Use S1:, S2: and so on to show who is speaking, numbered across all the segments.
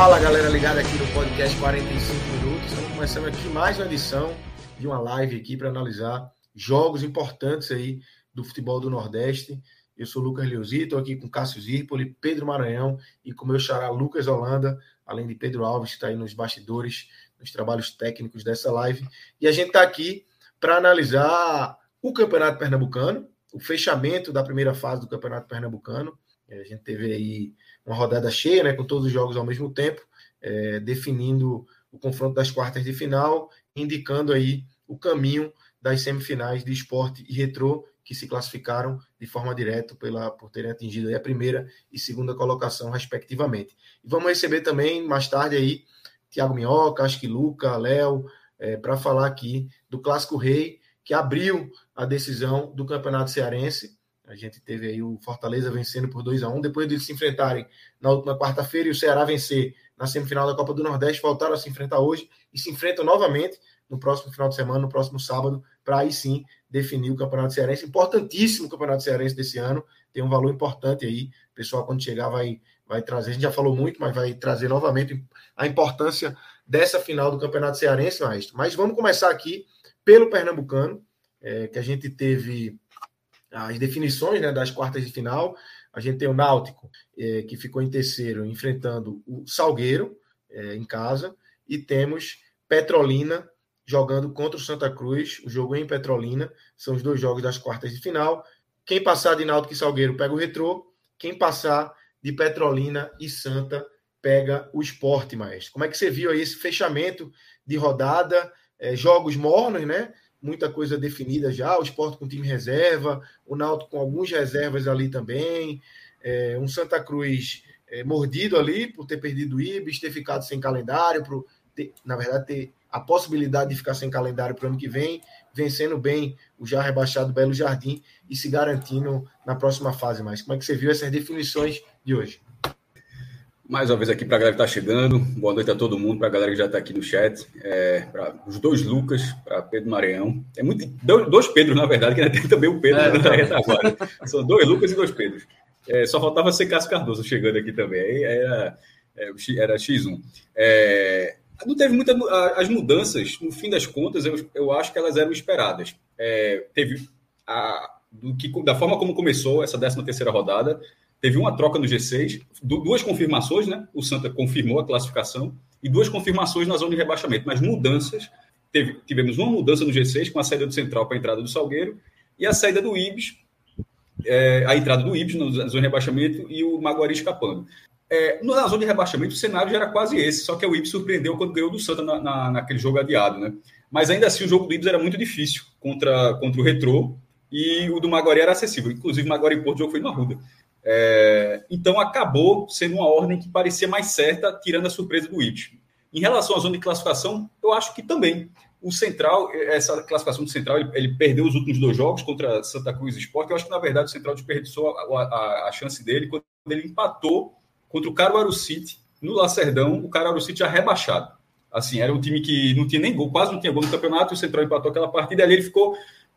S1: Fala galera ligada aqui no podcast 45 minutos. Estamos começando aqui mais uma edição de uma live aqui para analisar jogos importantes aí do futebol do Nordeste. Eu sou Lucas Leozzi, estou aqui com Cássio Zirpoli, Pedro Maranhão e com meu xará Lucas Holanda, além de Pedro Alves, que está aí nos bastidores, nos trabalhos técnicos dessa live. E a gente está aqui para analisar o Campeonato Pernambucano, o fechamento da primeira fase do Campeonato Pernambucano. A gente teve aí uma rodada cheia, né, com todos os jogos ao mesmo tempo, é, definindo o confronto das quartas de final, indicando aí o caminho das semifinais de esporte e retrô, que se classificaram de forma direta pela, por terem atingido a primeira e segunda colocação, respectivamente. E vamos receber também, mais tarde, aí, Tiago Minhoca, acho que Luca, Léo, é, para falar aqui do Clássico Rei, que abriu a decisão do Campeonato Cearense, a gente teve aí o Fortaleza vencendo por 2 a 1 depois de se enfrentarem na última quarta-feira e o Ceará vencer na semifinal da Copa do Nordeste, voltaram a se enfrentar hoje e se enfrentam novamente no próximo final de semana, no próximo sábado, para aí sim definir o Campeonato Cearense. Importantíssimo o Campeonato Cearense desse ano, tem um valor importante aí. O pessoal, quando chegar, vai, vai trazer. A gente já falou muito, mas vai trazer novamente a importância dessa final do Campeonato Cearense, maestro. Mas vamos começar aqui pelo Pernambucano, é, que a gente teve as definições né, das quartas de final. A gente tem o Náutico, é, que ficou em terceiro, enfrentando o Salgueiro é, em casa, e temos Petrolina jogando contra o Santa Cruz, o jogo em Petrolina, são os dois jogos das quartas de final. Quem passar de Náutico e Salgueiro pega o Retrô, quem passar de Petrolina e Santa pega o Esporte, Maestro. Como é que você viu aí esse fechamento de rodada, é, jogos mornos, né? Muita coisa definida já, o esporte com time reserva, o Náutico com algumas reservas ali também, é, um Santa Cruz é, mordido ali por ter perdido o Ibis, ter ficado sem calendário, por ter, na verdade, ter a possibilidade de ficar sem calendário para o ano que vem, vencendo bem o já rebaixado Belo Jardim e se garantindo na próxima fase. Mas como é que você viu essas definições de hoje?
S2: Mais uma vez aqui para a galera que está chegando. Boa noite a todo mundo, para a galera que já está aqui no chat. É, para os dois Lucas, para Pedro Maranhão. É muito, dois Pedros, na verdade, que ainda tem também o Pedro é, na retaguarda. São dois Lucas e dois Pedros. É, só faltava ser Cássio Cardoso chegando aqui também. Aí era, é, era X1. É, não teve muitas. As mudanças, no fim das contas, eu, eu acho que elas eram esperadas. É, teve a, do que, da forma como começou essa 13 terceira rodada teve uma troca no G6, duas confirmações, né? O Santa confirmou a classificação e duas confirmações na zona de rebaixamento, mas mudanças. Teve, tivemos uma mudança no G6 com a saída do Central para a entrada do Salgueiro e a saída do Ibis, é, a entrada do Ibis na zona de rebaixamento e o Maguari escapando. É, na zona de rebaixamento, o cenário já era quase esse, só que o Ibis surpreendeu quando ganhou do Santa na, na, naquele jogo adiado, né? Mas ainda assim, o jogo do Ibis era muito difícil contra, contra o Retrô e o do Maguari era acessível. Inclusive, o Maguari Porto, o jogo foi no Arruda. É, então acabou sendo uma ordem que parecia mais certa, tirando a surpresa do Ibis. Em relação à zona de classificação, eu acho que também. O Central, essa classificação do Central, ele, ele perdeu os últimos dois jogos contra Santa Cruz e Sport. Eu acho que, na verdade, o Central desperdiçou a, a, a chance dele quando ele empatou contra o Caruaru City no Lacerdão, o Caruaru City já rebaixado. Assim, era um time que não tinha nem gol, quase não tinha gol no campeonato, e o Central empatou aquela partida, e ali ele ficou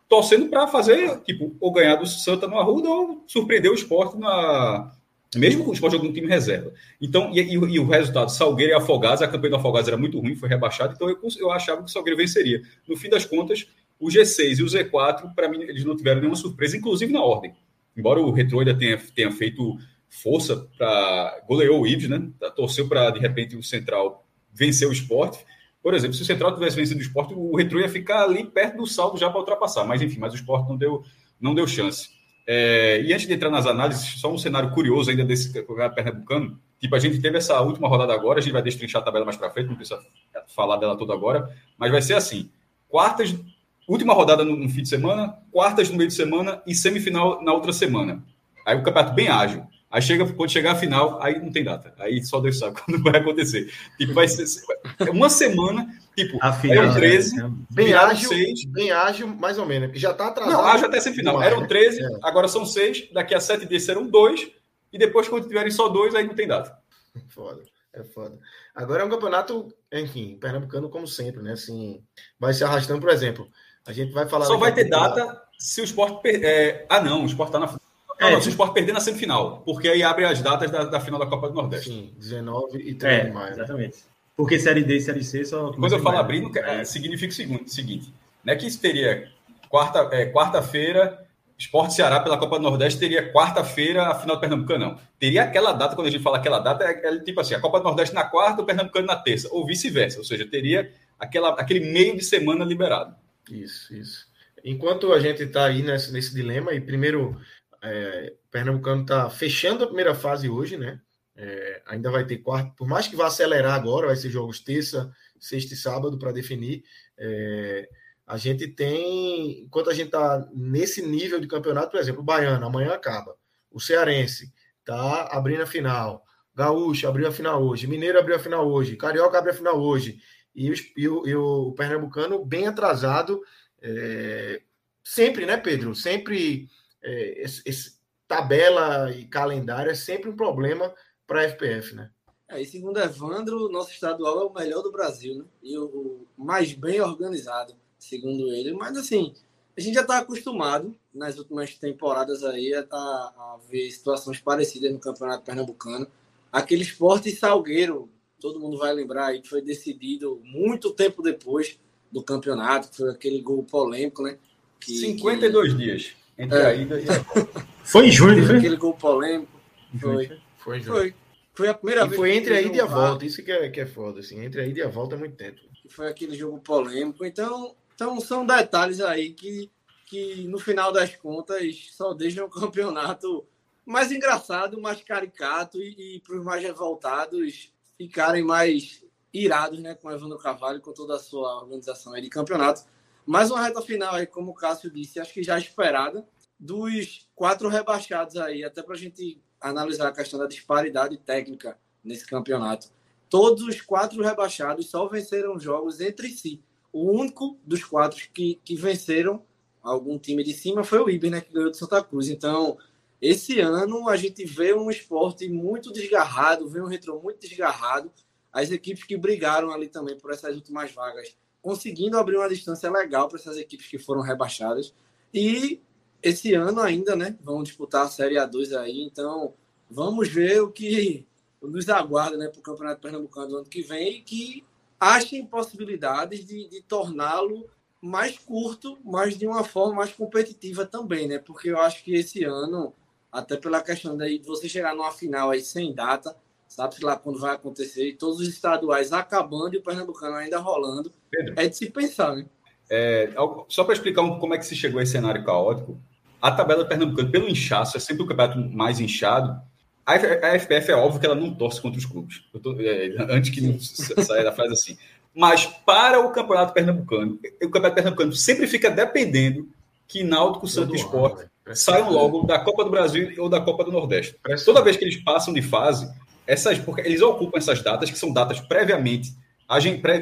S2: torcendo para fazer, tipo, ou ganhar do Santa no Arruda ou surpreender o esporte na. Mesmo com o esporte jogando um time reserva. Então, e, e, e, o resultado, Salgueiro e Afogados, a campanha do Afogados era muito ruim, foi rebaixado, então eu, eu achava que o Salgueiro venceria. No fim das contas, o G6 e o Z4, para mim, eles não tiveram nenhuma surpresa, inclusive na ordem. Embora o Retro ainda tenha, tenha feito força para. goleou o Ibs, né? Torceu para, de repente, o Central vencer o esporte. Por exemplo, se o Central tivesse vencido o esporte, o Retro ia ficar ali perto do saldo já para ultrapassar. Mas enfim, mas o esporte não deu, não deu chance. É, e antes de entrar nas análises, só um cenário curioso ainda desse campeonato pernambucano. Tipo, a gente teve essa última rodada agora, a gente vai destrinchar a tabela mais para frente, não precisa falar dela toda agora, mas vai ser assim: quartas, última rodada no, no, fim de semana, quartas no meio de semana e semifinal na outra semana. Aí o campeonato bem ágil. Aí chega, quando chegar a final, aí não tem data. Aí só Deus sabe quando vai acontecer. Tipo, vai ser uma semana, tipo,
S1: a final, eram 13, é, bem ágil, 6. bem ágil, mais ou menos, já está atrasado. Não,
S2: ágil até semifinal. Eram 13, né? é. agora são 6, daqui a 7 dias serão 2, e depois, quando tiverem só 2, aí não tem data.
S1: Foda, é foda. Agora é um campeonato, enfim, pernambucano como sempre, né? Assim, vai se arrastando, por exemplo. A gente vai falar.
S2: Só vai ter data se o esporte. Per... É... Ah, não, o esporte está na não, é, se o Sport perder na semifinal, porque aí abre as datas da, da final da Copa do Nordeste. Sim,
S1: 19 e 3 é,
S3: de maio. Exatamente. Porque Série D e Série C só.
S2: Quando eu falo abrir, é, significa o seguinte, seguinte: não é que isso teria quarta, é, quarta-feira, Esporte Ceará pela Copa do Nordeste teria quarta-feira a final do Pernambucano, não. Teria aquela data, quando a gente fala aquela data, é, é tipo assim: a Copa do Nordeste na quarta, o Pernambucano na terça, ou vice-versa. Ou seja, teria aquela, aquele meio de semana liberado.
S1: Isso, isso. Enquanto a gente está aí nesse, nesse dilema, e primeiro é, o Pernambucano está fechando a primeira fase hoje, né? É, ainda vai ter quarto, por mais que vá acelerar agora, vai ser jogos terça, sexta e sábado para definir. É, a gente tem, enquanto a gente está nesse nível de campeonato, por exemplo, o Baiano amanhã acaba, o Cearense está abrindo a final, Gaúcho abriu a final hoje, Mineiro abriu a final hoje, Carioca abriu a final hoje, e, o, e o, e o Pernambucano bem atrasado, é, sempre, né, Pedro? Sempre é, esse, esse, tabela e calendário é sempre um problema para a FPF, né?
S4: É, e segundo Evandro, nosso estadual é o melhor do Brasil, né? E o, o mais bem organizado, segundo ele. Mas assim, a gente já está acostumado nas últimas temporadas aí a, a, ver situações parecidas no Campeonato Pernambucano. Aquele esporte salgueiro, todo mundo vai lembrar aí, que foi decidido muito tempo depois do campeonato, que foi aquele gol polêmico, né?
S2: Que, 52 que... dias. Entre é. a ida e a volta.
S3: Foi em junho, foi?
S4: Aquele gol polêmico. Foi.
S1: Foi, foi. Foi a primeira e vez. Foi entre a ida e a volta. Isso que é, que é foda, assim. Entre a ida e a volta é muito tempo.
S4: Foi aquele jogo polêmico. Então, então são detalhes aí que, que, no final das contas, só deixam o campeonato mais engraçado, mais caricato e, e para os mais revoltados ficarem mais irados né, com o Evandro Carvalho, com toda a sua organização aí de campeonato. Mais uma reta final aí, como o Cássio disse, acho que já esperada, dos quatro rebaixados aí, até para a gente analisar a questão da disparidade técnica nesse campeonato. Todos os quatro rebaixados só venceram jogos entre si. O único dos quatro que, que venceram algum time de cima foi o Iber, né, que ganhou de Santa Cruz. Então, esse ano a gente vê um esporte muito desgarrado, vê um retrô muito desgarrado. As equipes que brigaram ali também por essas últimas vagas conseguindo abrir uma distância legal para essas equipes que foram rebaixadas. E esse ano ainda, né? Vão disputar a Série A2 aí, então vamos ver o que nos aguarda né, para o Campeonato Pernambucano do ano que vem e que achem possibilidades de, de torná-lo mais curto, mas de uma forma mais competitiva também, né? Porque eu acho que esse ano, até pela questão de você chegar numa final aí sem data, sabe lá quando vai acontecer, e todos os estaduais acabando e o Pernambucano ainda rolando. Pedro, é de se pensar, né?
S2: É, só para explicar um, como é que se chegou a esse cenário caótico, a tabela do Pernambucano, pelo inchaço, é sempre o campeonato mais inchado. A, a FPF é óbvio que ela não torce contra os clubes. Tô, é, antes que saia da frase assim. Mas para o campeonato pernambucano, o campeonato pernambucano sempre fica dependendo que Náutico, Santo Esporte saiam logo da Copa do Brasil ou da Copa do Nordeste. Toda vez que eles passam de fase, essas, porque eles ocupam essas datas, que são datas previamente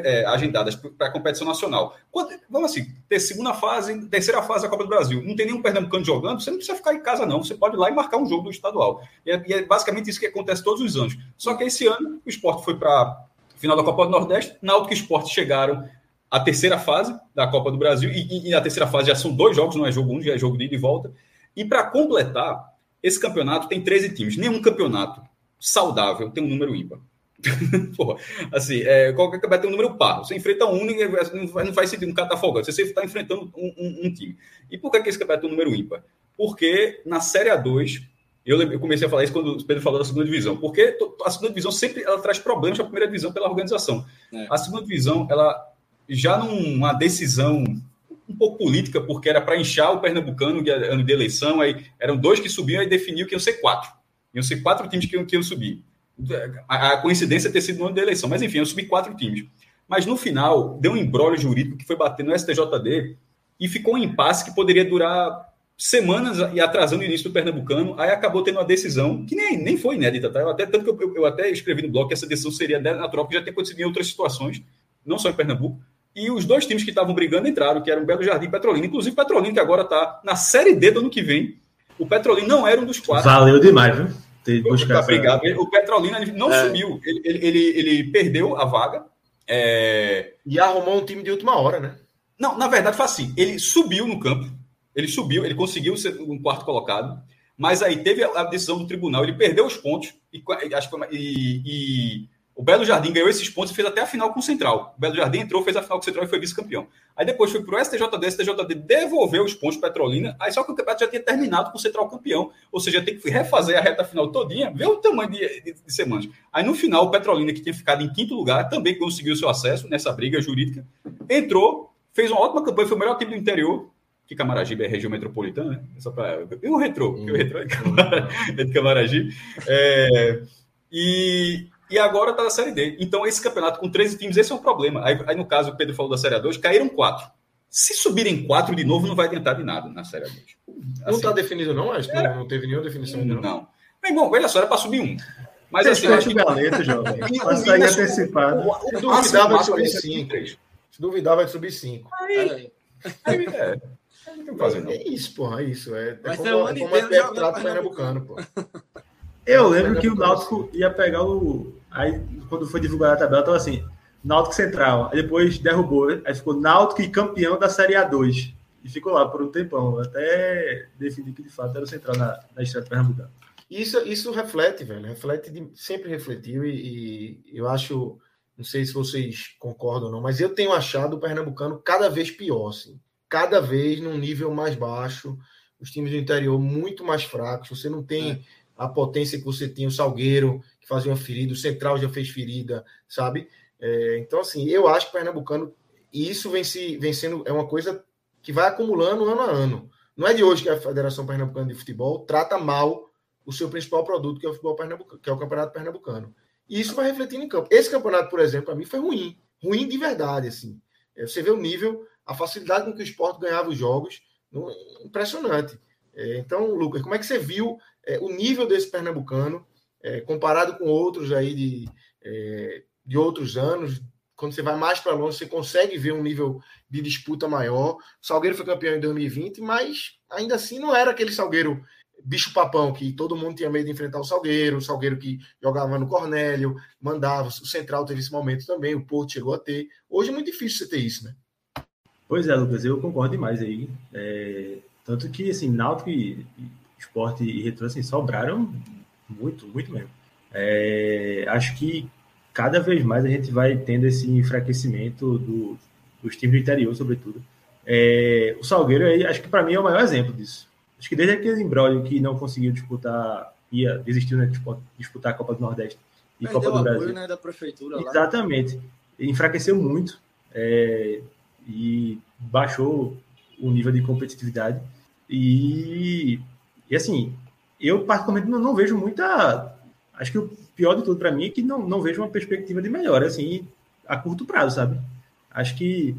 S2: é, agendadas para a competição nacional. Quando, vamos assim, ter segunda fase, terceira fase da Copa do Brasil, não tem nenhum pernambucano jogando, você não precisa ficar em casa, não. Você pode ir lá e marcar um jogo do estadual. E é, e é basicamente isso que acontece todos os anos. Só que esse ano o esporte foi para final da Copa do Nordeste, Náutico e Esporte chegaram à terceira fase da Copa do Brasil, e, e, a terceira fase já são dois jogos, não é jogo um, já é jogo de ida e volta. E para completar, esse campeonato tem 13 times. Nenhum campeonato saudável tem um número ímpar. Porra, assim, é, qualquer campeonato tem um número par. Você enfrenta um, não faz sentido, um cara tá folgando. Você está enfrentando um, um, um, time. E por que, que esse campeonato tem um número ímpar? Porque na Série A2, eu, eu comecei a falar isso quando o Pedro falou da segunda divisão, porque a segunda divisão sempre ela traz problemas para a primeira divisão pela organização. É. A segunda divisão, ela já numa decisão um pouco política, porque era para inchar o Pernambucano, ano de eleição, aí eram dois que subiam e definiu que iam ser quatro. Iam ser quatro times que iam, que iam subir. A, a coincidência é ter sido no ano de eleição, mas enfim, iam subir quatro times. Mas no final, deu um embrólio jurídico que foi bater no STJD e ficou um impasse que poderia durar semanas e atrasando o início do Pernambucano, aí acabou tendo uma decisão que nem, nem foi inédita, tá? Eu até, tanto que eu, eu até escrevi no blog que essa decisão seria natural, porque já tem acontecido em outras situações, não só em Pernambuco, e os dois times que estavam brigando entraram, que eram Belo Jardim e Petrolina. Inclusive, Petrolina, que agora está na Série D do ano que vem. O Petrolina não era um dos quatro.
S3: Valeu demais, viu?
S2: Ter tá brigado. O Petrolina não é. subiu. Ele, ele, ele, ele, perdeu a vaga. É...
S1: E arrumou um time de última hora, né?
S2: Não, na verdade foi assim. Ele subiu no campo. Ele subiu, ele conseguiu ser um quarto colocado. Mas aí teve a decisão do tribunal. Ele perdeu os pontos. E, acho que, e, e o Belo Jardim ganhou esses pontos e fez até a final com o Central. O Belo Jardim entrou, fez a final com o Central e foi vice-campeão. Aí depois foi para o STJD, o STJD devolveu os pontos para Petrolina, aí só que o campeonato já tinha terminado com o Central campeão. Ou seja, tem que refazer a reta final todinha, ver o tamanho de, de, de semanas. Aí no final, o Petrolina, que tinha ficado em quinto lugar, também conseguiu seu acesso nessa briga jurídica, entrou, fez uma ótima campanha, foi o melhor time do interior, que Camaragibe é região metropolitana, né? Só pra... E o retrô, hum. o retrô é de, é de Camaragibe. É... E, e agora está na Série D. Então, esse campeonato com 13 times, esse é um problema. Aí, aí no caso, o Pedro falou da Série A2, caíram quatro. Se subirem quatro de novo, não vai adiantar de nada na Série A2.
S1: Assim, não está definido, não? Acho que é, não teve nenhuma definição ainda,
S2: não. Não. Meu irmão, olha só, era para subir um.
S3: Mas assim, acho que... Galeto, jovem. Passaria antecipado.
S1: Se duvidar, vai subir cinco. Se duvidar, vai subir cinco.
S2: Aí, aí, é.
S1: É isso, porra, é isso. É, é como, é como é o Pernambucano, pô.
S3: Eu lembro que o Náutico ia pegar o, Aí, quando foi divulgada a tabela, estava assim, Náutico Central. Aí depois derrubou. Aí ficou Náutico e campeão da Série A2. E ficou lá por um tempão, até definir que de fato era o Central na, na estreia do Pernambucano.
S1: Isso, isso reflete, velho. Reflete, de, sempre refletiu e, e, eu acho, não sei se vocês concordam ou não, mas eu tenho achado o Pernambucano cada vez pior, assim. Cada vez num nível mais baixo. Os times do interior muito mais fracos. Você não tem é. A potência que você tinha o Salgueiro, faziam ferida, o Central já fez ferida, sabe? É, então, assim, eu acho que o Pernambucano, e isso vem, se, vem sendo, é uma coisa que vai acumulando ano a ano. Não é de hoje que a Federação Pernambucana de Futebol trata mal o seu principal produto, que é o futebol pernambucano, que é o Campeonato Pernambucano. E isso vai refletindo em campo. Esse campeonato, por exemplo, para mim foi ruim. Ruim de verdade, assim. É, você vê o nível, a facilidade com que o esporte ganhava os jogos, impressionante. É, então, Lucas, como é que você viu é, o nível desse pernambucano é, comparado com outros aí de, de outros anos, quando você vai mais para longe, você consegue ver um nível de disputa maior. O Salgueiro foi campeão em 2020, mas ainda assim não era aquele Salgueiro bicho papão que todo mundo tinha medo de enfrentar o Salgueiro, o Salgueiro que jogava no Cornélio, mandava, o Central teve esse momento também, o Porto chegou a ter. Hoje é muito difícil você ter isso, né?
S3: Pois é, Lucas, eu concordo demais aí. É, tanto que, assim, Náutico e, Esporte e Retro, assim, sobraram muito, muito mesmo. É, acho que cada vez mais a gente vai tendo esse enfraquecimento do, dos times do interior, sobretudo. É, o Salgueiro, aí, acho que para mim é o maior exemplo disso. Acho que desde aquele embrólio que não conseguiu disputar, ia, desistiu né, de disputar a Copa do Nordeste e Perdeu Copa do Brasil. Apoio,
S4: né, da prefeitura
S3: lá. Exatamente. Enfraqueceu muito é, e baixou o nível de competitividade. E, e assim, eu particularmente não, não, vejo muita. Acho que o pior de tudo para mim é que não, não vejo uma perspectiva de melhora assim a curto prazo, sabe? Acho que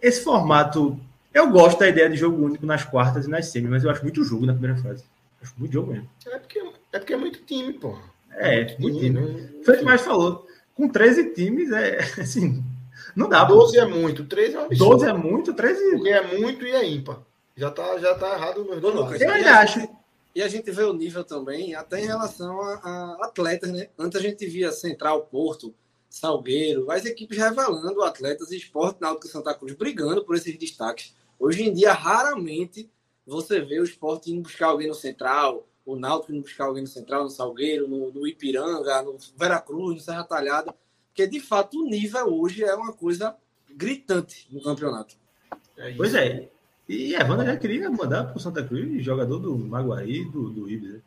S3: esse formato. Eu gosto da ideia de jogo único nas quartas e nas semis, mas eu acho muito jogo na primeira fase. Acho muito jogo mesmo.
S1: É porque é, porque é muito time, pô.
S3: É, é muito, time. time. Foi o que mais falou. Com 13 times, é assim. Não dá.
S1: 12 pô. é muito, 13 é um absurdo.
S3: 12 é muito, 13.
S1: Porque é muito e é ímpar. Já tá, já tá errado nos dois lados.
S3: Eu ainda acho.
S4: E a gente vê o nível também, até em relação a, a, atletas, né? Antes a gente via Central, Porto, Salgueiro, as equipes revelando atletas e esporte náutico Santa Cruz brigando por esses destaques. Hoje em dia, raramente você vê o esporte indo buscar alguém no Central, o Náutico indo buscar alguém no Central, no Salgueiro, no, no Ipiranga, no Veracruz, no Serra Talhada, porque de fato o nível hoje é uma coisa gritante no campeonato.
S3: É pois é, e a Evandro já queria mandar para o Santa Cruz jogador do Maguari, do, do Ibis. Né?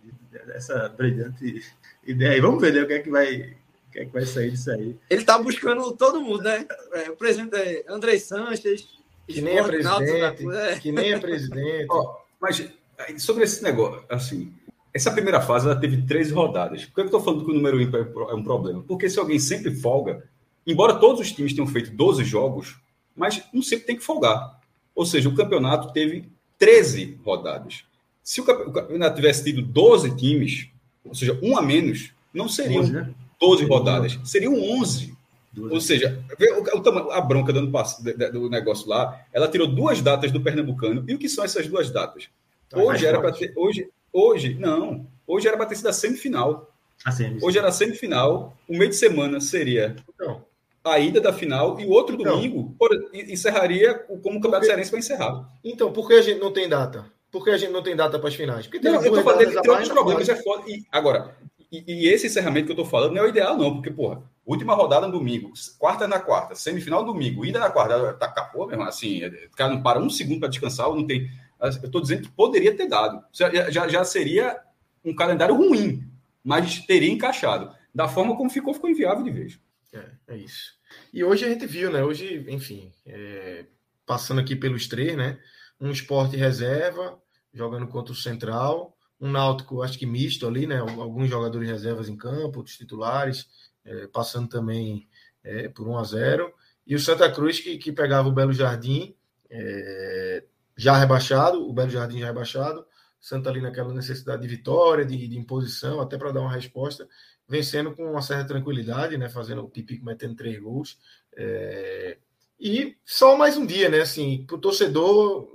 S3: Essa brilhante ideia aí. Vamos ver né, o que é que vai. O que é que vai sair disso aí?
S4: Ele está buscando todo mundo, né? É, o presidente é André Sanches,
S1: Que nem é presidente. É. Que nem é presidente.
S2: oh, mas sobre esse negócio, assim, essa primeira fase ela teve 13 rodadas. Por que eu estou falando que o número ímpar é um problema? Porque se alguém sempre folga, embora todos os times tenham feito 12 jogos, mas não sempre tem que folgar. Ou seja, o campeonato teve 13 rodadas. Se o campeonato tivesse tido 12 times, ou seja, um a menos, não seriam 12, né? 12 rodadas, seriam 11. Ou seja, a bronca do, do negócio lá, ela tirou duas datas do Pernambucano. E o que são essas duas datas? Tá hoje era para ter. Hoje, hoje, não. Hoje era para ter sido a semifinal. Hoje era a semifinal. O meio de semana seria então, a ida da final e o outro então, domingo por, encerraria como o Campeonato Cearense vai encerrar.
S1: Então, por que a gente não tem data? Por que a gente não tem data para as finais? Porque
S2: tem não, eu tô falando tem outros problemas. É foda. E, agora, e, e, esse encerramento que eu estou falando não é o ideal, não, porque, porra, última rodada no domingo, quarta na quarta, semifinal domingo, ida na quarta, tá capô mesmo, assim, o cara não para um segundo para descansar, não tem. Eu estou dizendo que poderia ter dado. Já, já, já seria um calendário ruim, mas teria encaixado. Da forma como ficou, ficou inviável de vez.
S1: É, é isso. E hoje a gente viu, né? Hoje, enfim, é, passando aqui pelos três, né? Um esporte reserva, jogando contra o Central, um Náutico, acho que misto ali, né? Alguns jogadores reservas em campo, outros titulares, é, passando também é, por 1 a 0 E o Santa Cruz, que, que pegava o Belo Jardim, é, já rebaixado, o Belo Jardim já rebaixado, Santa ali naquela necessidade de vitória, de, de imposição, até para dar uma resposta, vencendo com uma certa tranquilidade, né? Fazendo o Pipico metendo três gols. É, e só mais um dia, né? Assim, para o torcedor,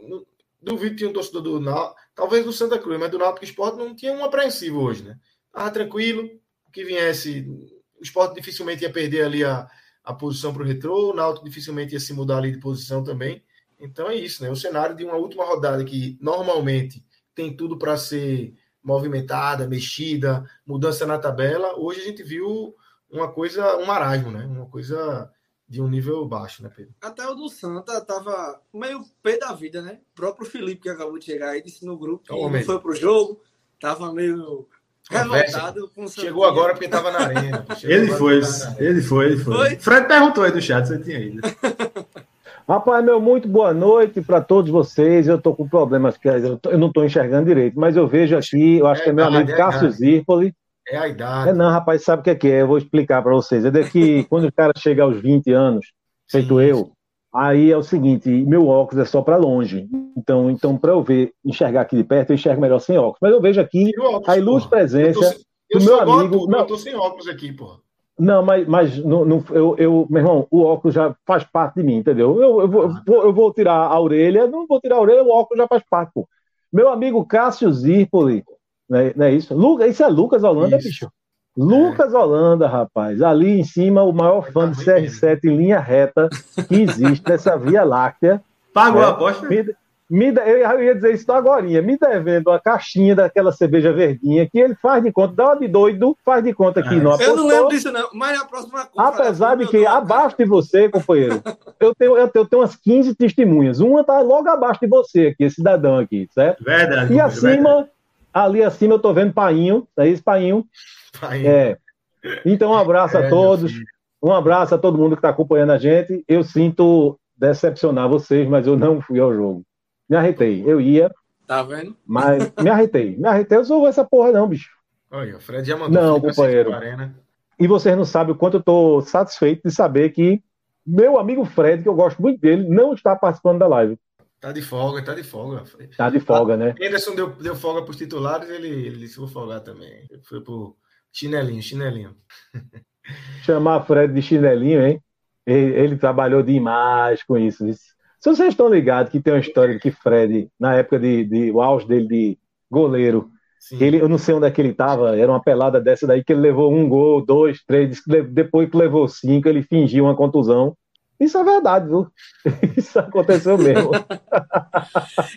S1: duvido que tinha um torcedor do Náutico, talvez do Santa Cruz, mas do Náutico Esporte não tinha um apreensivo hoje, né? Ah, tranquilo, que viesse, o Esporte dificilmente ia perder ali a, a posição para o retrô, o Náutico dificilmente ia se mudar ali de posição também. Então é isso, né? O cenário de uma última rodada que normalmente tem tudo para ser movimentada, mexida, mudança na tabela, hoje a gente viu uma coisa, um marasmo, né? Uma coisa de um nível baixo, né, Pedro?
S4: Até o do Santa tava meio pé da vida, né? O próprio Felipe, que acabou de chegar aí, disse no grupo que não foi pro jogo, tava meio revoltado com o
S1: Santa. Chegou agora porque tava na arena.
S3: ele foi, ele foi, ele foi, foi. Fred perguntou aí do chat se tinha ido.
S5: Rapaz, meu, muito boa noite para todos vocês. Eu estou com problemas que eu não estou enxergando direito, mas eu vejo aqui, eu acho é, que é meu amigo é, Cássio Zirpoli.
S1: É a idade. É,
S5: não, rapaz, sabe o que é que é? Eu vou explicar para vocês. É daqui, quando o cara chega aos 20 anos, feito Sim. eu, aí é o seguinte: meu óculos é só para longe. Então, então para eu ver, enxergar aqui de perto, eu enxergo melhor sem óculos. Mas eu vejo aqui óculos, a ilustre presença eu tô, eu do meu amigo.
S1: não, eu tô sem óculos aqui, porra.
S5: Não, mas, mas não, não, eu, eu, meu irmão, o óculos já faz parte de mim, entendeu? Eu, eu, vou, ah. eu vou tirar a orelha, não vou tirar a orelha, o óculos já faz parte, pô. Meu amigo Cássio Zirpoli, não é, não é isso? Lucas, isso é Lucas Holanda, isso. bicho. Lucas é. Holanda, rapaz. Ali em cima, o maior fã de CR7 em linha reta que existe nessa Via Láctea.
S1: Pagou é, a aposta?
S5: Me, me, eu ia dizer isso agora, me devendo a caixinha daquela cerveja verdinha que ele faz de conta, dá uma de doido, faz de conta que é. não
S4: apostou. Eu não lembro disso não, mas a próxima
S5: compra, Apesar de que, abaixo de você, companheiro, eu tenho, eu, tenho, eu tenho umas 15 testemunhas. Uma tá logo abaixo de você aqui, esse cidadão aqui, certo?
S1: Verdade.
S5: E acima, verdade. ali acima eu tô vendo Painho, é isso, Painho? Painho. É. Então, um abraço é, a todos. Um abraço a todo mundo que está acompanhando a gente. Eu sinto decepcionar vocês, mas eu não fui ao jogo. Me arretei. Eu ia.
S4: Tá vendo?
S5: Mas me arretei. Me arretei. Eu sou essa porra, não, bicho.
S1: Olha, o Fred já mandou.
S5: Não, companheiro. E vocês não sabem o quanto eu tô satisfeito de saber que meu amigo Fred, que eu gosto muito dele, não está participando da live.
S1: Tá de folga, tá de folga.
S5: Tá de folga, né?
S1: Anderson deu, deu folga pros titulares, ele, ele disse: vou folgar também. Ele foi pro chinelinho, chinelinho.
S5: Chamar Fred de chinelinho, hein? Ele, ele trabalhou demais com isso. isso. Se vocês estão ligados que tem uma história de que Fred, na época de, de o auge dele de goleiro, ele, eu não sei onde é que ele estava, era uma pelada dessa daí que ele levou um gol, dois, três, depois que levou cinco, ele fingiu uma contusão. Isso é verdade, viu? Isso aconteceu mesmo.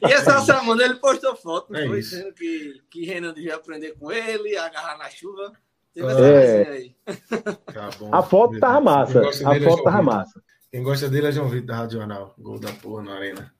S4: e essa semana ele postou foto, é foi dizendo que, que Renan devia aprender com ele, agarrar na chuva.
S5: É. Tá a foto tava massa. A foto tava massa.
S1: Quem gosta dele é João Vitor da Rádio Jornal. Gol da porra na arena.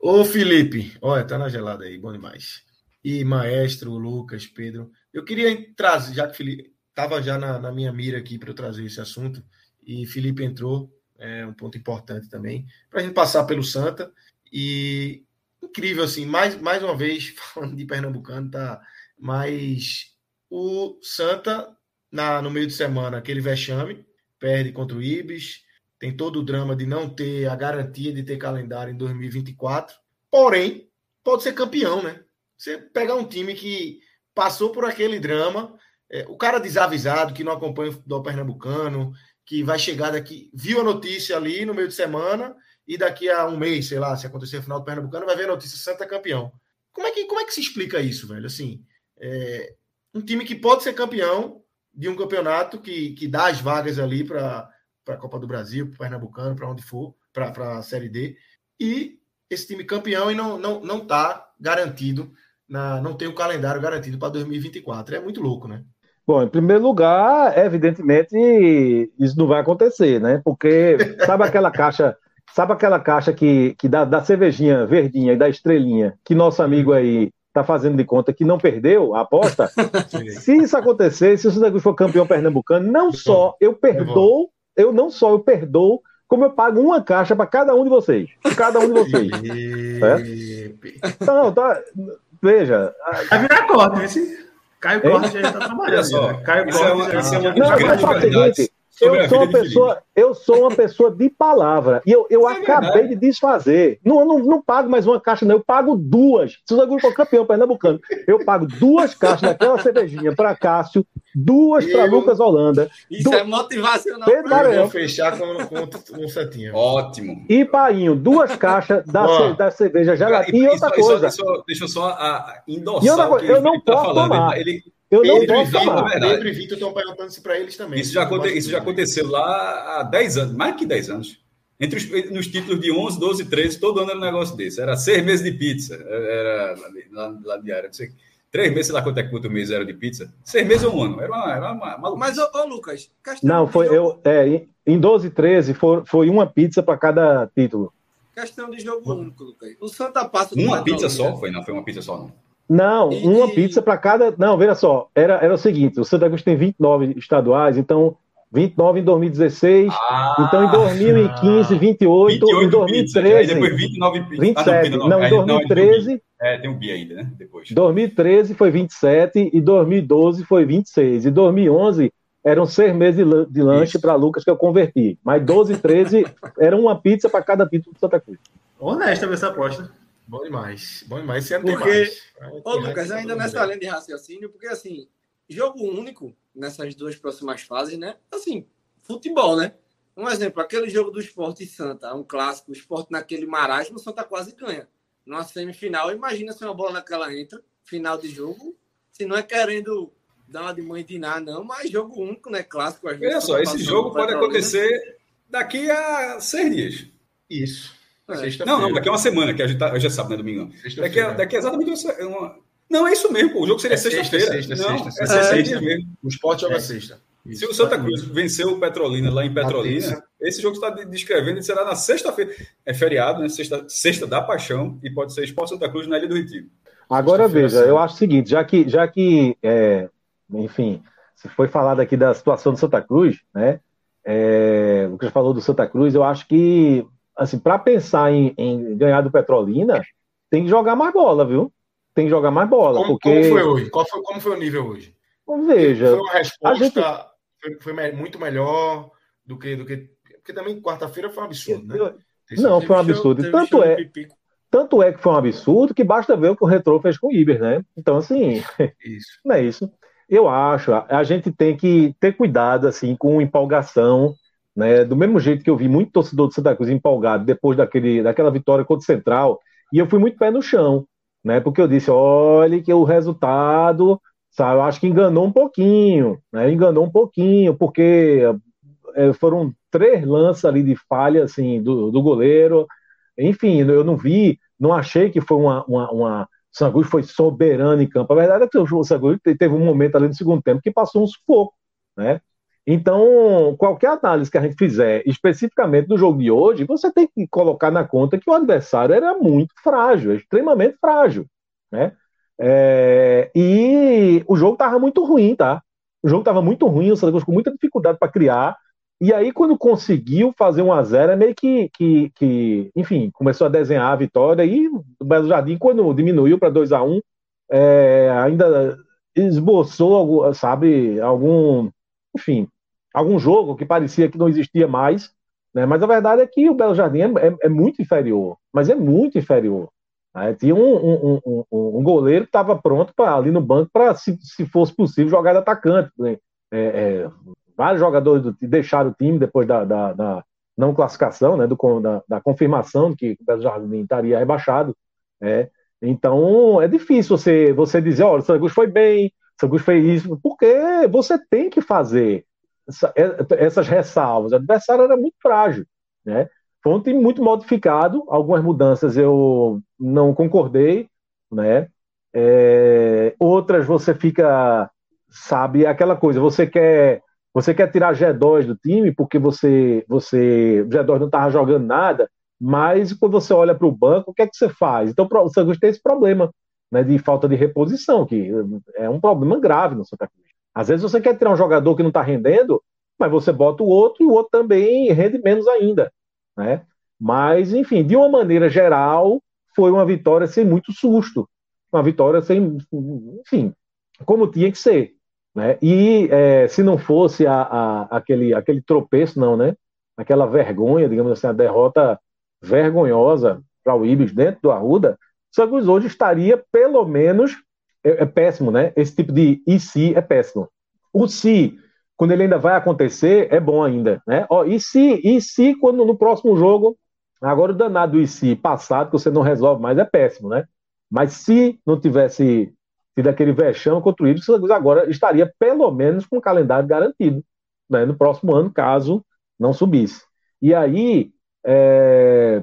S1: Ô, Felipe. Olha, tá na gelada aí. Bom demais. E Maestro, Lucas, Pedro. Eu queria trazer, já que Felipe tava já na, na minha mira aqui para eu trazer esse assunto, e Felipe entrou. é um ponto importante também, para a gente passar pelo Santa. E incrível, assim, mais, mais uma vez, falando de Pernambucano, tá? Mas o Santa, na, no meio de semana, aquele vexame, perde contra o Ibis, tem todo o drama de não ter a garantia de ter calendário em 2024. Porém, pode ser campeão, né? Você pegar um time que passou por aquele drama, é, o cara desavisado, que não acompanha o futebol pernambucano, que vai chegar daqui, viu a notícia ali no meio de semana e daqui a um mês, sei lá, se acontecer o final do Pernambucano, vai ver a notícia Santa campeão. Como é que, como é que se explica isso, velho? Assim, é, um time que pode ser campeão de um campeonato que, que dá as vagas ali para a Copa do Brasil, para o Pernambucano, para onde for, para a Série D, e esse time campeão e não não não está garantido na, não tem o calendário garantido para 2024. É muito louco, né?
S5: Bom, em primeiro lugar, evidentemente, isso não vai acontecer, né? Porque sabe aquela caixa, sabe aquela caixa que, que dá, da cervejinha verdinha e da estrelinha, que nosso amigo aí tá fazendo de conta que não perdeu a aposta? se isso acontecer, se o Santa Cruz for campeão pernambucano, não só eu perdoo, eu não só eu perdoo, como eu pago uma caixa para cada um de vocês. Cada um de vocês. certo? Não, tá. Veja.
S3: Vai virar corte, viu? Caio Corte já está trabalhando. Só, né? Caio Corte é uma, já... é uma não,
S5: mas só o seguinte, eu sou, uma pessoa, eu sou uma pessoa de palavra. E eu, eu é acabei verdade. de desfazer. Não, não, não pago mais uma caixa, não. Eu pago duas. Se o Zagulo for campeão pernambucano, eu pago duas caixas daquela cervejinha para Cássio, duas para Lucas Holanda.
S4: Isso é motivacional.
S1: Pedro eu vou fechar com, com um setinho.
S2: Ótimo.
S5: E Painho, duas caixas da, da cerveja gelatina. E, e outra coisa.
S2: Isso, deixa eu só a, endossar e outra
S5: coisa, eu não tá posso falando. tomar.
S1: Ele, eu não Pedro posso tomar. Pedro e Vitor estão perguntando isso para eles também.
S2: Isso já, aconte, isso já aconteceu lá há 10 anos, mais que 10 anos. Entre os nos títulos de 11, 12, 13, todo ano era um negócio desse. Era seis meses de pizza. Era lá, lá de área. Três meses, sei lá quanto é que quanto mês era de pizza. Seis meses ou um ano. Era uma, era uma maluca.
S4: Mas, ô, ô Lucas,
S5: Não, foi eu. É, em 12, 13, foi, foi uma pizza para cada título.
S4: Questão de jogo único, Lucas. O Santa Passa.
S2: Uma pizza só? Foi, não, foi uma pizza só, não.
S5: Não, e... uma pizza para cada. Não, veja só, era, era o seguinte: o Santa Cruz tem 29 estaduais, então 29 em 2016, ah, então em 2015, 28, 28 em 2013. Pizza, depois 29 27. Ah, não, não, em 2013. Não,
S2: é, tem um bi ainda, né? Depois.
S5: 2013 foi 27 e 2012 foi 26. E 2011 eram seis meses de lanche para Lucas que eu converti. Mas 12 e 13 era uma pizza para cada título do Santa Cruz.
S3: Honesta essa aposta.
S1: Bom demais. Bom demais. Você
S4: porque, ô Lucas, ainda nessa linha de raciocínio, porque assim, jogo único nessas duas próximas fases, né? Assim, futebol, né? Um exemplo, aquele jogo do Esporte Santa, um clássico, o Esporte naquele marasmo, o Santa quase ganha. Numa semifinal, imagina se uma bola naquela entra, final de jogo, se não é querendo dar uma de mãe de nada, não, mas jogo único, né? Clássico.
S2: Olha só, esse jogo pode acontecer daqui a seis dias.
S1: Isso.
S2: É. Não, não, daqui a uma semana, que a gente, tá, já sabe, né, domingo? Daqui, a, daqui a exatamente uma, Não, é isso mesmo, pô. o jogo seria é sexta-feira. Sexta, não, sexta, sexta, é sexta, é, mesmo.
S1: O esporte joga é. sexta.
S2: Se o Santa Cruz venceu o Petrolina lá em Petrolina, esse jogo está descrevendo e será na sexta-feira. É feriado, né? Sexta, sexta da paixão e pode ser Esporte Santa Cruz na Ilha do Retiro.
S5: Agora veja, eu acho o seguinte, já que, já que é, enfim, se foi falado aqui da situação do Santa Cruz, né? É, o Lucas falou do Santa Cruz, eu acho que assim, para pensar em, em, ganhar do Petrolina, tem que jogar mais bola, viu? Tem que jogar mais bola.
S1: Como,
S5: porque...
S1: como foi hoje? Qual foi, como foi o nível hoje?
S5: Veja.
S1: Foi uma resposta. Gente... Foi, foi, muito melhor do que. Do que porque também quarta-feira foi um absurdo, né?
S5: Não, foi um absurdo. Show, tanto é. Tanto é que foi um absurdo que basta ver o que o Retro fez com o Iber, né? Então, assim, isso. não é isso. Eu acho, a gente tem que ter cuidado, assim, com empolgação, né? Do mesmo jeito que eu vi muito torcedor do Santa Cruz empolgado depois daquele, daquela vitória contra o Central, e eu fui muito pé no chão, né? Porque eu disse, olha que o resultado, sabe, eu acho que enganou um pouquinho, né? Enganou um pouquinho, porque é, foram três lances ali de falha, assim, do, do goleiro, enfim, eu não vi, não achei que foi uma, uma, uma o foi soberano em campo. A verdade é que o Sangus teve um momento ali no segundo tempo que passou um sufoco, né? Então, qualquer análise que a gente fizer especificamente do jogo de hoje, você tem que colocar na conta que o adversário era muito frágil, extremamente frágil, né? É, e o jogo estava muito ruim, tá? O jogo estava muito ruim, o Santa Cruz com muita dificuldade para criar. E aí, quando conseguiu fazer 1 a 0 é meio que, que, que, enfim, começou a desenhar a vitória. E o Belo Jardim, quando diminuiu para 2 a 1 é, ainda esboçou, sabe, algum, enfim, algum jogo que parecia que não existia mais. Né? Mas a verdade é que o Belo Jardim é, é, é muito inferior, mas é muito inferior. Né? Tinha um, um, um, um, goleiro que estava pronto para ali no banco para, se, se fosse possível, jogar de atacante. Né? É, é, vários jogadores do, deixaram o time depois da, da, da não classificação, né, do, da, da, confirmação que o Belo Jardim estaria rebaixado. É. Então é difícil você, você dizer, olha, o Sangus foi bem, o Sangus fez isso, porque você tem que fazer essa, é, essas ressalvas. O adversário era muito frágil. Né? Foi um time muito modificado, algumas mudanças eu não concordei, né? É, outras você fica, sabe, aquela coisa, você quer você quer tirar G2 do time porque você você G2 não estava jogando nada, mas quando você olha para o banco, o que é que você faz? Então o Santos tem esse problema né, de falta de reposição, que é um problema grave no Santa Cruz. Às vezes você quer tirar um jogador que não está rendendo, mas você bota o outro e o outro também rende menos ainda. Né? Mas, enfim, de uma maneira geral, foi uma vitória sem muito susto. Uma vitória sem, enfim, como tinha que ser. Né? E é, se não fosse a, a, aquele, aquele tropeço, não, né? Aquela vergonha, digamos assim, a derrota vergonhosa para o Ibis dentro do Arruda, o Santos hoje estaria pelo menos é, é, péssimo, né? Esse tipo de e se é péssimo. O se, quando ele ainda vai acontecer, é bom ainda, né? Ó, e se, e se quando no próximo jogo, agora o danado do e se passado, que você não resolve mais, é péssimo, né? Mas se não tivesse tido aquele vexame contra o Ibis, agora estaria pelo menos com o calendário garantido né, no próximo ano, caso não subisse. E aí, é,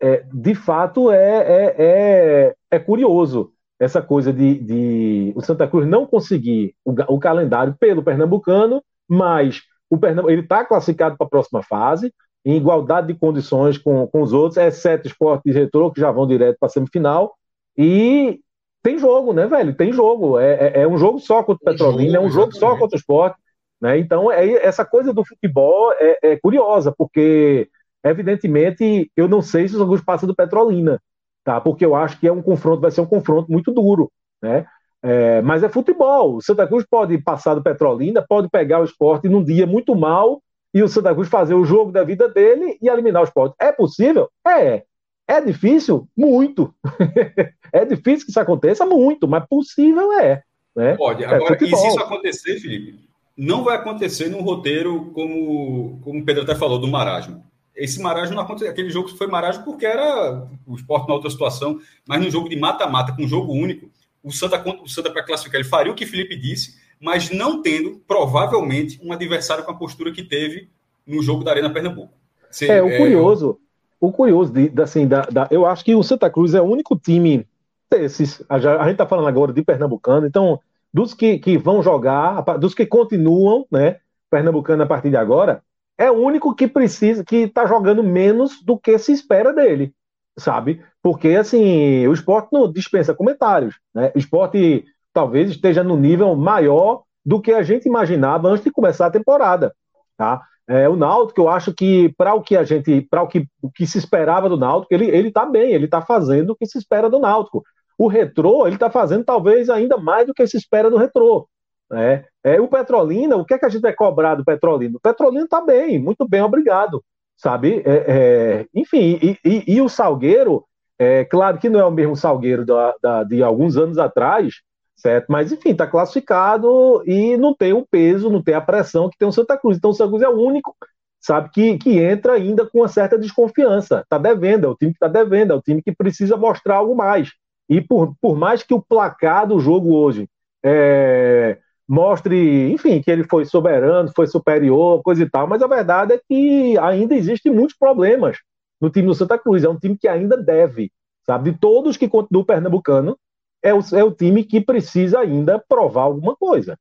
S5: é, de fato, é, é, é, é, curioso essa coisa de, de, o Santa Cruz não conseguir o, o calendário pelo Pernambucano, mas o Pernambuco, ele está classificado para a próxima fase, em igualdade de condições com, com os outros, exceto Esporte e Retrô, que já vão direto para a semifinal, e tem jogo, né, velho? Tem jogo. É, é, é um jogo só contra o Petrolina, é um jogo só contra o esporte. Né? Então, é, essa coisa do futebol é, é, curiosa, porque, evidentemente, eu não sei se o Santos passa do Petrolina, tá? porque eu acho que é um confronto, vai ser um confronto muito duro. Né? É, mas é futebol. O Santa Cruz pode passar do Petrolina, pode pegar o esporte num dia muito mal e o Santa Cruz fazer o jogo da vida dele e eliminar o esporte. É possível? É. É difícil? Muito. é difícil que isso aconteça? Muito, mas possível é. Né?
S2: Pode. É Agora, é e se isso acontecer, Felipe, não vai acontecer num roteiro como, como o Pedro até falou, do marasmo. Esse marasmo não aconteceu. Aquele jogo foi marasmo porque era o esporte na outra situação, mas num jogo de mata-mata, com um jogo único, o Santa, o Santa para classificar, ele faria o que Felipe disse, mas não tendo, provavelmente, um adversário com a postura que teve no jogo da Arena Pernambuco.
S5: Se, é, o é, curioso, o curioso, de, assim, da, da, eu acho que o Santa Cruz é o único time desses. A, a gente está falando agora de Pernambucano, então, dos que, que vão jogar, dos que continuam, né, Pernambucano a partir de agora, é o único que precisa, que está jogando menos do que se espera dele, sabe? Porque, assim, o esporte não dispensa comentários, né? O esporte talvez esteja no nível maior do que a gente imaginava antes de começar a temporada, tá? É, o Náutico, eu acho que para o que a gente, para o que, o que se esperava do Náutico, ele ele está bem, ele está fazendo o que se espera do Náutico. O Retrô, ele está fazendo talvez ainda mais do que se espera do Retrô. Né? É, o Petrolina, o que é que a gente vai cobrar do Petrolina? O Petrolina está bem, muito bem, obrigado. Sabe? É, é, enfim, e, e, e, o Salgueiro, é claro que não é o mesmo Salgueiro da, da, de alguns anos atrás, certo? Mas enfim, está classificado e não tem o peso, não tem a pressão que tem o Santa Cruz. Então o Santa Cruz é o único, sabe, que, que entra ainda com uma certa desconfiança. Está devendo, é o time que está devendo, é o time que precisa mostrar algo mais. E por, por mais que o placar do jogo hoje é, mostre, enfim, que ele foi soberano, foi superior, coisa e tal, mas a verdade é que ainda existem muitos problemas no time do Santa Cruz. É um time que ainda deve, sabe? De todos que continuam pernambucano, é o, é o time que precisa ainda provar alguma coisa.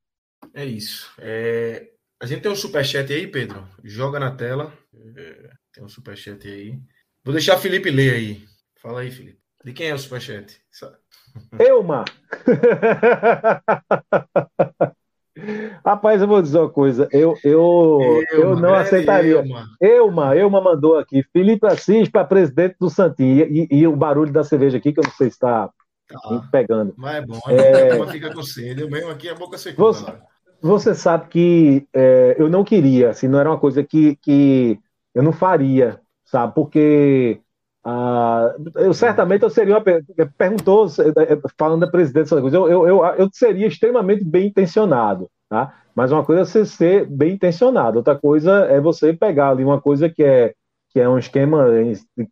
S1: É isso. É... A gente tem um superchat aí, Pedro. Joga na tela. É... Tem um superchat aí. Vou deixar Felipe ler aí. Fala aí, Felipe. De quem é o superchat?
S5: Elma! Rapaz, eu vou dizer uma coisa. Eu, eu, eu não aceitaria. Elma. Elma, Elma mandou aqui. Felipe Assis para presidente do Santinho. E, e, o barulho da cerveja aqui, que eu não sei se está tá. pegando.
S1: Mas é bom, é... fica com sede. Eu mesmo aqui a boca secou.
S5: Você, você sabe que é, eu não queria, assim, não era uma coisa que, que eu não faria, sabe? Porque ah, eu certamente eu seria uma perguntou é, é, falando da presidência eu, eu, eu, eu seria extremamente bem intencionado tá? Mas uma coisa é você ser bem intencionado outra coisa é você pegar ali uma coisa que é que é um esquema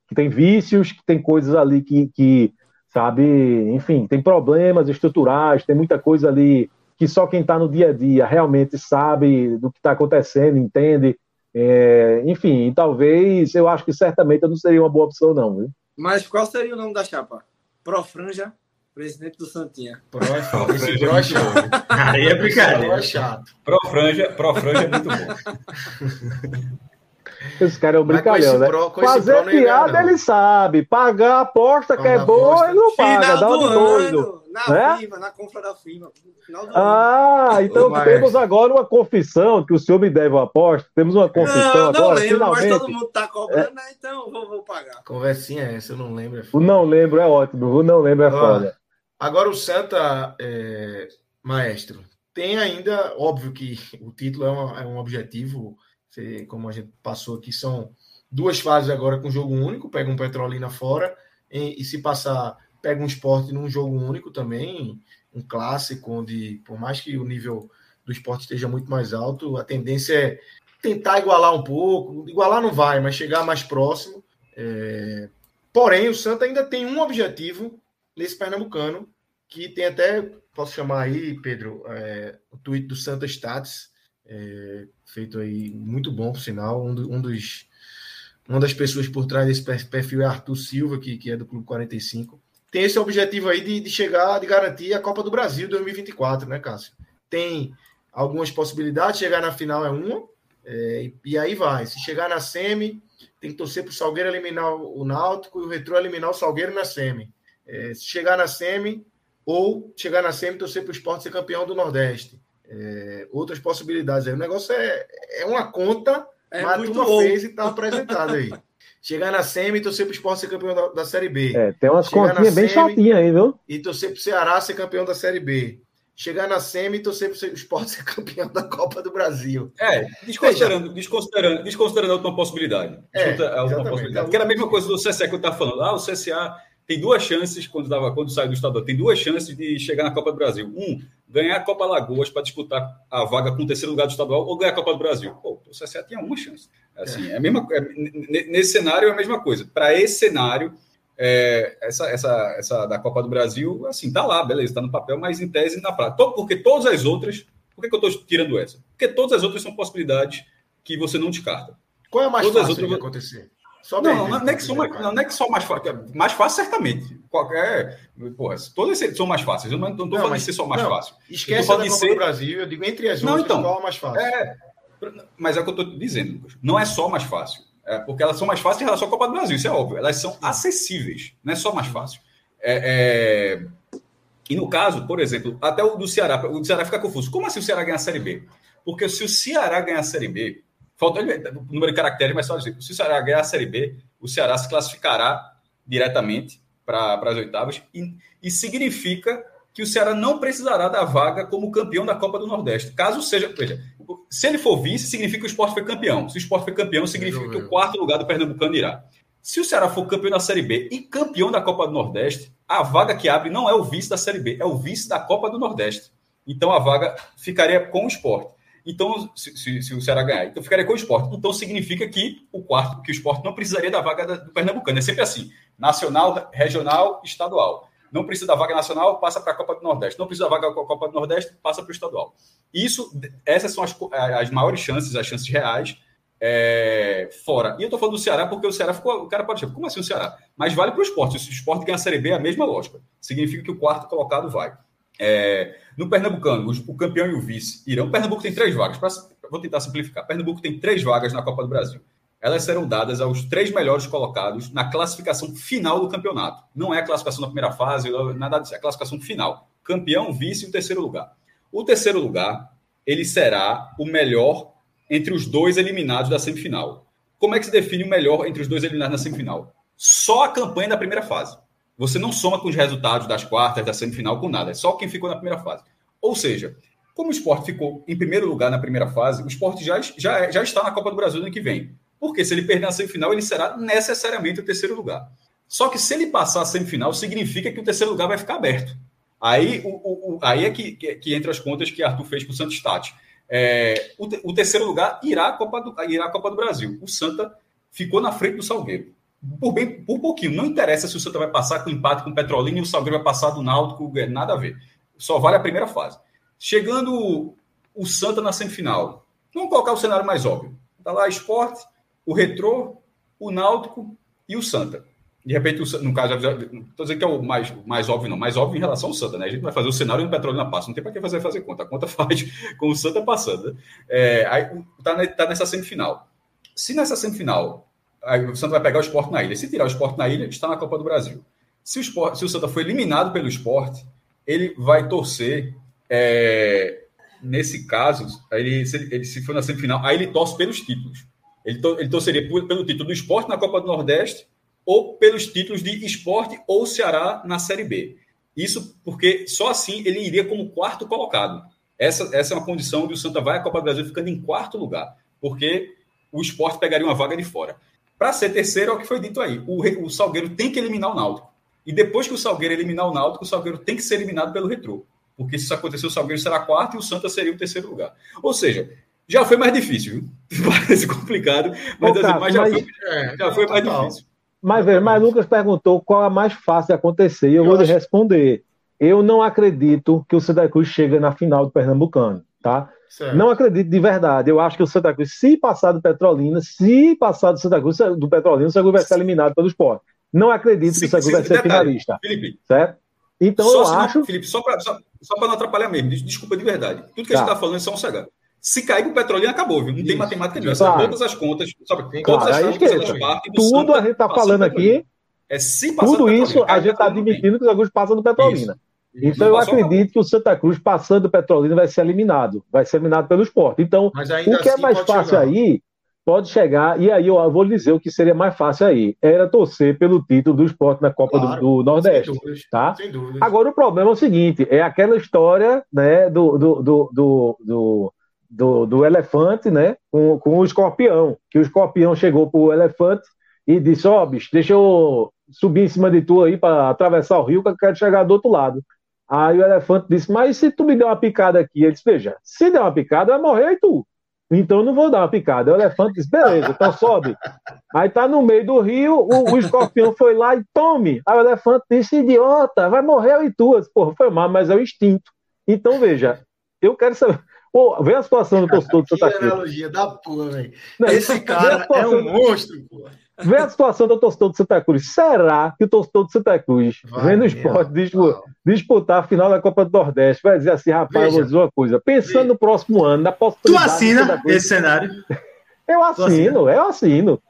S5: que tem vícios que tem coisas ali que, que sabe enfim tem problemas estruturais tem muita coisa ali que só quem está no dia a dia realmente sabe do que está acontecendo entende é, enfim, talvez, eu acho que certamente eu não seria uma boa opção, não. Viu?
S4: Mas qual seria o nome da chapa? Profranja, presidente do Santinha.
S1: Pro, esse pro é chato.
S2: Aí é brincadeira. É chato. Profranja, Profranja é muito bom.
S5: Esse cara é um brincalhão, né? Pro, Fazer piada ele sabe. Pagar a aposta que é boa, ele não paga. Dá um doido.
S4: Na né? firma, na compra da firma.
S5: Ah, então Mas... temos agora uma confissão que o senhor me deve uma aposta. Temos uma confissão não, não agora. Lembro, finalmente.
S4: mas todo mundo está cobrando, é. né? então vou, vou pagar.
S1: Conversinha é essa, eu não lembro. É
S5: o não lembro é ótimo, o não lembro é ah, foda.
S1: Agora o Santa, é, maestro, tem ainda, óbvio que o título é, uma, é um objetivo, como a gente passou aqui, são duas fases agora com jogo único, pega um Petrolina fora, e, e se passar pega um esporte num jogo único também, um clássico, onde, por mais que o nível do esporte esteja muito mais alto, a tendência é tentar igualar um pouco. Igualar não vai, mas chegar mais próximo. É... Porém, o Santa ainda tem um objetivo nesse Pernambucano, que tem até, posso chamar aí, Pedro, é, o tweet do Santa Stats, é, feito aí, muito bom, por sinal, um, do, um dos uma das pessoas por trás desse perfil é Arthur Silva, que, que é do Clube 45 tem esse objetivo aí de, de chegar, de garantir a Copa do Brasil 2024, né, Cássio? Tem algumas possibilidades, chegar na final é uma, é, e, aí vai. Se chegar na semi, tem que torcer para o Salgueiro eliminar o Náutico e o Retrô eliminar o Salgueiro na semi. É, se chegar na semi, ou chegar na semi, torcer para o esporte ser campeão do Nordeste. É, outras possibilidades aí. O negócio é, é uma conta, é mas a turma fez e está apresentado aí. chegar na SEMI e torcer para o Sport ser campeão da, da Série B.
S5: É, tem umas continhas bem chatinhas aí, viu?
S1: E torcer para o Ceará ser campeão da Série B. Chegar na SEMI e torcer para o Sport ser campeão da Copa do Brasil.
S2: É, desconsiderando, desconsiderando, desconsiderando a última possibilidade. É, a última possibilidade. Porque era a mesma coisa do CSA que eu estava falando. Ah, o CSA tem duas chances, quando, tava, quando sai do estadual, tem duas chances de chegar na Copa do Brasil. Um, ganhar a Copa Lagoas para disputar a vaga com o terceiro lugar do estadual ou ganhar a Copa do Brasil. Pô, o CSA tinha uma chance. Assim, é. é mesma, é, nesse cenário é a mesma coisa. Para esse cenário, é, essa, essa, essa da Copa do Brasil, assim, tá lá, beleza, tá no papel, mas em tese na prática. Porque todas as outras, por que, que eu estou tirando essa? Porque todas as outras são possibilidades que você não descarta.
S1: Qual é a mais todas fácil outras... de acontecer?
S2: Só não, não, é que são mais, não é que só mais fácil. Mais fácil, certamente. Qualquer. Porra, todas são mais fáceis. Eu não estou falando de ser só mais não, fácil.
S1: Esquece da Copa ser... do Brasil. Eu digo entre as não, outras, então, qual é mais fácil? É,
S2: mas é o que eu estou dizendo, Lucas. Não é só mais fácil. É porque elas são mais fáceis em relação à Copa do Brasil, isso é óbvio. Elas são acessíveis, não é só mais fácil. É, é... E no caso, por exemplo, até o do Ceará, o Ceará fica confuso. Como assim o Ceará ganha a Série B? Porque se o Ceará ganhar a Série B, falta o número de caracteres, mas só dizer, se o Ceará ganhar a Série B, o Ceará se classificará diretamente para as oitavas e, e significa que o Ceará não precisará da vaga como campeão da Copa do Nordeste. Caso seja, veja, se ele for vice, significa que o esporte foi campeão. Se o esporte foi campeão, significa que o quarto lugar do Pernambucano irá. Se o Ceará for campeão da Série B e campeão da Copa do Nordeste, a vaga que abre não é o vice da Série B, é o vice da Copa do Nordeste. Então a vaga ficaria com o esporte. Então, se, se, se, o Ceará ganhar, então ficaria com o esporte. Então significa que o quarto, que o esporte não precisaria da vaga do Pernambucano. É sempre assim: nacional, regional, estadual. Não precisa da vaga nacional, passa para a Copa do Nordeste. Não precisa da vaga da Copa do Nordeste, passa para o estadual. Isso, essas são as, as maiores chances, as chances reais é, fora. E eu estou falando do Ceará porque o Ceará ficou. O cara pode achar, como assim o Ceará? Mas vale para o esporte. Se o esporte ganhar a Série B, é a mesma lógica. Significa que o quarto colocado vai. É, no Pernambucano, o campeão e o vice irão. Pernambuco tem três vagas. Pra, vou tentar simplificar. Pernambuco tem três vagas na Copa do Brasil. Elas serão dadas aos três melhores colocados na classificação final do campeonato. Não é a classificação da primeira fase, nada disso. É a classificação final. Campeão, vice e o terceiro lugar. O terceiro lugar ele será o melhor entre os dois eliminados da semifinal. Como é que se define o melhor entre os dois eliminados na semifinal? Só a campanha da primeira fase. Você não soma com os resultados das quartas, da semifinal, com nada. É só quem ficou na primeira fase. Ou seja, como o esporte ficou em primeiro lugar na primeira fase, o esporte já, já, já está na Copa do Brasil no ano que vem. Porque se ele perder na semifinal, ele será necessariamente o terceiro lugar. Só que se ele passar a semifinal, significa que o terceiro lugar vai ficar aberto. Aí, o, o, o aí é que, que, que, entra as contas que Arthur fez com o Santos Stati. É, o, o, terceiro lugar irá à, Copa do, irá à Copa do Brasil. O Santa ficou na frente do Salgueiro. Por, bem, por pouquinho. Não interessa se o Santa vai passar com empate com o Petrolina e o Salgueiro vai passar do Náutico, é, nada a ver. Só vale a primeira fase. Chegando o Santa na semifinal. Vamos colocar o cenário mais óbvio. Está lá Esporte, o Retrô, o Náutico e o Santa. De repente, no caso, estou dizendo que é o mais, mais óbvio, não, mais óbvio em relação ao Santa, né? A gente vai fazer o cenário do petróleo na passa, não tem para que fazer fazer conta, a conta faz com o Santa passando. É, aí está tá nessa semifinal. Se nessa semifinal o Santa vai pegar o esporte na ilha, se tirar o esporte na ilha, está na Copa do Brasil. Se o, esporte, se o Santa for eliminado pelo esporte, ele vai torcer. É, nesse caso, ele, se, ele, se for na semifinal, aí ele torce pelos títulos. Ele, to, ele torceria pelo título do esporte na Copa do Nordeste ou pelos títulos de esporte ou Ceará na Série B. Isso porque só assim ele iria como quarto colocado. Essa, essa é uma condição de o Santa vai à Copa do Brasil ficando em quarto lugar, porque o esporte pegaria uma vaga de fora. Para ser terceiro, é o que foi dito aí. O, o Salgueiro tem que eliminar o Náutico. E depois que o Salgueiro eliminar o Náutico, o Salgueiro tem que ser eliminado pelo Retrô. Porque se isso acontecer, o Salgueiro será quarto e o Santa seria o terceiro lugar. Ou seja, já foi mais difícil, viu? Parece complicado, mas, Ô, assim, mas, já, mas... Foi, já foi mais difícil.
S5: Mas, velho, mas Lucas perguntou qual é a mais fácil de acontecer, e eu, eu vou lhe acho... responder. Eu não acredito que o Santa Cruz chegue na final do Pernambucano, tá? Certo. Não acredito de verdade. Eu acho que o Santa Cruz, se passar do Petrolina, se passar do Santa Cruz, do Petrolina, o Santa Cruz vai ser eliminado pelo esporte. Não acredito que o Santa Cruz vai ser detalhe, finalista. Felipe. Certo? Então
S2: só
S5: eu acho.
S2: Não, Felipe, só para só, só não atrapalhar mesmo, desculpa de verdade. Tudo que tá. a gente está falando é só um cegado. Se cair com o petróleo, acabou, viu? Não Isso. tem matemática nenhuma. Claro. Todas as contas, sabe?
S5: Todas claro, as contas, Tudo a gente está falando aqui. É se Tudo isso a gente está admitindo que o Santa Cruz passa do Petrolina. Isso. Então eu acredito que o Santa Cruz, passando o Petrolina, vai ser eliminado. Vai ser eliminado pelo esporte. Então, o que é assim mais fácil chegar. aí, pode chegar, e aí eu vou lhe dizer o que seria mais fácil aí. Era torcer pelo título do esporte na Copa claro, do, do, Nordeste. Sem dúvidas, tá? Sem. Agora o problema é o seguinte: é aquela história né, do, do, do, do do, do elefante, né? Com, com o escorpião. Que o escorpião chegou pro elefante e disse: Ó, oh, bicho, deixa eu subir em cima de tu aí para atravessar o rio, que eu quero chegar do outro lado. Aí o elefante disse: Mas se tu me der uma picada aqui? Ele disse: Veja, se der uma picada, vai morrer e tu. Então eu não vou dar uma picada. O elefante disse: Beleza, então sobe. Aí tá no meio do rio, o, o escorpião foi lá e tome. Aí o elefante disse: Idiota, vai morrer e tu. Porra, foi mal, mas é o instinto. Então veja, eu quero saber. Pô, vê a situação do torcedor do Santa Cruz. Que analogia da porra, velho. Esse cara é um monstro, pô. Vê a situação do torcedor do Santa Cruz. Será que o torcedor do Santa Cruz, vai vendo o esporte disputar, disputar a final da Copa do Nordeste, vai dizer assim, rapaz, Veja. eu vou dizer uma coisa. Pensando Veja. no próximo ano, na possibilidade...
S3: Tu assina esse cenário?
S5: Eu assino, eu assino.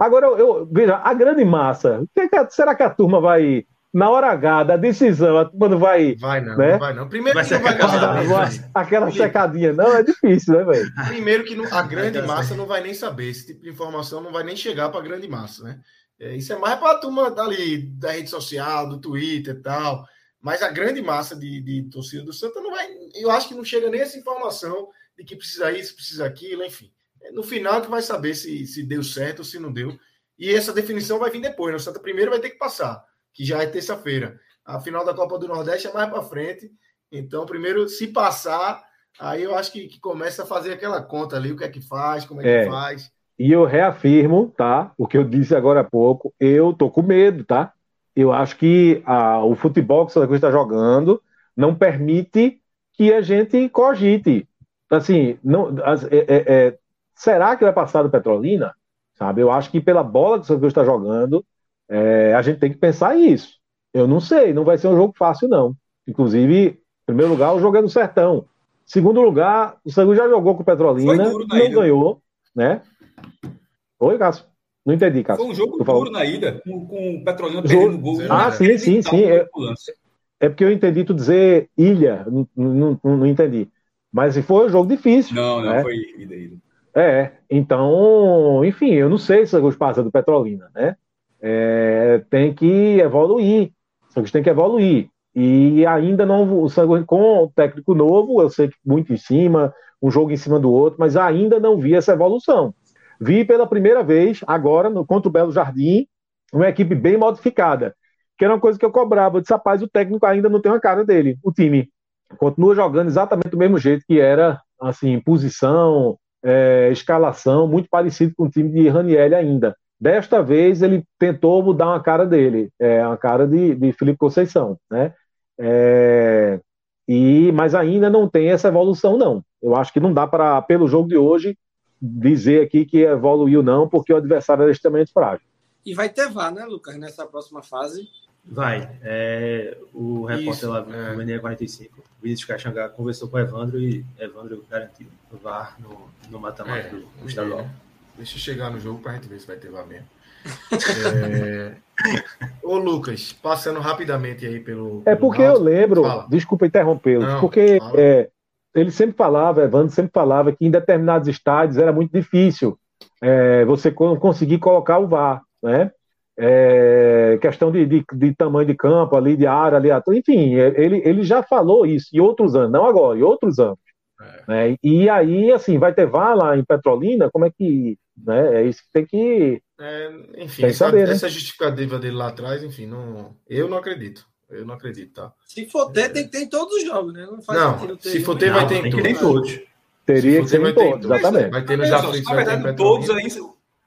S5: Agora, eu, eu, veja, a grande massa, será que a turma vai na hora H da decisão, quando vai.
S1: Vai não,
S5: né?
S1: não vai não. Primeiro
S5: vai que não vai ganhar. Aquela checadinha, não, é difícil, né, velho?
S1: Primeiro que não, a grande massa não vai nem saber. Esse tipo de informação não vai nem chegar para a grande massa, né? É, isso é mais para a turma dali, da rede social, do Twitter e tal. Mas a grande massa de, de torcida do Santa não vai. Eu acho que não chega nem essa informação de que precisa isso, precisa aquilo, enfim. É, no final que vai saber se, se deu certo ou se não deu. E essa definição vai vir depois. Né? O Santa primeiro vai ter que passar que já é terça-feira. A final da Copa do Nordeste é mais para frente. Então, primeiro, se passar, aí eu acho que, que, começa a fazer aquela conta ali, o que é que faz, como é, é. que faz.
S5: E eu reafirmo, tá? O que eu disse agora há pouco, eu tô com medo, tá? Eu acho que a, o futebol que o Santa Cruz está jogando não permite que a gente cogite. Assim, não, é, é, é, será que vai passar do Petrolina? Sabe? Eu acho que pela bola que o Santa Cruz está jogando, é, a gente tem que pensar nisso. Eu não sei, não vai ser um jogo fácil, não. Inclusive, em primeiro lugar, o jogo é no Sertão. Segundo lugar, o Sangu já jogou com o Petrolina, não ganhou, né? Oi, Cássio. Não entendi, Cássio.
S2: Foi um jogo duro na ida, com, com o Petrolina perdendo gol.
S5: Ah, sim, sim, sim. É, é, porque eu entendi tu dizer ilha, não, não, não entendi. Mas foi um jogo difícil.
S2: Não, não,
S5: né?
S2: foi ida, ida.
S5: É, então, enfim, eu não sei se o passa do Petrolina, né? É, tem que evoluir. O tem que evoluir. E ainda não, o Santos com o técnico novo, eu sei que muito em cima, um jogo em cima do outro, mas ainda não vi essa evolução. Vi pela primeira vez, agora, no, contra o Belo Jardim, uma equipe bem modificada, que era uma coisa que eu cobrava. Eu disse, rapaz, o técnico ainda não tem uma cara dele, o time. Continua jogando exatamente do mesmo jeito que era, assim, posição, é, escalação, muito parecido com o time de Raniel ainda. Desta vez ele tentou mudar uma cara dele, é, uma cara de, de Felipe Conceição, né? É, e, mas ainda não tem essa evolução, não. Eu acho que não dá para, pelo jogo de hoje, dizer aqui que evoluiu, não, porque o adversário é extremamente frágil.
S4: E vai ter VAR, né, Lucas, nessa próxima fase?
S3: Vai. É, o repórter
S1: Isso,
S3: lá
S1: é.
S3: do Mania 45, o Vinícius Caxangá, conversou com o Evandro e Evandro garantiu o VAR no, no mata-mata
S1: É,
S3: do, do estadual.
S1: Deixa eu chegar no jogo pra gente ver se vai ter VAR mesmo. É... Ô, Lucas, passando rapidamente aí pelo.
S5: É porque eu lembro,
S1: Fala.
S5: desculpa interrompê-lo, porque é, ele sempre falava, Evandro sempre falava que em determinados estádios era muito difícil é, você co- conseguir colocar o VAR, né? É, questão de, de- de tamanho de campo ali, de área ali, enfim, é, ele, ele já falou isso em outros anos, não agora, em outros anos. né? E aí, assim, vai ter VAR lá em Petrolina, como é que. Né? É isso que tem que.
S1: É, enfim,
S5: Tem
S1: essa,
S5: saber, né?
S1: essa justificativa dele lá atrás, enfim, não, eu não acredito. Eu não acredito, tá?
S4: Se for ter, tem que ter em todos os jogos, né? Não faz
S1: Não,
S4: sentido ter.
S1: se for ter, vai ter em
S3: tem que ter em
S1: todos.
S3: todos.
S5: Teria que
S1: ter,
S5: em todos,
S1: todos.
S5: exatamente.
S1: Vai ter no
S2: Mas,
S1: Jafrix,
S2: na
S1: vai ter em
S2: todos aí.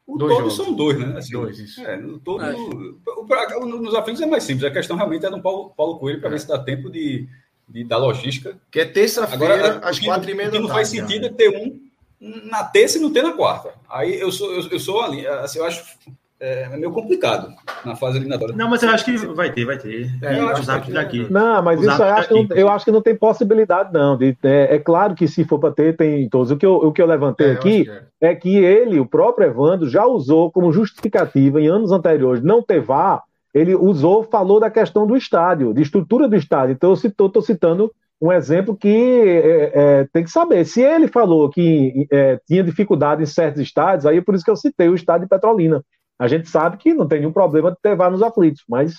S2: O
S1: Dois
S2: todos
S1: jogos.
S2: são dois, né? Assim,
S1: Dois, isso.
S2: É, no todo,
S4: É.
S2: o- nos aflitos é mais simples. A questão realmente é no Paulo, Paulo Coelho para
S1: É.
S2: ver se dá tempo de, de da logística.
S1: Que é terça-feira, às quatro e meia
S2: o que
S1: da
S2: não
S1: tarde.
S2: faz sentido é ter um na terça e não ter na quarta. Aí eu sou, eu, eu sou ali, assim, eu acho é, meio complicado na fase eliminatória.
S3: Não, mas eu acho que vai ter, vai ter.
S1: É, eu acho que
S3: daqui.
S5: Não, mas isso eu acho, que não, eu acho que não tem possibilidade, não. de- é, é claro que se for para ter, tem em todos. O que eu, o que eu levantei
S1: É, eu
S5: aqui
S1: acho que é.
S5: é que ele, o próprio Evandro, já usou como justificativa em anos anteriores não ter VAR, ele usou, falou da questão do estádio, de estrutura do estádio. Então, eu estou citando um exemplo que é, é, tem que saber. Se ele falou que é, tinha dificuldade em certos estádios, aí é por isso que eu citei o estádio de Petrolina. A gente sabe que não tem nenhum problema de ter VAR nos aflitos, mas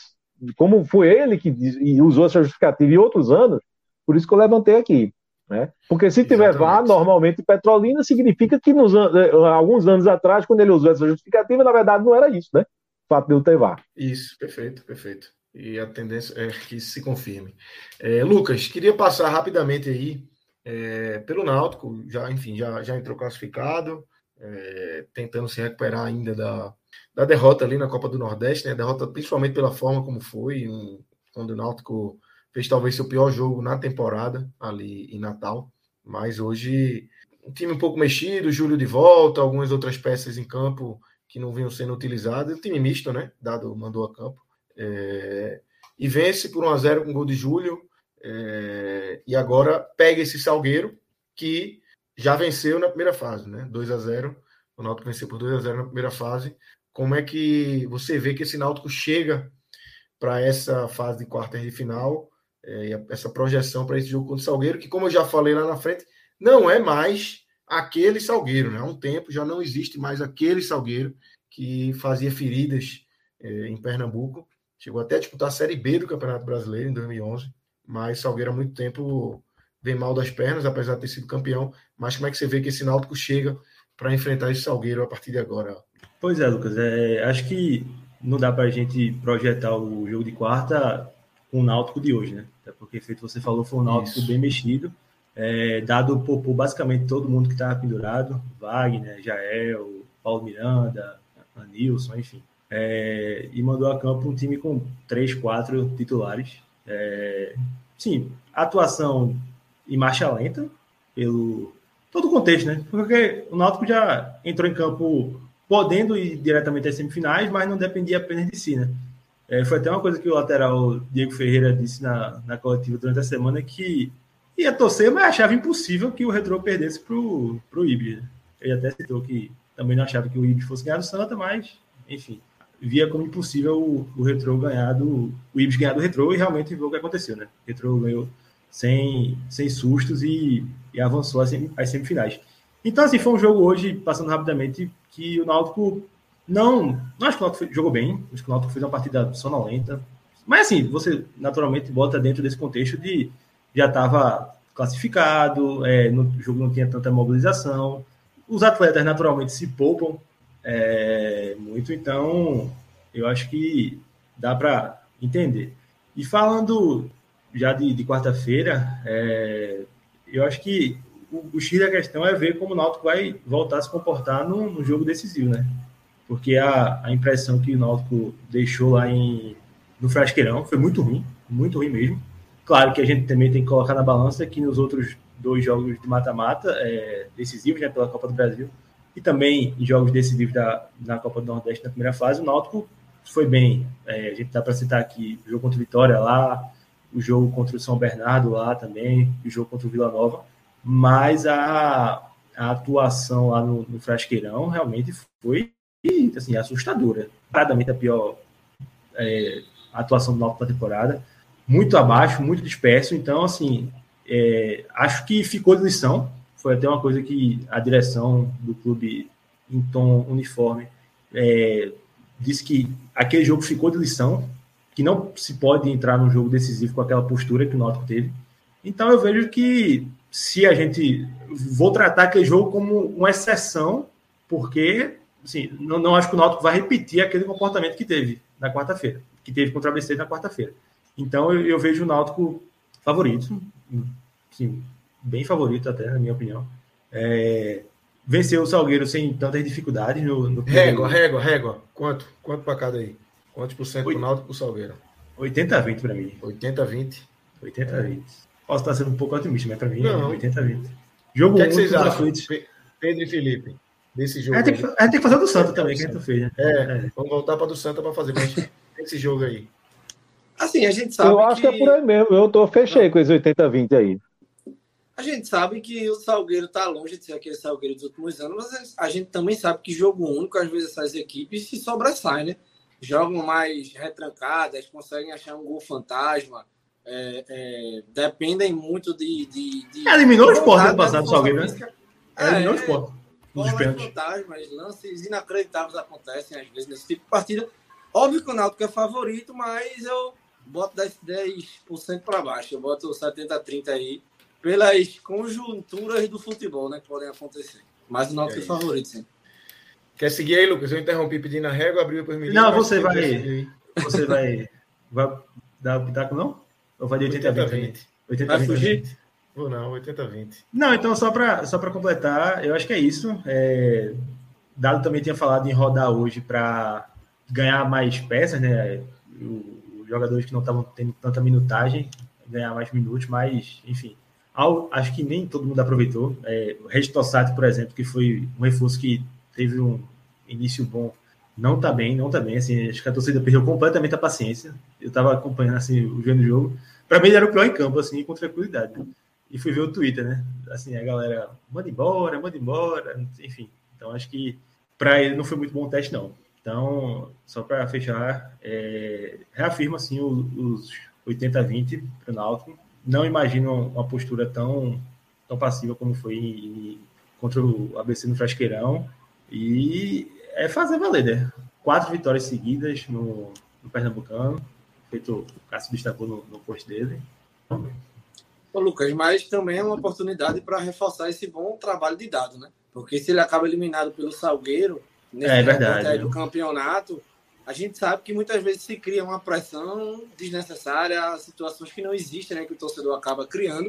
S5: como foi ele que usou essa justificativa em outros anos, por isso que eu levantei aqui. Né? Porque se tiver
S1: Exatamente.
S5: VAR, normalmente Petrolina significa que nos, eh, alguns anos atrás, quando ele usou essa justificativa, na verdade não era isso, né? O fato de não ter VAR.
S1: Isso, perfeito, perfeito. E a tendência é que se confirme. É, Lucas, queria passar rapidamente aí é, pelo Náutico, já, enfim, já, já entrou classificado, é, tentando se recuperar ainda da, da derrota ali na Copa do Nordeste, né? Derrota principalmente pela forma como foi, um- quando o Náutico fez talvez seu pior jogo na temporada ali em Natal. Mas hoje, um time um pouco mexido, Júlio de volta, algumas outras peças em campo que não vinham sendo utilizadas. O time misto, né? Dado mandou a campo. É, e vence por 1x0 com gol de Júlio. é, e agora pega esse Salgueiro, que já venceu na primeira fase, né? 2 a 0 O Náutico venceu por 2 a 0 na primeira fase. Como é que você vê que esse Náutico chega para essa fase de quartas de final, é, e a- essa projeção para esse jogo contra o Salgueiro, que, como eu já falei lá na frente, não é mais aquele Salgueiro, né? Há um tempo já não existe mais aquele Salgueiro que fazia feridas eh, em Pernambuco. Chegou até a disputar a Série B do Campeonato Brasileiro em 2011, mas Salgueiro há muito tempo vem mal das pernas, apesar de ter sido campeão. Mas como é que você vê que esse Náutico chega para enfrentar esse Salgueiro a partir de agora?
S3: Pois é, Lucas. É, acho que não dá para a gente projetar o jogo de quarta com o Náutico de hoje, né? Até porque, feito você falou, foi um Náutico
S1: Isso.
S3: bem mexido, é, dado por, por basicamente todo mundo que estava pendurado, Wagner, Jael, Paulo Miranda, Anilson, enfim. É, e mandou a campo um time com três, quatro titulares. É, sim, atuação em marcha lenta, pelo todo o contexto, né? Porque o Náutico já entrou em campo podendo ir diretamente às semifinais, mas não dependia apenas de si, né? É, foi até uma coisa que o lateral Diego Ferreira disse na, na coletiva durante a semana que ia torcer, mas achava impossível que o Retrô perdesse pro, pro Ibis. né? Ele até citou que também não achava que o Ibis fosse ganhar do Santa, mas, enfim, via como impossível o, o Retrô ganhar do. O Ibis ganhar do Retrô e realmente foi o que aconteceu, né? O Retrô ganhou sem, sem sustos e, e avançou às, às semifinais. Então, assim, foi um jogo hoje, passando rapidamente, que o Náutico não. Não acho que o Náutico jogou bem, acho que o Náutico fez uma partida sonolenta. Mas, assim, você naturalmente bota dentro desse contexto de já estava classificado, é, no o jogo não tinha tanta mobilização. Os atletas naturalmente se poupam é, muito, então eu acho que dá para entender. E falando já de, de quarta-feira, é, eu acho que o, o X da questão é ver como o Náutico vai voltar a se comportar no, no jogo decisivo, né? Porque a, a impressão que o Náutico deixou lá em, no Frasqueirão foi muito ruim, muito ruim mesmo. Claro que a gente também tem que colocar na balança que nos outros dois jogos de mata-mata, é, decisivos né, pela Copa do Brasil, e também em jogos decisivos da, na Copa do Nordeste na primeira fase, o Náutico foi bem. É, a gente dá para citar aqui o jogo contra o Vitória lá, o jogo contra o São Bernardo lá também, o jogo contra o Vila Nova, mas a, a atuação lá no, no Frasqueirão realmente foi assim, assustadora. Claramente a pior é, atuação do Náutico na temporada muito abaixo, muito disperso. Então, assim, é, acho que ficou de lição. Foi até uma coisa que a direção do clube, em tom uniforme, é, disse que aquele jogo ficou de lição, que não se pode entrar num jogo decisivo com aquela postura que o Náutico teve. Então, eu vejo que se a gente. Vou tratar aquele jogo como uma exceção, porque assim, não, não acho que o Náutico vai repetir aquele comportamento que teve na quarta-feira, que teve contra o ABC na quarta-feira. Então eu, eu, vejo o Náutico favorito, sim, bem favorito até, na minha opinião. É, venceu o Salgueiro sem tantas dificuldades no, no
S1: Régua, régua, régua. Quanto? Quanto para cada aí? Quantos por cento pro Náutico pro Salgueiro?
S3: 80 a 20 para mim.
S1: 80 a 20?
S3: 80 a 20. Posso estar sendo um pouco otimista, mas para mim
S1: Não.
S3: é 80 a 20. Jogo
S1: O que, é que vocês acham? Pedro e Felipe, desse jogo.
S3: A gente, tem que, gente tem que fazer do Santa também, que a gente fez, né?
S1: É, vamos voltar para do Santa para fazer. Mas esse jogo aí.
S4: Assim, a gente sabe
S5: Eu acho que é por aí mesmo. Eu tô fechei com esse 80-20 aí.
S4: A gente sabe que o Salgueiro está longe de ser aquele Salgueiro dos últimos anos, mas a gente também sabe que jogo único, às vezes, essas equipes se sobressaem, né? Jogam mais retrancadas, conseguem achar um gol fantasma, é, é, dependem muito de. de, de
S3: Eliminou o Sport ano
S4: vontade,
S3: passado, Salgueiro, né?
S4: física.
S3: Eliminou o
S4: É,
S3: Sport. Nos
S4: bolas fantasmas, lances inacreditáveis acontecem às vezes nesse tipo de partida. Óbvio que o Náutico é favorito, mas eu boto 10%, 10 para baixo. Eu boto 70-30 aí, pelas conjunturas do futebol, né, que podem acontecer. Mas o Náutico é,
S1: É
S4: favorito, sim.
S1: Quer seguir aí, Lucas? Eu interrompi pedindo a régua, abriu depois me
S3: Não, você vai-. Você vai, vai dar o pitaco, não? Ou vai de 80 a 20?
S1: 80-20.
S3: 80
S4: Vai
S3: 20.
S4: fugir?
S1: Vou não, 80-20.
S3: Não, então só para só completar, eu acho que é isso. É, Dado também tinha falado em rodar hoje para ganhar mais peças, né? Os jogadores que não estavam tendo tanta minutagem, ganhar mais minutos, mas, enfim, ao- acho que nem todo mundo aproveitou. É, o Regis Tossati, por exemplo, que foi um reforço que teve um início bom, não tá bem, não tá bem. Assim, acho que a torcida perdeu completamente a paciência. Eu estava acompanhando assim, o vendo o jogo. Para mim, ele era o pior em campo, assim, com tranquilidade. E fui ver o Twitter, né? Assim, a galera, manda embora, manda embora, enfim. Então, acho que para ele não foi muito bom o teste, não. Então, só para fechar, é, reafirma, assim, o- os 80-20 para o Náutico. Não imagino uma postura tão, tão passiva como foi em- contra o ABC no Frasqueirão. E é fazer valer, né? Quatro vitórias seguidas no, no Pernambucano. Feito, o Cássio destacou no, no post dele.
S4: Ô, Lucas, mas também é uma oportunidade para reforçar esse bom trabalho de dado, né? Porque se ele acaba eliminado pelo Salgueiro, nesse
S3: É verdade,
S4: recorte aí
S3: né?
S4: do campeonato, a gente sabe que muitas vezes se cria uma pressão desnecessária, situações que não existem, né? Que o torcedor acaba criando,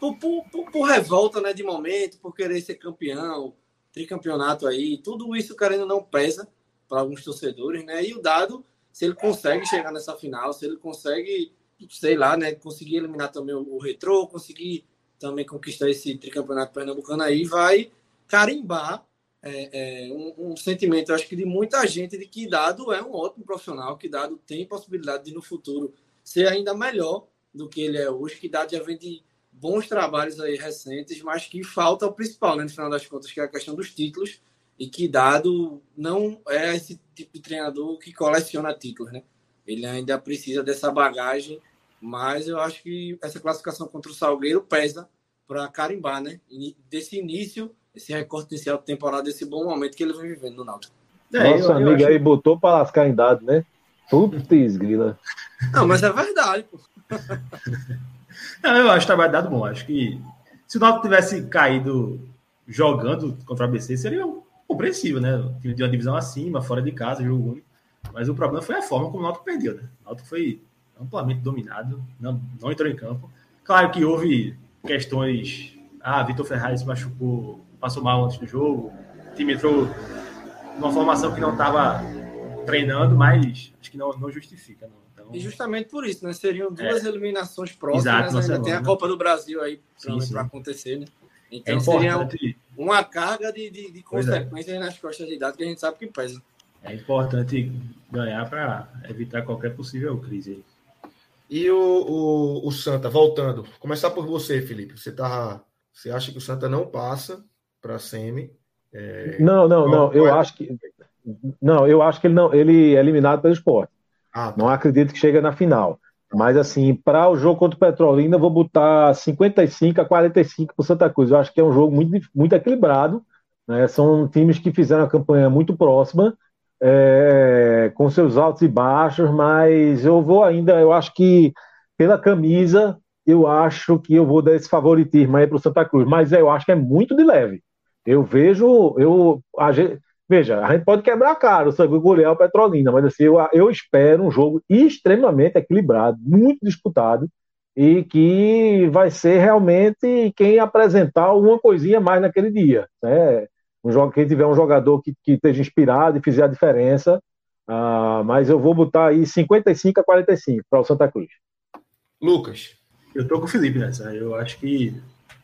S4: por, por, por- revolta né, de momento, por querer ser campeão, tricampeonato aí, tudo isso, querendo não, pesa para alguns torcedores, né? E o dado, se ele consegue chegar nessa final, se ele consegue sei lá, né, conseguir eliminar também o, o Retrô, conseguir também conquistar esse tricampeonato pernambucano aí, vai carimbar é, é, um, um sentimento, acho que de muita gente, de que Dado é um ótimo profissional, que Dado tem possibilidade de no futuro ser ainda melhor do que ele é hoje, que Dado já vem de bons trabalhos aí recentes, mas que falta o principal, né, no final das contas, que é a questão dos títulos, e que Dado não é esse tipo de treinador que coleciona títulos, né? Ele ainda precisa dessa bagagem Mas eu acho que essa classificação contra o Salgueiro pesa para carimbar, né? Desse início, esse recorte inicial de temporada, desse bom momento que ele vem vivendo no Náutico.
S5: É, Nosso eu, amigo eu acho... aí botou para lascar em dado, né? Putz, grila.
S4: Não, mas é verdade, pô.
S3: Não, eu acho que tá dado bom. Acho que se o Náutico tivesse caído jogando contra o ABC, seria compreensível, né? O time de uma divisão acima, fora de casa, jogo único. Mas o problema foi a forma como o Náutico perdeu, né? O Náutico foi amplamente dominado, não, não entrou em campo. Claro que houve questões. Ah, Vitor Ferraz se machucou, passou mal antes do jogo. O time entrou numa formação que não estava treinando, mas acho que não, não justifica. Não. Então,
S4: e justamente por isso, né? Seriam duas é, eliminações próximas. Exato, ainda tem a Copa do Brasil aí para acontecer, né? Então é seria uma carga de, de, de é. consequências é. nas costas de idade que a gente sabe que pesa.
S3: É importante ganhar para evitar qualquer possível crise.
S1: E o, o, o, Santa, voltando, começar por você, Felipe. Você tá, você acha que o Santa não passa para a semi?
S5: É, não, não, não. Eu é? acho que não. Eu acho que ele não. Ele é eliminado pelo esporte. Ah, tá. Não acredito que chega na final. Mas assim, para o jogo contra o Petrolina, eu vou botar 55 a 45 para Santa Cruz. Eu acho que é um jogo muito, muito equilibrado. Né? São times que fizeram a campanha muito próxima é, com seus altos e baixos, mas eu vou ainda, eu acho que pela camisa, eu acho que eu vou dar esse favoritismo aí para o Santa Cruz, mas eu acho que é muito de leve. Eu vejo, eu, a gente, veja, a gente pode quebrar a cara, o Santa golear o Petrolina, mas assim, eu, eu espero um jogo extremamente equilibrado, muito disputado, e que vai ser realmente quem apresentar alguma coisinha mais naquele dia. Né? um jogo, quem tiver um jogador que, que esteja inspirado e fizer a diferença. Uh, mas eu vou botar aí 55 a 45 para o Santa Cruz.
S1: Lucas.
S3: Eu tô com o Felipe nessa. Eu acho que,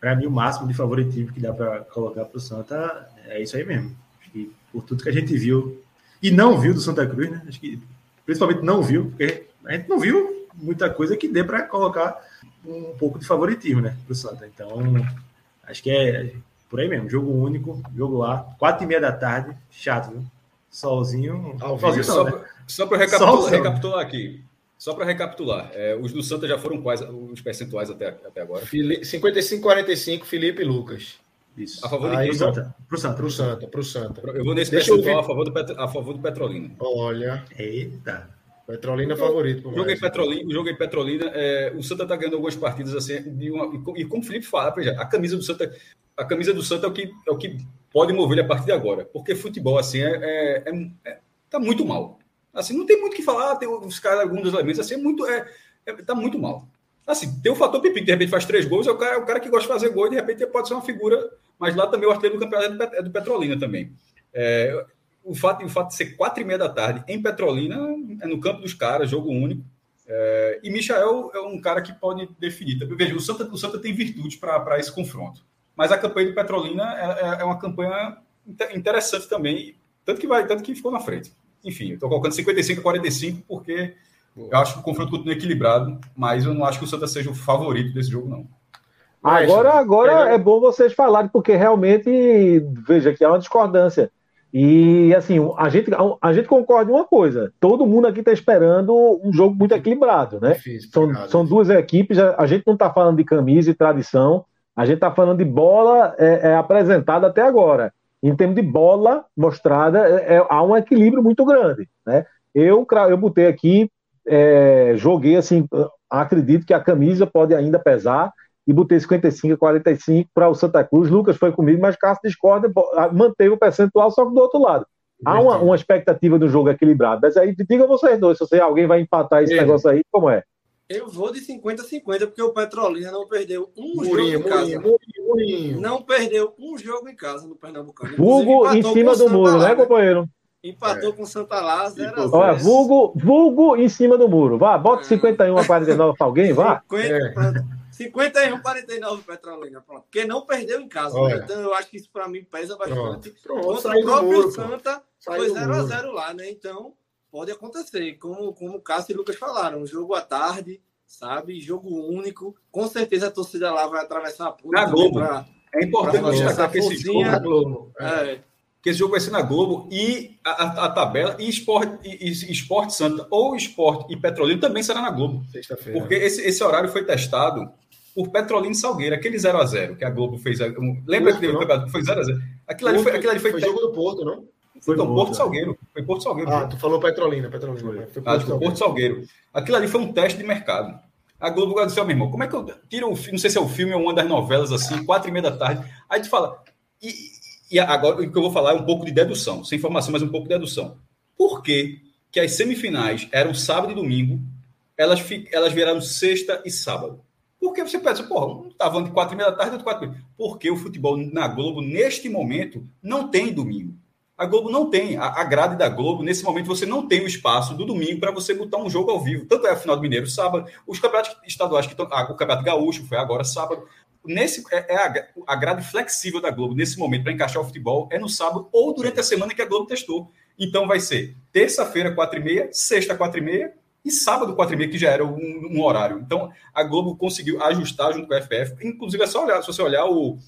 S3: para mim, o máximo de favoritismo que dá para colocar para o Santa é isso aí mesmo. Acho que por tudo que a gente viu e não viu do Santa Cruz, né? Acho que principalmente não viu, porque a gente não viu muita coisa que dê para colocar um pouco de favoritismo, né, para o Santa. Então, acho que é por aí mesmo, jogo único, jogo lá, quatro e meia da tarde, chato, viu? Solzinho.
S2: Ao solzinho só, né? só para recapitular, recapitular, aqui. Só para recapitular, é, os do Santa já foram quais os percentuais até, até agora?
S1: 55-45, Felipe e Lucas.
S3: Isso. A favor de quem? Santa. Pro Santa. Pro Santa. Pro Santa.
S2: Eu vou nesse Deixa percentual a favor, do Petro, a favor do Petrolina.
S1: Olha.
S3: Eita.
S1: Petrolina é favorito.
S2: O jogo, em Petrolina, o jogo em Petrolina, é, o Santa está ganhando algumas partidas assim, de uma, e, como o Felipe fala, a camisa do Santa, a camisa do Santa é o que, é o que pode mover ele a partir de agora, porque futebol assim é, é, é, é tá muito mal. Assim, não tem muito o que falar, tem os caras, alguns dos elementos, assim, é muito, é, é, tá muito mal. Assim, tem o fator Pipi, que de repente faz três gols, é o cara, é o cara que gosta de fazer gol, e de repente pode ser uma figura, mas lá também o artilheiro do campeonato é do Petrolina também. É, o fato, o fato de ser quatro e meia da tarde em Petrolina, é no campo dos caras, jogo único. É, e Michael é um cara que pode definir. Veja, o Santa, o Santa tem virtudes para esse confronto. Mas a campanha do Petrolina é, é, é uma campanha interessante também, tanto que vai, tanto que ficou na frente. Enfim, eu estou colocando 55 a 45 porque eu acho que o confronto continua equilibrado, mas eu não acho que o Santa seja o favorito desse jogo, não.
S5: Agora, agora é bom vocês falarem, porque realmente, veja que há uma discordância. E assim, a gente, a gente concorda em uma coisa: todo mundo aqui está esperando um jogo muito equilibrado, né? Difícil, são, são duas equipes, a, gente não está falando de camisa e tradição, a gente está falando de bola é, é, apresentada até agora. Em termos de bola mostrada, é, é há um equilíbrio muito grande. Né? Eu, eu botei aqui, é, joguei assim, acredito que a camisa pode ainda pesar, e botei 55 a 45 para o Santa Cruz. Lucas foi comigo, mas Cássio discorda, manteve o percentual, só que do outro lado. Há uma, uma expectativa do jogo equilibrado. Mas aí, diga vocês dois, se você, alguém vai empatar esse negócio aí, como é?
S4: Eu vou de 50 a 50, porque o Petrolina não perdeu um murinho, jogo em casa. Murinho, murinho. Não perdeu um jogo em casa no Pernambucano.
S5: Vulgo em cima do muro, né, companheiro?
S4: Empatou é. com Santa Lázaro.
S5: Olha, vulgo, vulgo em cima do muro. Vá, bota é. 51 a 49 para alguém, vá.
S4: 50, é. 51, 49 Petrolina, pronto. Porque não perdeu em casa. Né? Então eu acho que isso para mim pesa bastante. Pronto, pronto Contra o próprio muro, Santa foi 0x0 lá, né? Então pode acontecer. Como, como o Cássio e o Lucas falaram, jogo à tarde, sabe? Jogo único. Com certeza a torcida lá vai atravessar a
S2: pura. Na Globo. Pra, é importante destacar que esse jogo
S4: na Globo. É. é.
S2: que esse jogo vai ser na Globo e a, a, a tabela e Esporte, e, e Esporte Santa ou Esporte e Petrolina também será na Globo. Sexta-feira. Porque esse, esse horário foi testado por Petrolina e Salgueiro, aquele 0x0 que a Globo fez. Lembra que foi 0x0? Aquilo, ali foi, aquilo ali foi,
S1: foi jogo do Porto, não?
S2: Foi então, Porto, Salgueiro. Foi Porto Salgueiro.
S1: Ah, tu falou Petrolina, Petrolina. Foi,
S2: foi Porto, ah, Salgueiro. Porto Salgueiro. Aquilo ali foi um teste de mercado. A Globo vai dizer, meu irmão, como é que eu tiro o filme, não sei se é o filme ou uma das novelas, assim, quatro e meia da tarde. Aí tu fala, e, e agora o que eu vou falar é um pouco de dedução, sem informação, mas um pouco de dedução. Por que, que as semifinais eram sábado e domingo, elas, elas viraram sexta e sábado? Porque você pensa, porra, um estava de quatro e meia da tarde, outro quatro e meia. Porque o futebol na Globo, neste momento, não tem domingo. A Globo não tem. A, grade da Globo, nesse momento, você não tem o espaço do domingo para você botar um jogo ao vivo. Tanto é a final do Mineiro, sábado. Os campeonatos estaduais que estão. O Campeonato Gaúcho foi agora sábado nesse é, é a, a, grade flexível da Globo nesse momento para encaixar o futebol é no sábado ou durante a semana que a Globo testou. Então vai ser terça-feira, quatro e meia, sexta, quatro e meia e sábado, quatro e meia, que já era um, um, horário. Então a Globo conseguiu ajustar junto com a FPF. Inclusive, é só olhar, se você olhar o,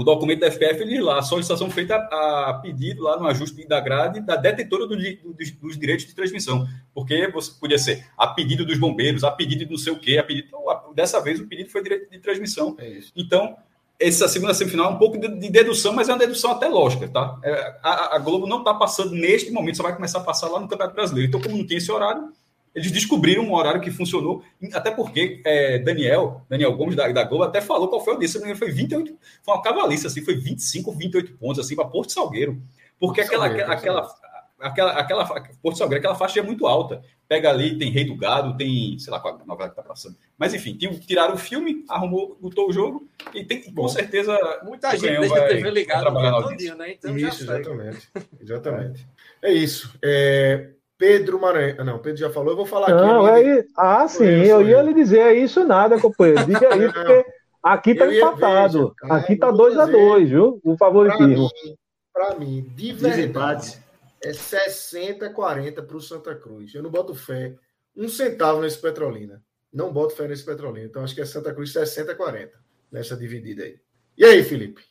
S2: o documento da FPF, ele lá, a solicitação feita a, pedido lá no ajuste da grade da detetora do, do, dos, direitos de transmissão. Porque você podia ser a pedido dos bombeiros, a pedido de não sei o quê, a pedido. Então, dessa vez o pedido foi direito de transmissão. É então, essa segunda semifinal é um pouco de, de, dedução, mas é uma dedução até lógica, tá? É, a, a, Globo não está passando neste momento, só vai começar a passar lá no Campeonato Brasileiro. Então, como não tem esse horário, eles descobriram um horário que funcionou, até porque é, Daniel, Daniel Gomes da, da, Globo até falou qual foi o desse, foi 28, foi uma cavalista, assim, foi 25, 28 pontos, assim, para Porto Salgueiro. Porque Porto aquela, Salgueiro, aquela, aquela, aquela, aquela, Porto Salgueiro, aquela faixa é muito alta. Pega ali, tem Rei do Gado, tem, sei lá qual a novela que tá passando. Mas enfim, tiraram o filme, arrumou, botou o jogo, e tem, Bom, com certeza.
S4: Muita gente deixa a TV ligada
S1: né? Então isso, exatamente. exatamente. É isso. É, Pedro Maranhão. Ah, não, Pedro já falou, eu vou falar
S5: não, aqui. É... Ah, sim, eu, eu ia lhe dizer, é isso nada, companheiro. Diga aí, porque aqui tá empatado. Ver, aqui tá 2x2, dois, viu? O favoritismo.
S1: Para mim, mim, de verdade, é 60-40 para o Santa Cruz. Eu não boto fé um centavo nesse Petrolina. Não boto fé nesse Petrolina. Então acho que é Santa Cruz 60-40 nessa dividida aí. E aí, Felipe?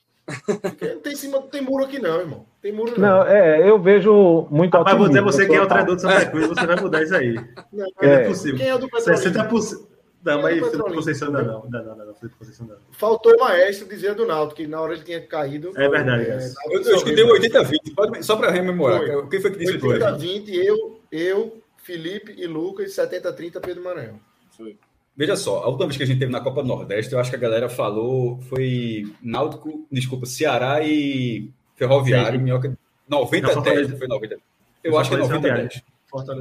S1: Não tem, cima, tem muro aqui não, irmão. Tem muro não.
S5: Não, é, eu vejo muito
S3: Rapaz, vou dizer você quem é o treinador do Santa Cruz, você vai mudar isso aí. Não, é, é possível. Quem é o do Petrolina? 60%. Não, mas Felipe Conceição não, não, não, não, não, Felipe Conceição não.
S1: Faltou o maestro dizer do Naldo, que na hora ele tinha caído.
S3: É verdade.
S2: É, eu, eu escutei o 80-20, só para rememorar. Foi. Quem foi que disse
S1: 80-20, eu, eu, Felipe e Lucas, 70-30 Pedro Maranhão.
S2: Foi. Veja só, a última vez que a gente teve na Copa do Nordeste, eu acho que a galera falou, foi Náutico, desculpa, Ceará e Ferroviário, Minhoca, 90 10, foi 90. Eu acho que é 90 10.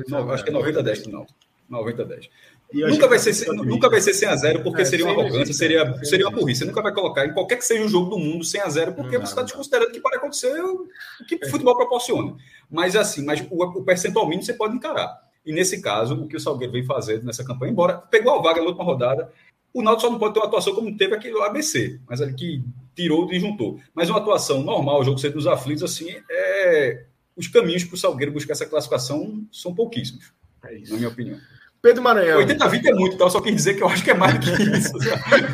S2: Não, acho que é 90 10 não. 90 10. Nunca vai, ser, nunca vai ser 100 a 0 porque é, seria uma arrogância, seria, seria uma burrice. Você nunca vai colocar em qualquer que seja o jogo do mundo 100 a 0 porque não, você está desconsiderando que pode acontecer o que o futebol proporciona. Mas assim, mas o, o percentual mínimo você pode encarar. E nesse caso, o que o Salgueiro vem fazendo nessa campanha, embora pegou a vaga na última rodada, o Náutico só não pode ter uma atuação como teve aquele ABC, mas ali que tirou e juntou. Mas uma atuação normal, o jogo ser dos aflitos, assim, é... os caminhos para o Salgueiro buscar essa classificação são pouquíssimos, é na minha opinião.
S1: Pedro Maranhão.
S2: 80-20 é muito, então só quis dizer que eu acho que é mais do que isso.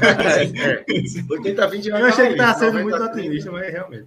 S1: é, é. 80-20
S3: Eu achei que estava sendo muito otimista, mas realmente.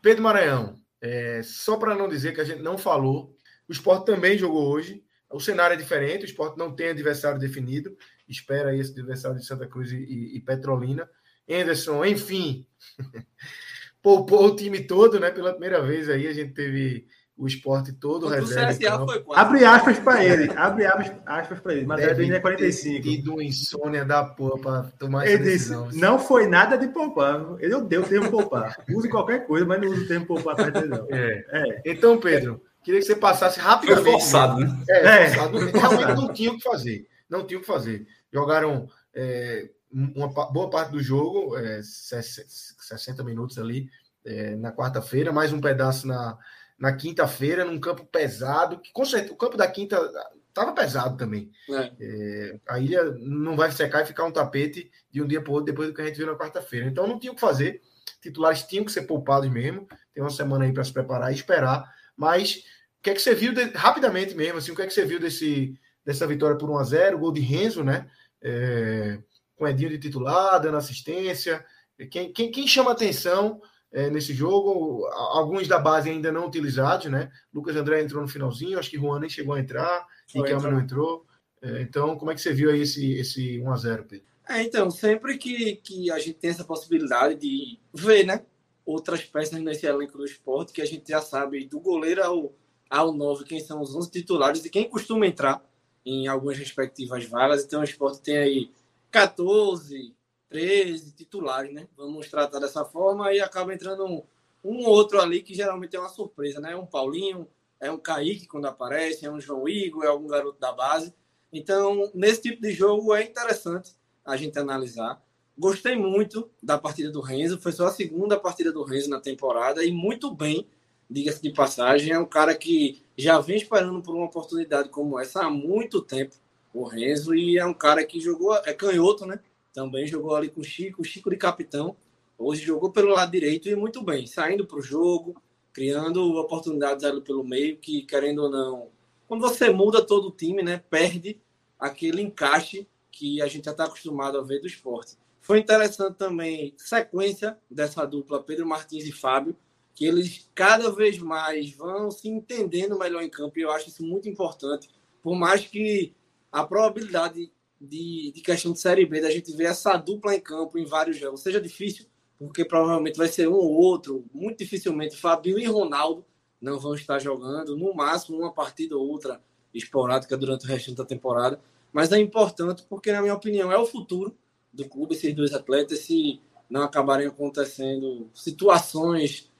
S1: Pedro Maranhão, é, só para não dizer que a gente não falou o esporte também jogou hoje. O cenário é diferente, o esporte não tem adversário definido. Espera esse adversário de Santa Cruz e, e Petrolina. Anderson, enfim, poupou o time todo, né? Pela primeira vez aí a gente teve o esporte todo reserva.
S3: Abre aspas para ele, abre aspas para ele, mas é é 45.
S1: E do insônia da porra para tomar
S3: ele essa decisão. Disse, não foi nada de poupar. Ele odeia o termo poupar. Use qualquer coisa, mas não use o termo poupar dele, não.
S1: É. é. Então, Pedro, Queria que você passasse rapidamente.
S2: Foi forçado, né?
S1: É, é. Forçado. Realmente não tinha o que fazer. Não tinha o que fazer. Jogaram é, uma boa parte do jogo, é, 60 minutos ali é, na quarta-feira, mais um pedaço na, na quinta-feira, num campo pesado, que com certeza, o campo da quinta estava pesado também. É. É, a ilha não vai secar e ficar um tapete de um dia para outro depois do que a gente viu na quarta-feira. Então não tinha o que fazer. Titulares tinham que ser poupados mesmo. Tem uma semana aí para se preparar e esperar. Mas o que é que você viu de, rapidamente mesmo? Assim, o que é que você viu desse, dessa vitória por 1 a 0 gol de Renzo, né? É, com Edinho de titular, dando assistência. Quem, quem, quem chama atenção é, nesse jogo. Alguns da base ainda não utilizados, né? Lucas André entrou no finalzinho, acho que Juan nem chegou a entrar, Riquelme não entrou. É, então, como é que você viu aí esse, esse 1x0, Pedro?
S4: É, então, sempre que, que a gente tem essa possibilidade de ver, né? Outras peças nesse elenco do esporte, que a gente já sabe do goleiro ao, ao 9, quem são os 11 titulares e quem costuma entrar em algumas respectivas vagas. Então, o esporte tem aí 14, 13 titulares, né? Vamos tratar dessa forma e acaba entrando um, um outro ali que geralmente é uma surpresa, né? Um Paulinho, é um Kaique quando aparece, é um João Igor, é algum garoto da base. Então, nesse tipo de jogo é interessante a gente analisar. Gostei muito da partida do Renzo, foi só a segunda partida do Renzo na temporada e muito bem, diga-se de passagem. É um cara que já vem esperando por uma oportunidade como essa há muito tempo, o Renzo, e é um cara que jogou, é canhoto, né? Também jogou ali com o Chico, o Chico de capitão. Hoje jogou pelo lado direito e muito bem, saindo para o jogo, criando oportunidades ali pelo meio, que querendo ou não, quando você muda todo o time, né, perde aquele encaixe que a gente já está acostumado a ver do esporte. Foi interessante também sequência dessa dupla Pedro Martins e Fábio, que eles cada vez mais vão se entendendo melhor em campo e eu acho isso muito importante. Por mais que a probabilidade de, de questão de Série B da gente ver essa dupla em campo em vários jogos seja difícil, porque provavelmente vai ser um ou outro, muito dificilmente Fabio e Ronaldo não vão estar jogando, no máximo uma partida ou outra esporádica durante o resto da temporada mas é importante porque, na minha opinião, é o futuro do clube, esses dois atletas, se não acabarem acontecendo situações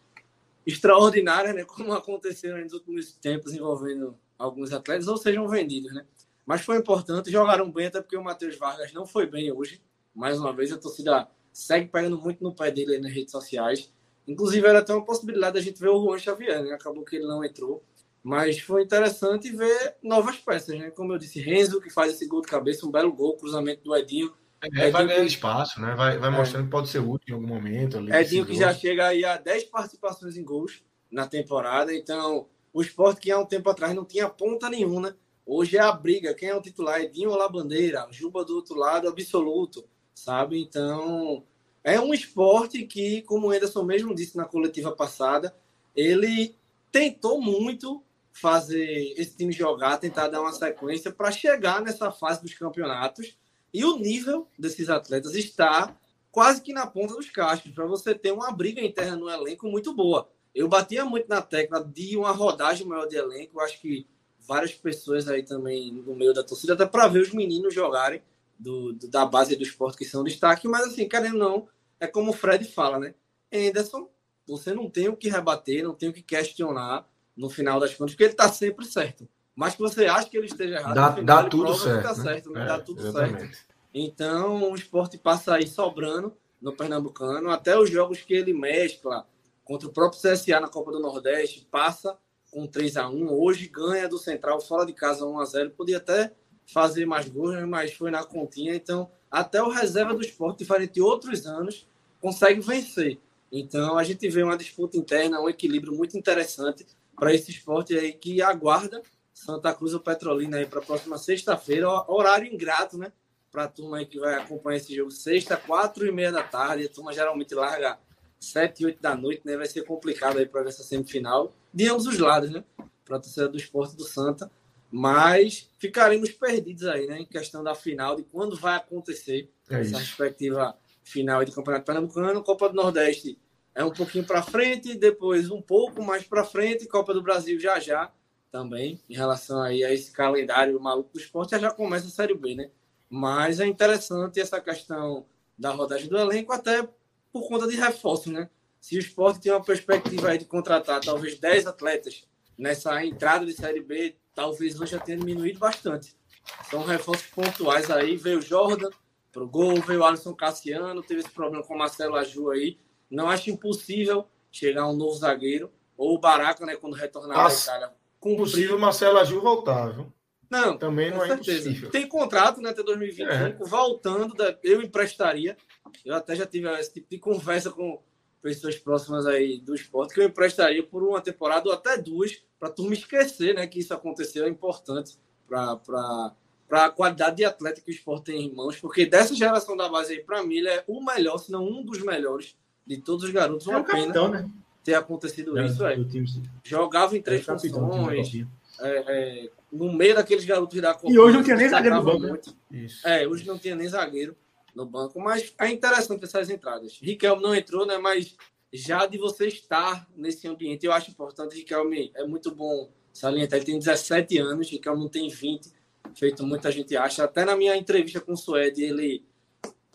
S4: extraordinárias, né, como aconteceram nos últimos tempos envolvendo alguns atletas, ou sejam vendidos, né? Mas foi importante, jogaram bem, até porque o Matheus Vargas não foi bem hoje. Mais uma vez, a torcida segue pegando muito no pé dele nas redes sociais. Inclusive, era até uma possibilidade da gente ver o Juan Xavier, né? Acabou que ele não entrou. Mas foi interessante ver novas peças, né? Como eu disse, Renzo, que faz esse gol de cabeça, um belo gol, cruzamento do Edinho.
S1: É, vai ganhando espaço, né? Vai, vai é. mostrando que pode ser útil em algum momento. Ali,
S4: Edinho que já chega aí a 10 participações em gols na temporada. Então, o esporte que há um tempo atrás não tinha ponta nenhuma. Hoje é a briga. Quem é o titular? Edinho ou La Bandeira? Juba do outro lado, absoluto. Sabe? Então, é um esporte que, como o Anderson mesmo disse na coletiva passada, ele tentou muito fazer esse time jogar, tentar dar uma sequência para chegar nessa fase dos campeonatos. E o nível desses atletas está quase que na ponta dos cascos, para você ter uma briga interna no elenco muito boa. Eu batia muito na tecla de uma rodagem maior de elenco, acho que várias pessoas aí também no meio da torcida, até para ver os meninos jogarem do, do, da base do esporte que são destaque, mas assim, querendo não, é como o Fred fala, né? Anderson, você não tem o que rebater, não tem o que questionar no final das contas, porque ele está sempre certo. Mas que você acha que ele esteja errado,
S1: dá, final, dá tudo certo. Tá
S4: né? certo né? É, dá tudo exatamente. certo. Então, o esporte passa aí sobrando no Pernambucano, até os jogos que ele mescla contra o próprio CSA na Copa do Nordeste, passa com 3 a 1 Hoje ganha do Central fora de casa 1 a 0 Podia até fazer mais gols, mas foi na continha. Então, até o reserva do esporte, diferente de outros anos, consegue vencer. Então, a gente vê uma disputa interna, um equilíbrio muito interessante para esse esporte aí que aguarda Santa Cruz ou Petrolina aí para a próxima sexta-feira, horário ingrato, né? Para a turma aí que vai acompanhar esse jogo, sexta, quatro e meia da tarde. A turma geralmente larga sete, oito da noite, né? Vai ser complicado aí para ver essa semifinal de ambos os lados, né? Para a torcida do esporte do Santa. Mas ficaremos perdidos aí, né? Em questão da final, de quando vai acontecer é essa perspectiva final de Campeonato Pernambucano, Copa do Nordeste é um pouquinho para frente, depois um pouco mais para frente, Copa do Brasil já já também, em relação aí a esse calendário maluco do esporte, já, começa a Série B, né? Mas é interessante essa questão da rodagem do elenco, até por conta de reforço, né? Se o esporte tem uma perspectiva de contratar talvez 10 atletas nessa entrada de Série B, talvez hoje já tenha diminuído bastante. São reforços pontuais aí, veio o Jordan pro gol, veio o Alisson Cassiano, teve esse problema com o Marcelo Aju aí, não acho impossível chegar um novo zagueiro, ou o Baraca, né, quando retornar à Itália.
S1: Possível Marcelo Agil voltar, viu?
S4: Não,
S1: também não é certeza. impossível.
S4: Tem contrato né, até 2025, é. voltando, eu emprestaria. Eu até já tive esse tipo de conversa com pessoas próximas aí do esporte, que eu emprestaria por uma temporada ou até duas, para a turma esquecer né, que isso aconteceu, é importante para a qualidade de atleta que o esporte tem em mãos, porque dessa geração da base aí, para mim, ele é o melhor, se não um dos melhores de todos os garotos.
S3: É
S4: Uma
S3: o
S4: pena
S3: capitão, né?
S4: Ter acontecido
S3: É,
S4: isso. É.
S3: time.
S4: Jogava em três
S3: É
S4: funções, é, é, no meio daqueles garotos da Copa.
S3: E hoje não tinha nem zagueiro no banco, né?
S4: muito.
S1: Isso.
S4: É, hoje não tinha nem zagueiro no banco, mas é interessante essas entradas. Riquelme não entrou, né? Mas já de você estar nesse ambiente, eu acho importante. Riquelme é muito bom salientar. Ele tem 17 anos, Riquelme não tem 20, feito muita gente acha. Até na minha entrevista com o Suede, ele,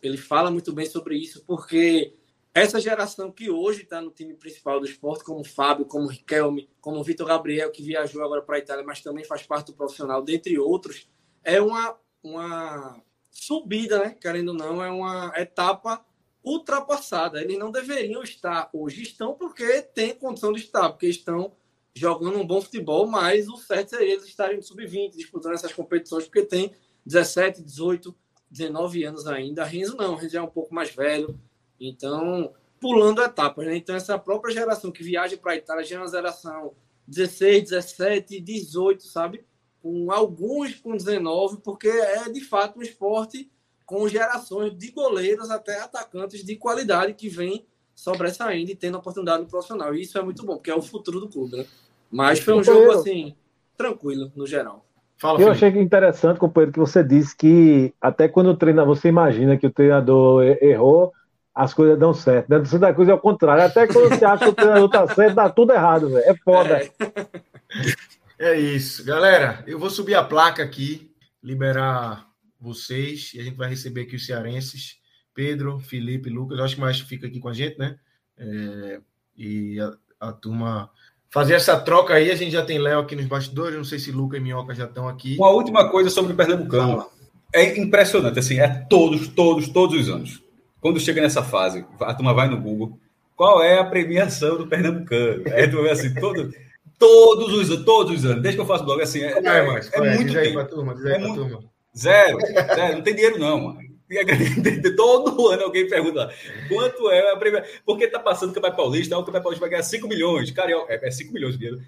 S4: ele fala muito bem sobre isso, porque essa geração que hoje está no time principal do esporte, como Fábio, como Riquelme, como Vitor Gabriel, que viajou agora para a Itália, mas também faz parte do profissional, dentre outros, é uma, uma subida, né? Querendo ou não, é uma etapa ultrapassada. Eles não deveriam estar hoje, estão porque têm condição de estar, porque estão jogando um bom futebol, mas o certo seria eles estarem no sub-20, disputando essas competições, porque tem 17, 18, 19 anos ainda. Renzo não, Renzo é um pouco mais velho, então pulando etapas, né? Então essa própria geração que viaja para a Itália já é uma geração 16, 17, 18, sabe? Com alguns com 19, porque é de fato um esporte com gerações de goleiros até atacantes de qualidade que vem sobressaindo e tendo oportunidade no profissional. E isso é muito bom, porque é o futuro do clube, né? Mas foi um jogo assim tranquilo no geral.
S1: Fala,
S5: Eu achei que interessante, companheiro, que você disse que até quando o treinador, você imagina que o treinador errou, as coisas dão certo. Dando certo a coisa é o contrário. Até quando você acha que o treinador tá certo, dá tudo errado, velho. É foda.
S1: É isso. Galera, eu vou subir a placa aqui, liberar vocês, e a gente vai receber aqui os cearenses. Pedro, Felipe, Lucas, eu acho que mais fica aqui com a gente, né? É, e a, a turma fazer essa troca aí. A gente já tem Léo aqui nos bastidores, não sei se Lucas e Minhoca já estão aqui.
S2: Uma última coisa sobre o Pernambucano. É impressionante, assim, é todos, todos, todos os anos. Quando chega nessa fase, a turma vai no Google, qual é a premiação do Pernambucano? É, tu vê assim, todo, todos os anos, todos os anos, desde que eu faço blog, assim, é,
S1: é, mas?
S2: é
S1: é?
S2: muito
S1: Diz aí
S2: tempo.
S1: turma, diz aí
S2: É muito-
S1: turma.
S2: Zero, zero, não tem dinheiro não, mano. Todo ano alguém pergunta quanto é a premiação? Porque tá passando o Campeonato Paulista, o Campeonato Paulista vai ganhar 5 milhões, cara, é, é 5 milhões de dinheiro.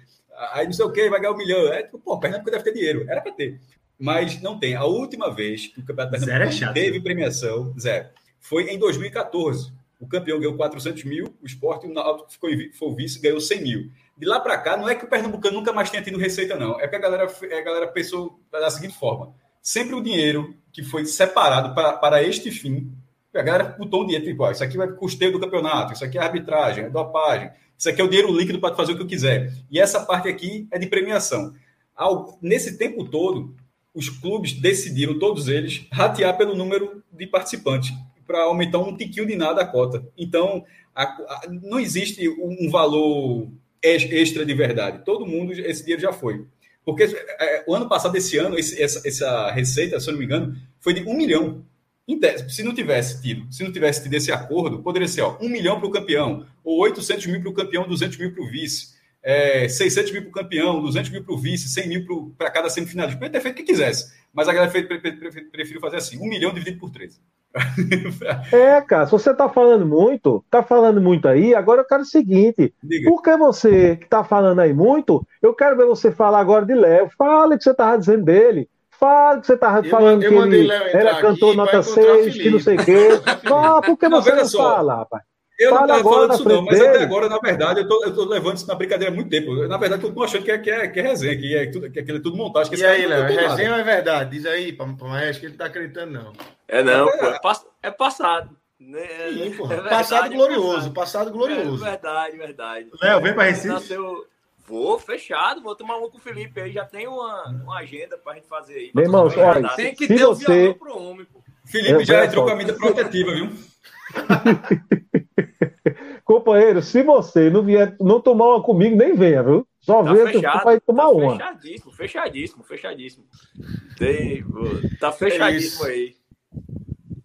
S2: Aí não sei o que, vai ganhar um milhão. É, tipo, pô, Pernambuco deve ter dinheiro, era para ter. Mas não tem. A última vez que o Campeonato
S3: é
S2: Pernambuco teve premiação, zero, foi em 2014. O campeão ganhou 400 mil, o Sport, o Náutico ficou, foi o vice, ganhou 100 mil. De lá para cá, não é que o Pernambucano nunca mais tenha tido receita, não. É que a galera, a galera pensou da seguinte forma: sempre o dinheiro que foi separado para, para este fim, a galera botou um dinheiro, tipo, ó, isso aqui vai custeio do campeonato, isso aqui é arbitragem, é dopagem, isso aqui é o dinheiro líquido para fazer o que eu quiser. E essa parte aqui é de premiação. Ao- nesse tempo todo, os clubes decidiram, todos eles, ratear pelo número de participantes, para aumentar um tiquinho de nada a cota. Então, a- a- não existe um valor ex- extra de verdade. Todo mundo, esse dinheiro já foi. Porque é, o ano passado, esse ano, esse- essa, essa receita, se eu não me engano, foi de um milhão. Se não tivesse tido, se não tivesse tido esse acordo, poderia ser ó, um milhão para o campeão, ou 800 mil para o campeão, 200 mil para o vice, é, 600 mil para o campeão, 200 mil para o vice, 100 mil para cada semifinalista. Podia ter feito o que quisesse, mas a galera preferiu fazer assim, um milhão dividido por 13.
S5: É, cara, se você tá falando muito, tá falando muito aí, agora eu quero o seguinte:
S2: Diga.
S5: por que você que tá falando aí muito, eu quero ver você falar agora de Léo. Fale o que você tava dizendo dele. Fale que você tava
S1: Eu
S5: falando
S1: eu
S5: que ele era cantor nota
S1: encontrar
S5: 6, que não sei o quê. Ah, por que
S2: Não,
S5: você não fala, rapaz?
S2: Eu não
S5: Fala
S2: estava
S5: agora
S2: falando isso, não, mas até agora, na verdade, eu tô levando isso na brincadeira há muito tempo. Eu, na verdade, eu tô achando que é, que é, que é resenha, que é, tudo, que aquilo é tudo montagem. Que
S1: E aí,
S2: não
S1: Léo, é resenha ou é verdade? Diz aí pra, pra Maestro que ele tá acreditando, não.
S6: É não,
S2: É,
S6: pô, é, é passado. É,
S1: Sim, porra.
S6: é verdade,
S1: passado
S6: é
S1: glorioso,
S6: passado.
S1: passado glorioso.
S6: É verdade, verdade.
S3: Léo, vem pra Recife.
S6: Nasceu... Vou, fechado, vou tomar uma com o Felipe aí. Já tem uma, uma agenda pra gente fazer aí.
S5: Meu irmão, olha,
S4: Tem que
S5: Se
S4: ter o
S5: você-
S4: violão pro homem, pô.
S2: Felipe
S5: Eu-
S2: já entrou com a medida protetiva, viu?
S5: Companheiro, se você não vier, não tomar uma comigo, nem venha, viu? Só
S6: Tá
S5: venha que
S6: fechado.
S5: você vai tomar
S6: tá
S5: uma.
S6: Fechadíssimo, fechadíssimo, fechadíssimo. Tem, tá fechadíssimo
S1: isso.
S6: aí.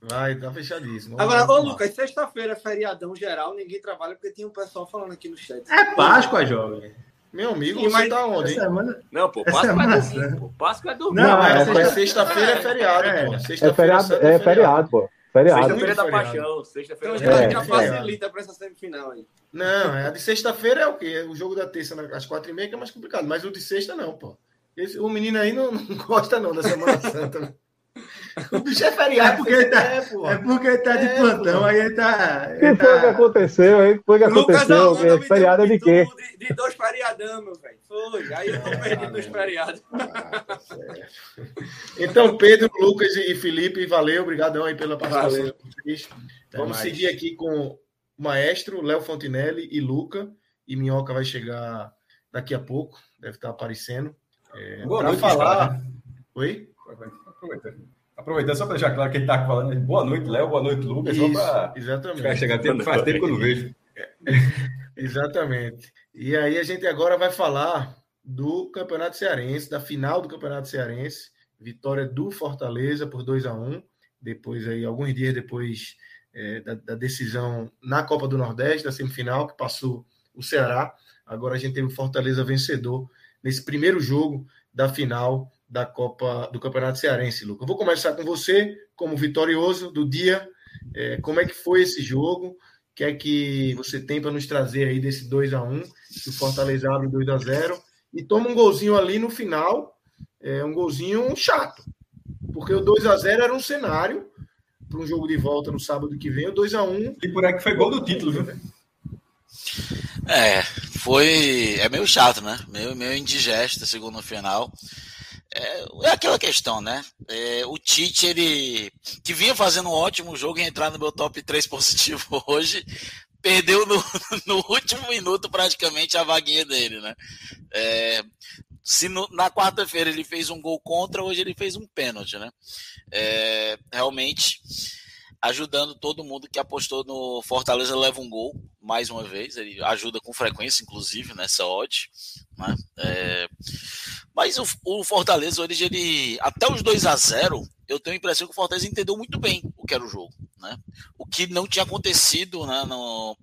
S1: Vai, tá fechadíssimo.
S4: Agora, ô. Lucas, sexta-feira é feriadão geral, ninguém trabalha porque tinha um pessoal falando aqui no chat.
S3: É Páscoa, jovem.
S1: Meu amigo,
S4: Sim,
S1: você tá onde,
S3: semana.
S6: Não, pô, Páscoa
S3: é
S6: é dormir, pô. Páscoa é dormir.
S3: Não,
S5: é,
S1: Mas sexta-feira é feriado,
S3: É.
S1: pô.
S5: É
S1: Sexta-feira
S5: feriado,
S1: santo
S5: é feriado, pô. Feriado.
S6: Sexta-feira da
S1: Muito
S6: paixão. Sexta-feira
S4: Então
S6: da
S4: já,
S5: É,
S4: já
S1: é.
S4: facilita pra essa semifinal aí.
S1: Não, é a de sexta-feira é o quê? O jogo da terça né? às quatro e meia que é mais complicado. Mas o de sexta não, pô. Esse- o menino aí não, não gosta não da Semana Santa. O bicho é feriado.
S3: É porque ele tá,
S1: é,
S3: é porque ele tá de
S1: É,
S3: plantão,
S1: pô.
S3: aí ele tá.
S5: O que foi que
S3: tá...
S5: aconteceu, hein? O que foi que
S4: Lucas
S5: aconteceu?
S4: Me deu
S5: Feriado é de quê?
S4: De, de dois feriadão, meu velho. Foi. Aí eu tô perdido nos feriados.
S1: Ah, tá certo. Então, Pedro, Lucas e Felipe, valeu, obrigadão aí pela participação Vamos
S3: mais.
S1: seguir aqui com o Maestro, Léo Fontinelli e Luca. E Minhoca vai chegar daqui a pouco, deve estar aparecendo. É,
S2: noite,
S1: falar.
S2: cara.
S1: Oi?
S2: Aproveitando, aproveitando só para deixar claro que ele está falando. Boa noite, Léo. Boa noite, Lucas.
S1: Isso,
S2: para
S1: exatamente.
S2: chegar tempo, faz tempo que eu não vejo.
S1: Exatamente. E aí a gente agora vai falar do Campeonato Cearense, da final do Campeonato Cearense, vitória do Fortaleza por 2 a 1 depois aí, alguns dias depois é, da, da decisão na Copa do Nordeste, da semifinal, que passou o Ceará. Agora a gente teve o Fortaleza vencedor nesse primeiro jogo da final da Copa do Campeonato Cearense, Lucas. Eu vou começar com você, como vitorioso do dia. É, como é que foi esse jogo? O que é que você tem para nos trazer aí desse 2 a 1 que o Fortaleza abre 2 a 0 e toma um golzinho ali no final, é, um golzinho chato. Porque o 2 a 0 era um cenário para um jogo de volta no sábado que vem. O 2 a 1
S2: E por aí que foi gol do título, viu?
S7: É, foi. É meio chato, né? Meio, meio indigesto, segundo no final. É, é aquela questão, né? É, o Tite, ele. que vinha fazendo um ótimo jogo e entrar no meu top 3 positivo hoje, perdeu no, no último minuto praticamente a vaguinha dele, né? É, se no- na quarta-feira ele fez um gol contra, hoje ele fez um pênalti, né? É, realmente ajudando todo mundo que apostou no Fortaleza leva um gol mais uma vez. Ele ajuda com frequência, inclusive, nessa odd. Né? É, mas o, o Fortaleza hoje, ele até os 2 a 0 eu tenho a impressão que o Fortaleza entendeu muito bem o que era o jogo. Né? O que não tinha acontecido né, no,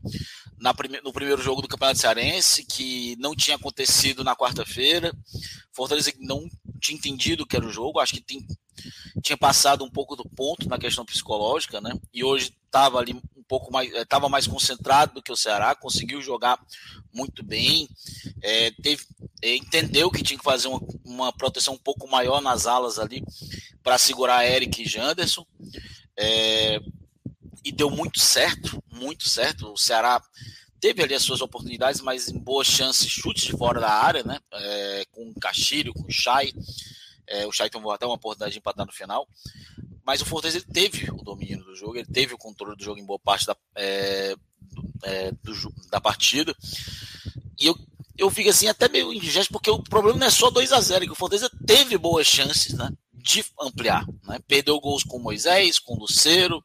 S7: prime, no primeiro jogo do Campeonato Cearense, que não tinha acontecido na quarta-feira. Fortaleza não tinha entendido o que era o jogo, acho que tem, tinha passado um pouco do ponto na questão psicológica, né? E hoje estava ali um pouco mais, estava mais concentrado do que o Ceará, conseguiu jogar muito bem, é, teve, é, entendeu que tinha que fazer uma, uma, proteção um pouco maior nas alas ali para segurar Eric e Janderson. É, e deu muito certo, muito certo. O Ceará teve ali as suas oportunidades, mas em boas chances, chutes de fora da área, né? É, com o Castilho, com o Chay. É, o Chay tomou até uma oportunidade de empatar no final. Mas o Fortaleza ele teve o domínio do jogo, ele teve o controle do jogo em boa parte da, é, é, do, da partida. E eu, eu fico assim, até meio indigesto, porque o problema não é só 2 a 0 que o Fortaleza teve boas chances, né? De ampliar. Né? Perdeu gols com Moisés, com Luceiro.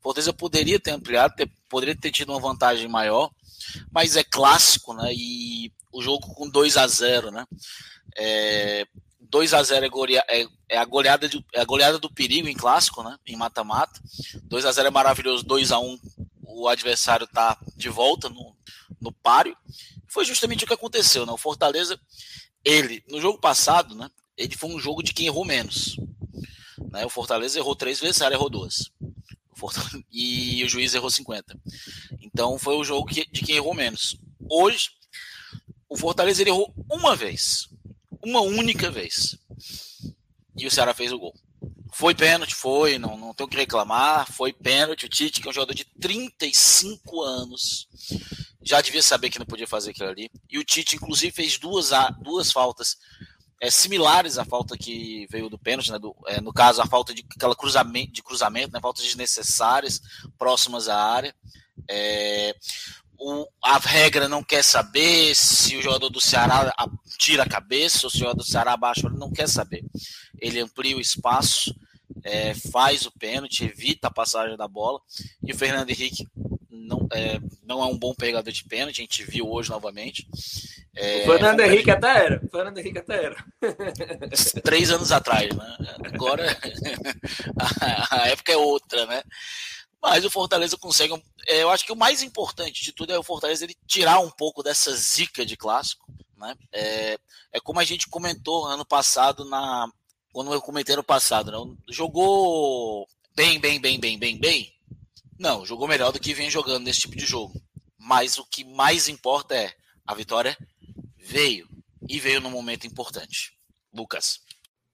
S7: Fortaleza poderia ter ampliado, ter, poderia ter tido uma vantagem maior, mas é clássico, né? E o jogo com 2 a 0 né? É, 2 a 0 é, goleia, é, é, a goleada de, é a goleada do perigo em clássico, né? Em mata-mata. 2 a 0 é maravilhoso, 2 a 1 o adversário tá de volta no, no páreo. Foi justamente o que aconteceu, né? O Fortaleza, ele, no jogo passado, né? Ele foi um jogo de quem errou menos. Né? O Fortaleza errou três vezes, o Ceará errou duas. E o juiz errou 50. Então foi o jogo que, de quem errou menos. Hoje, o Fortaleza ele errou uma vez. Uma única vez. E o Ceará fez o gol. Foi pênalti, foi, não, não tenho o que reclamar. Foi pênalti. O Tite, que é um jogador de 35 anos, já devia saber que não podia fazer aquilo ali. E o Tite, inclusive, fez duas, duas faltas é, similares à falta que veio do pênalti, né? do, é, no caso, a falta de aquela cruzamento, de cruzamento, né? faltas desnecessárias próximas à área. É, o, a regra não quer saber se o jogador do Ceará tira a cabeça ou se o jogador do Ceará abaixa, ele não quer saber. Ele amplia o espaço, é, faz o pênalti, evita a passagem da bola, e o Fernando Henrique não é, não é um bom pegador de pênalti, a gente viu hoje novamente.
S6: É, o Fernando Henrique até era. O Fernando Henrique até era.
S7: Três anos atrás, né? Agora a época é outra, né? Mas o Fortaleza consegue. Eu acho que o mais importante de tudo é o Fortaleza ele tirar um pouco dessa zica de clássico. Né? É, é como a gente comentou ano passado, na, quando eu comentei no passado. Né? Jogou bem, bem, bem, bem, bem, bem. Não, jogou melhor do que vem jogando nesse tipo de jogo. Mas o que mais importa é a vitória veio e veio num momento importante. Lucas.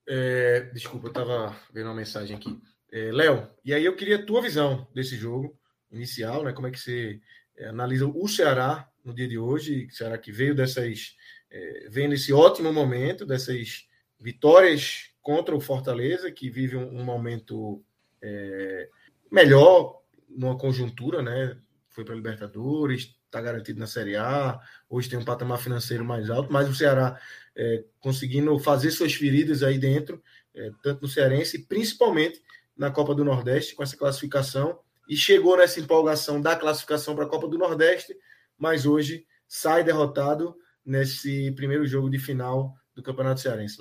S1: É, desculpa, eu estava vendo uma mensagem aqui. É, Léo, e aí eu queria a tua visão desse jogo inicial, né? Como é que você é, analisa o Ceará no dia de hoje? Ceará que veio dessas. É, vem nesse ótimo momento, dessas vitórias contra o Fortaleza, que vive um, um momento é, melhor numa conjuntura, né? Foi para Libertadores, está garantido na Série A, hoje tem um patamar financeiro mais alto, mas o Ceará é, conseguindo fazer suas feridas aí dentro, é, tanto no Cearense, principalmente na Copa do Nordeste, com essa classificação, e chegou nessa empolgação da classificação para a Copa do Nordeste, mas hoje sai derrotado nesse primeiro jogo de final do Campeonato Cearense.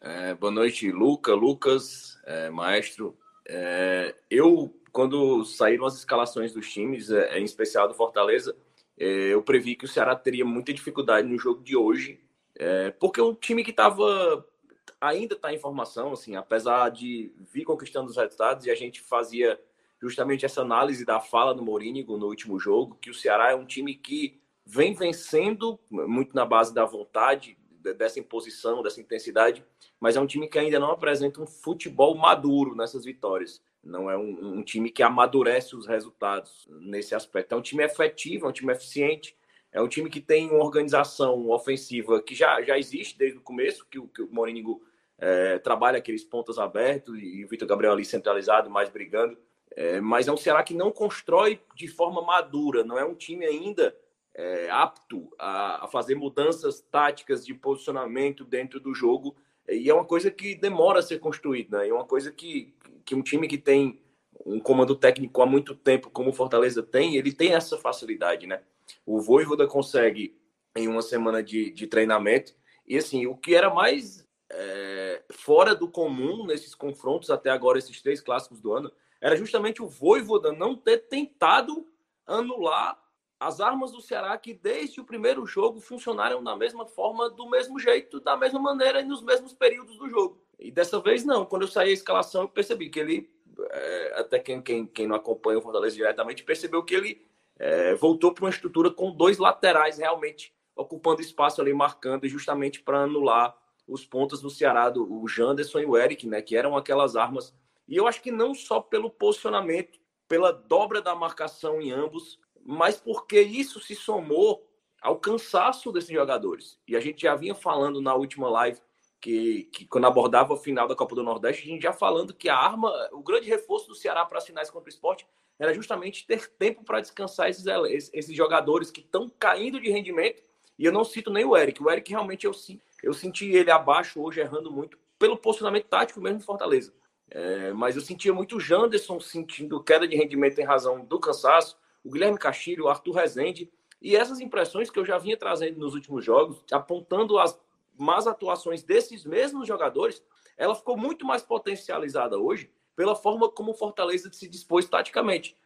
S6: É, boa noite, Luca, Lucas, é, maestro. É, eu, quando saíram as escalações dos times, é, em especial do Fortaleza, é, eu previ que o Ceará teria muita dificuldade no jogo de hoje, é, porque o time que estava ainda está em formação, assim, apesar de vir conquistando os resultados, e a gente fazia justamente essa análise da fala do Morínigo no último jogo, que o Ceará é um time que vem vencendo muito na base da vontade, dessa imposição, dessa intensidade, mas é um time que ainda não apresenta um futebol maduro nessas vitórias. Não é um, um time que amadurece os resultados nesse aspecto. É um time efetivo, é um time eficiente, é um time que tem uma organização ofensiva que já, já existe desde o começo, que, que o é, trabalha aqueles pontos abertos e o Vitor Gabriel ali centralizado, mais brigando. É, mas é um Ceará que não constrói de forma madura, não é um time ainda é, apto a, a, fazer mudanças táticas de posicionamento dentro do jogo. E é uma coisa que demora a ser construída, né? é uma coisa que, que um time que tem um comando técnico há muito tempo, como o Fortaleza tem, ele tem essa facilidade, né? O Voivoda consegue em uma semana de, de treinamento. E assim, o que era mais é, fora do comum nesses confrontos até agora, esses três clássicos do ano, era justamente o Voivoda não ter tentado anular as armas do Ceará que desde o primeiro jogo funcionaram da mesma forma, do mesmo jeito, da mesma maneira e nos mesmos períodos do jogo. E dessa vez não. Quando eu saí a escalação, eu percebi que ele, é, até quem, quem, quem não acompanha o Fortaleza diretamente, percebeu que ele é, voltou para uma estrutura com dois laterais realmente ocupando espaço ali, marcando, justamente para anular os pontos do Ceará, do, o Janderson e o Eric, né, que eram aquelas armas. E eu acho que não só pelo posicionamento, pela dobra da marcação em ambos, mas porque isso se somou ao cansaço desses jogadores. E a gente já vinha falando na última live que, que, quando abordava o final da Copa do Nordeste, a gente já falando que a arma, o grande reforço do Ceará para as finais contra o esporte era justamente ter tempo para descansar esses, esses jogadores que estão caindo de rendimento. E eu não cito nem o Eric. O Eric realmente eu, eu senti ele abaixo hoje, errando muito, pelo posicionamento tático mesmo de Fortaleza. É, mas eu sentia muito o Janderson sentindo queda de rendimento em razão do cansaço, o Guilherme Castilho, o Arthur Rezende, e essas impressões que eu já vinha trazendo nos últimos jogos, apontando as más atuações desses mesmos jogadores, ela ficou muito mais potencializada hoje pela forma como o Fortaleza se dispôs taticamente.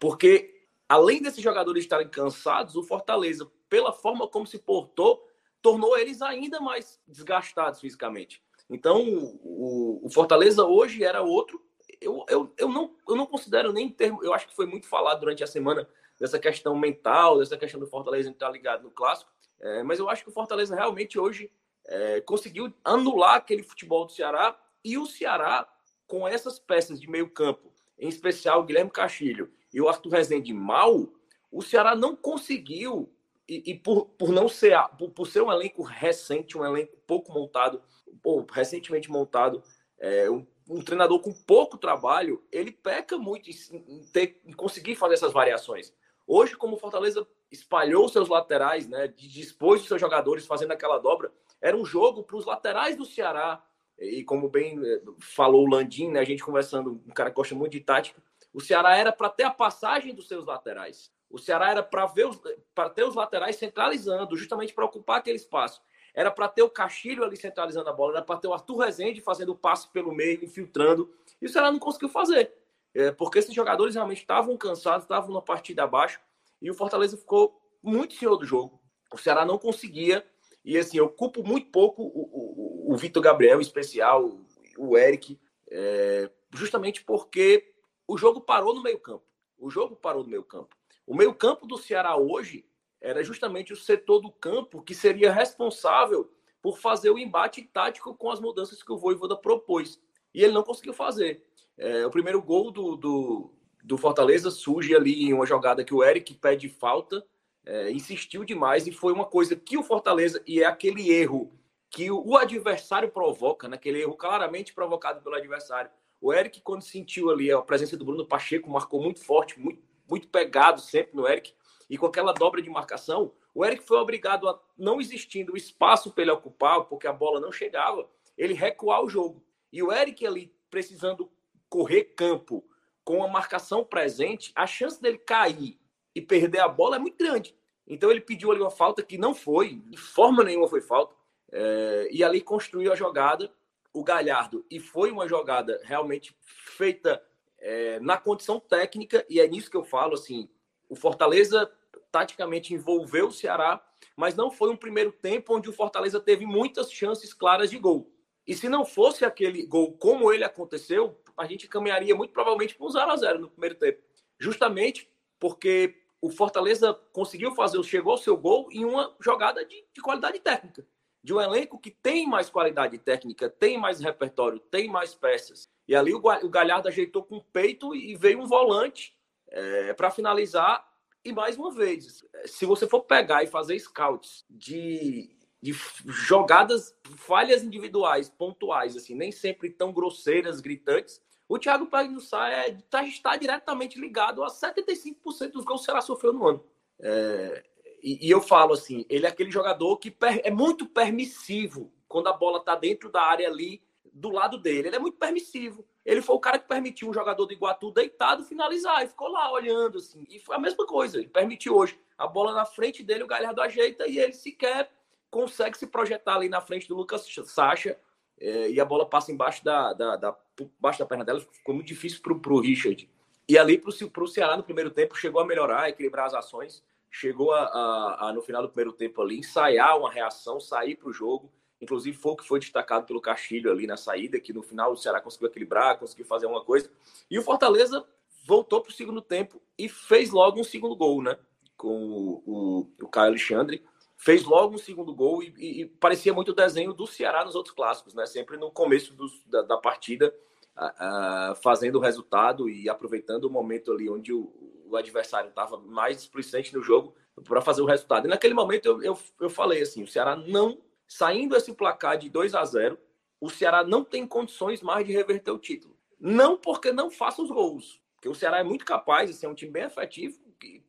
S6: Porque, além desses jogadores estarem cansados, o Fortaleza, pela forma como se portou, tornou eles ainda mais desgastados fisicamente. Então, o, o Fortaleza hoje era outro. Eu, eu, eu, não, eu não considero nem termo. Eu acho que foi muito falado durante a semana dessa questão mental, dessa questão do Fortaleza estar ligado no clássico. É, mas eu acho que o Fortaleza realmente hoje é, conseguiu anular aquele futebol do Ceará e o Ceará, com essas peças de meio campo, em especial o Guilherme Castilho e o Arthur Rezende mal, o Ceará não conseguiu, e, e por, por não ser, por, por, ser um elenco recente, um elenco pouco montado, ou recentemente montado, é, um, um, treinador com pouco trabalho, ele peca muito em, ter, em conseguir fazer essas variações. Hoje, como o Fortaleza espalhou seus laterais, né, dispôs os seus jogadores fazendo aquela dobra, era um jogo para os laterais do Ceará, e como bem eh, falou o Landim, né, a gente conversando, um cara que gosta muito de tática, o Ceará era para ter a passagem dos seus laterais. O Ceará era para ter os laterais centralizando, justamente para ocupar aquele espaço. Era para ter o Castilho ali centralizando a bola, era para ter o Arthur Rezende fazendo o passe pelo meio, infiltrando. E o Ceará não conseguiu fazer. É, porque esses jogadores realmente estavam cansados, estavam na partida abaixo, e o Fortaleza ficou muito senhor do jogo. O Ceará não conseguia e assim, eu culpo muito pouco o, o, o Vitor Gabriel, em especial, o Eric, é, justamente porque o jogo parou no meio-campo. O jogo parou no meio-campo. O meio-campo do Ceará hoje era justamente o setor do campo que seria responsável por fazer o embate tático com as mudanças que o Voivoda propôs. E ele não conseguiu fazer. É, o primeiro gol do, do, do, Fortaleza surge ali em uma jogada que o Eric pede falta, é, insistiu demais e foi uma coisa que o Fortaleza, e é aquele erro que o, o adversário provoca, né, aquele erro claramente provocado pelo adversário. O Eric, quando sentiu ali a presença do Bruno Pacheco, marcou muito forte, muito, muito pegado sempre no Eric, e com aquela dobra de marcação, o Eric foi obrigado a, não existindo espaço para ele ocupar, porque a bola não chegava, ele recuar o jogo. E o Eric ali precisando correr campo com a marcação presente, a chance dele cair e perder a bola é muito grande. Então ele pediu ali uma falta que não foi, de forma nenhuma foi falta, é, e ali construiu a jogada, o Galhardo, e foi uma jogada realmente feita é, na condição técnica, e é nisso que eu falo, assim, o Fortaleza taticamente envolveu o Ceará, mas não foi um primeiro tempo onde o Fortaleza teve muitas chances claras de gol. E se não fosse aquele gol como ele aconteceu, a gente caminharia muito provavelmente para um 0 a 0 no primeiro tempo. Justamente porque o Fortaleza conseguiu fazer, chegou ao seu gol em uma jogada de, de qualidade técnica. De um elenco que tem mais qualidade técnica, tem mais repertório, tem mais peças. E ali o, o Galhardo ajeitou com o peito e veio um volante é, para finalizar. E mais uma vez, se você for pegar e fazer scouts de de jogadas, falhas individuais, pontuais, assim, nem sempre tão grosseiras, gritantes. O Thiago Pagnussá é, tá, está diretamente ligado a 75% dos gols que o Ceará sofreu no ano. É, e, e, eu falo assim, ele é aquele jogador que per, é muito permissivo quando a bola está dentro da área ali, do lado dele. Ele é muito permissivo. Ele foi o cara que permitiu um jogador do Iguatu deitado finalizar e ficou lá olhando assim. E foi a mesma coisa. Ele permitiu hoje a bola na frente dele, o Galhardo ajeita e ele sequer consegue se projetar ali na frente do Lucas Sacha é, e a bola passa embaixo da, da, da, embaixo da perna dela. Ficou muito difícil para o Richard. E ali para o Ceará no primeiro tempo chegou a melhorar, equilibrar as ações, chegou a, a, a no final do primeiro tempo ali ensaiar uma reação, sair para o jogo. Inclusive foi o que foi destacado pelo Castilho ali na saída, que no final o Ceará conseguiu equilibrar, conseguiu fazer alguma coisa. E o Fortaleza voltou para o segundo tempo e fez logo um segundo gol, né? Com o, o, o Caio Alexandre fez logo um segundo gol e, e, e, parecia muito o desenho do Ceará nos outros clássicos, né? Sempre no começo da, da, partida, uh, uh, fazendo o resultado e aproveitando o momento ali onde o, o adversário estava mais displicente no jogo para fazer o resultado. E naquele momento eu, eu, eu falei assim: o Ceará não, saindo esse placar de 2 a 0 o Ceará não tem condições mais de reverter o título. Não porque não faça os gols, porque o Ceará é muito capaz de ser um time bem efetivo,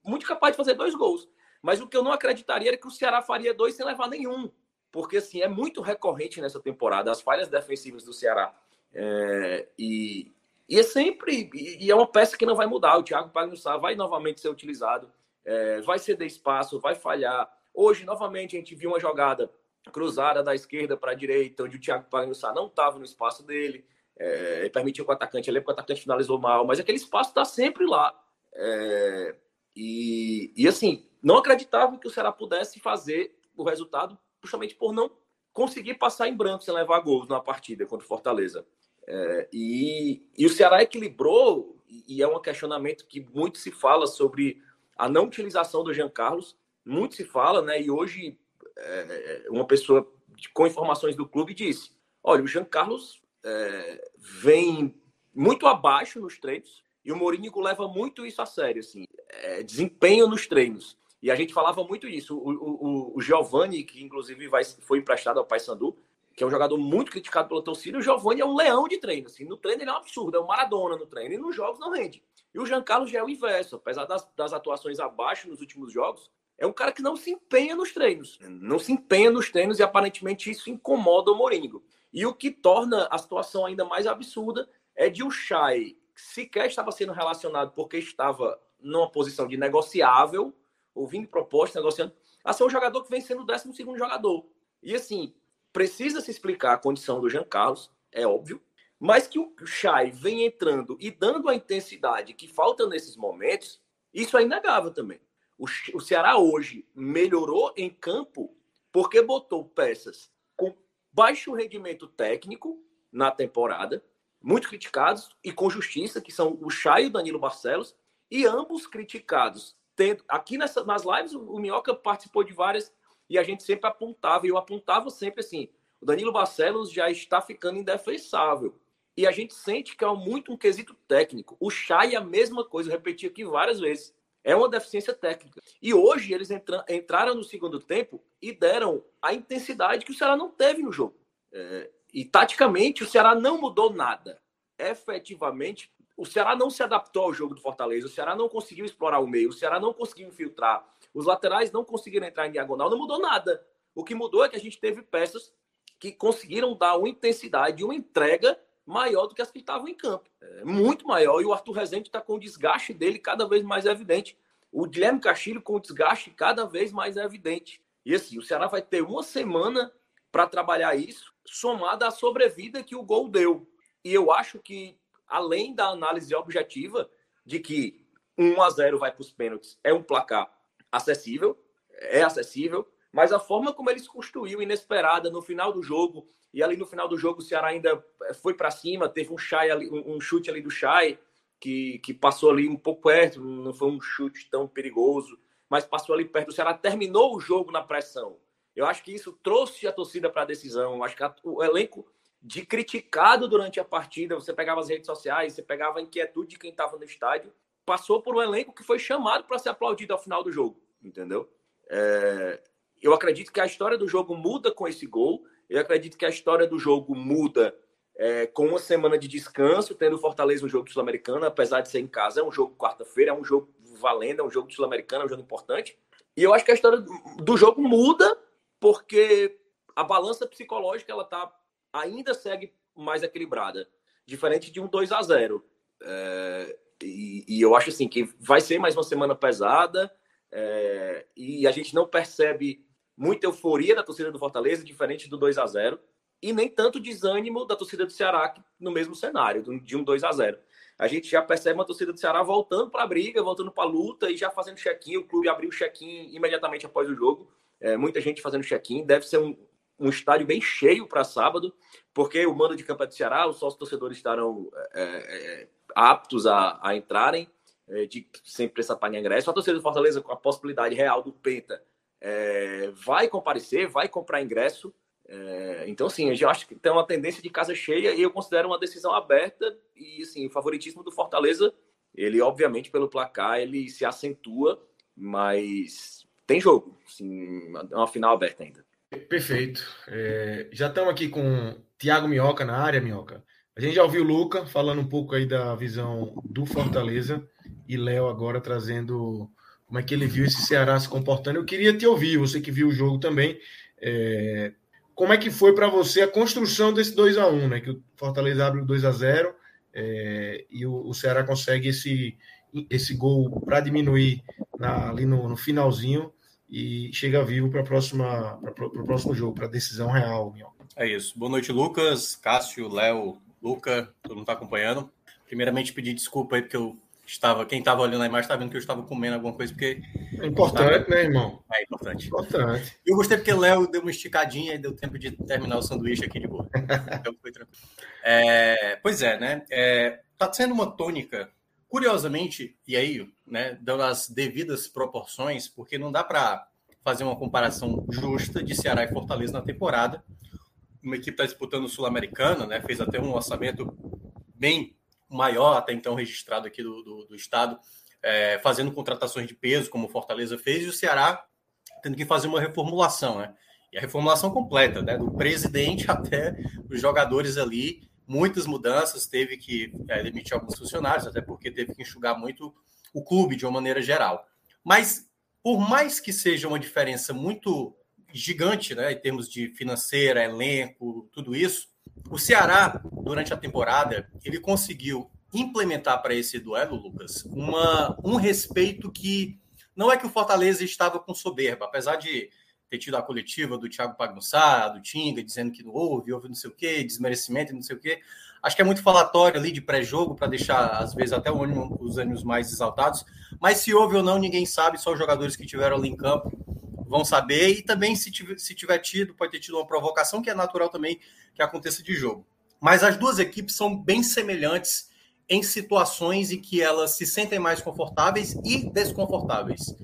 S6: muito capaz de fazer dois gols mas o que eu não acreditaria era que o Ceará faria dois sem levar nenhum. Porque, assim, é muito recorrente nessa temporada as falhas defensivas do Ceará. É, e, e é sempre. E, é uma peça que não vai mudar. O Thiago Pagnussá vai novamente ser utilizado, é, vai ceder espaço, vai falhar. Hoje, novamente, a gente viu uma jogada cruzada da esquerda para a direita, onde o Thiago Pagnussá não estava no espaço dele. É, permitiu que o atacante, ele que o atacante finalizou mal, mas aquele espaço está sempre lá. É, e, e assim, não acreditava que o Ceará pudesse fazer o resultado justamente por não conseguir passar em branco sem levar gols na partida contra o Fortaleza. É, e, e, o Ceará equilibrou, e é um questionamento que muito se fala sobre a não utilização do Jean Carlos, muito se fala, né? E hoje é, uma pessoa com informações do clube disse: olha, o Jean Carlos é, vem muito abaixo nos treinos, e o Mourinho leva muito isso a sério, assim, é, desempenho nos treinos. E a gente falava muito isso. O, o, o Giovanni, que inclusive vai, foi emprestado ao Paysandu, que é um jogador muito criticado pela torcida, o Giovanni é um leão de treino. Assim. No treino ele é um absurdo, é um Maradona no treino, e nos jogos não rende. E o Jean Carlos já é o inverso, apesar das, das atuações abaixo nos últimos jogos, é um cara que não se empenha nos treinos. Não se empenha nos treinos e aparentemente isso incomoda o Moringo. E o que torna a situação ainda mais absurda é de o Chay sequer estava sendo relacionado porque estava numa posição de negociável ouvindo propostas, negociando, a ser um jogador que vem sendo o 12 jogador. E assim, precisa se explicar a condição do Jean Carlos, é óbvio, mas que o Chay vem entrando e dando a intensidade que falta nesses momentos, isso é inegável também. O, Ceará hoje melhorou em campo porque botou peças com baixo rendimento técnico na temporada, muito criticados e com justiça, que são o Chay e o Danilo Barcelos, e ambos criticados tendo. Aqui nessa, nas lives, o Minhoca participou de várias e a gente sempre apontava, e eu apontava sempre assim: o Danilo Barcelos já está ficando indefensável. E a gente sente que é muito um quesito técnico. O Chay é a mesma coisa, eu repeti aqui várias vezes. É uma deficiência técnica. E hoje eles entra, entraram no segundo tempo e deram a intensidade que o Ceará não teve no jogo. É, e taticamente o Ceará não mudou nada. Efetivamente, o Ceará não se adaptou ao jogo do Fortaleza, o Ceará não conseguiu explorar o meio, o Ceará não conseguiu infiltrar, os laterais não conseguiram entrar em diagonal, não mudou nada. O que mudou é que a gente teve peças que conseguiram dar uma intensidade, uma entrega maior do que as que estavam em campo. É muito maior. E o Arthur Rezende está com o desgaste dele cada vez mais evidente. O Guilherme Castilho com o desgaste cada vez mais evidente. E assim, o Ceará vai ter uma semana para trabalhar isso, somada à sobrevida que o gol deu. E eu acho que, além da análise objetiva de que 1 a 0 vai para os pênaltis, é um placar acessível, é acessível, mas a forma como eles construiu inesperada no final do jogo, e ali no final do jogo o Ceará ainda eh, foi para cima, teve um, Chay ali, um chute ali do Chay, que, que passou ali um pouco perto, não foi um chute tão perigoso, mas passou ali perto. O Ceará terminou o jogo na pressão. Eu acho que isso trouxe a torcida para a decisão. Eu acho que a, o elenco de criticado durante a partida, você pegava as redes sociais, você pegava a inquietude de quem estava no estádio, passou por um elenco que foi chamado para ser aplaudido ao final do jogo, entendeu? É, eu acredito que a história do jogo muda com esse gol. Eu acredito que a história do jogo muda é, com uma semana de descanso, tendo Fortaleza um jogo sul-americano, apesar de ser em casa. É um jogo quarta-feira, é um jogo valendo, é um jogo sul-americano, é um jogo importante. E eu acho que a história do jogo muda porque a balança psicológica ela tá ainda segue mais equilibrada, diferente de um 2 a 0 é, e, e, eu acho assim que vai ser mais uma semana pesada é, e a gente não percebe muita euforia da torcida do Fortaleza, diferente do 2 a 0 e nem tanto desânimo da torcida do Ceará no mesmo cenário, de um 2 a 0 A gente já percebe uma torcida do Ceará voltando para a briga, voltando para a luta e já fazendo check-in. O clube abriu o check-in imediatamente após o jogo. É, muita gente fazendo check-in. Deve ser um, um estádio bem cheio para sábado, porque o mando de campo é do Ceará, os sócios torcedores estarão é, é, aptos a, a entrarem, é, de, sem precisar pagar ingresso. A torcida do Fortaleza, com a possibilidade real do Penta, é, vai comparecer, vai comprar ingresso. É, então, assim, eu acho que tem uma tendência de casa cheia e eu considero uma decisão aberta e, assim, o favoritismo do Fortaleza, ele, obviamente, pelo placar, ele se acentua, mas tem jogo, assim, é uma final aberta ainda.
S1: Perfeito. É, já estamos aqui com Tiago Minhoca na área, Minhoca. A gente já ouviu o Luca falando um pouco aí da visão do Fortaleza e Léo agora trazendo como é que ele viu esse Ceará se comportando. Eu queria te ouvir, você que viu o jogo também. É, como é que foi para você a construção desse 2 a 1 né? Que o Fortaleza abre o 2 a 0 é, e o, o, Ceará consegue esse, esse gol para diminuir na, ali no, no, finalzinho e chega vivo para o próximo jogo, para a decisão real. Meu.
S8: É isso. Boa noite, Lucas, Cássio, Léo, Luca, todo mundo está acompanhando. Primeiramente, pedir desculpa aí, porque eu estava, quem estava olhando a imagem estava vendo que eu estava comendo alguma coisa, porque.
S1: É importante, estava... né, irmão?
S8: É importante.
S1: Importante.
S8: Eu gostei porque o Léo deu uma esticadinha e deu tempo de terminar o sanduíche aqui de boa. então foi tranquilo. É, pois é, né? É, tá sendo uma tônica, curiosamente, e aí, né, dando as devidas proporções, porque não dá para fazer uma comparação justa de Ceará e Fortaleza na temporada. Uma equipe está disputando o Sul-Americana, né? Fez até um orçamento bem maior até então registrado aqui do, do, do estado, é, fazendo contratações de peso, como Fortaleza fez, e o Ceará tendo que fazer uma reformulação, né? E a reformulação completa, né? Do presidente até os jogadores ali, muitas mudanças, teve que é, demitir alguns funcionários, até porque teve que enxugar muito o clube de uma maneira geral. Mas, por mais que seja uma diferença muito gigante, né, em termos de financeira, elenco, tudo isso, o Ceará, durante a temporada, ele conseguiu implementar para esse duelo, Lucas, uma, um respeito que não é que o Fortaleza estava com soberba, apesar de ter tido a coletiva do Thiago Pagnussá, do Tinga, dizendo que não houve, houve não sei o quê, desmerecimento, não sei o quê. Acho que é muito falatório ali de pré-jogo para deixar, às vezes, até os ânimos mais exaltados. Mas se houve ou não, ninguém sabe, só os jogadores que tiveram ali em campo vão saber. E também, se tiver, se tiver tido, pode ter tido uma provocação, que é natural também que aconteça de jogo. Mas as duas equipes são bem semelhantes em situações em que elas se sentem mais confortáveis e desconfortáveis.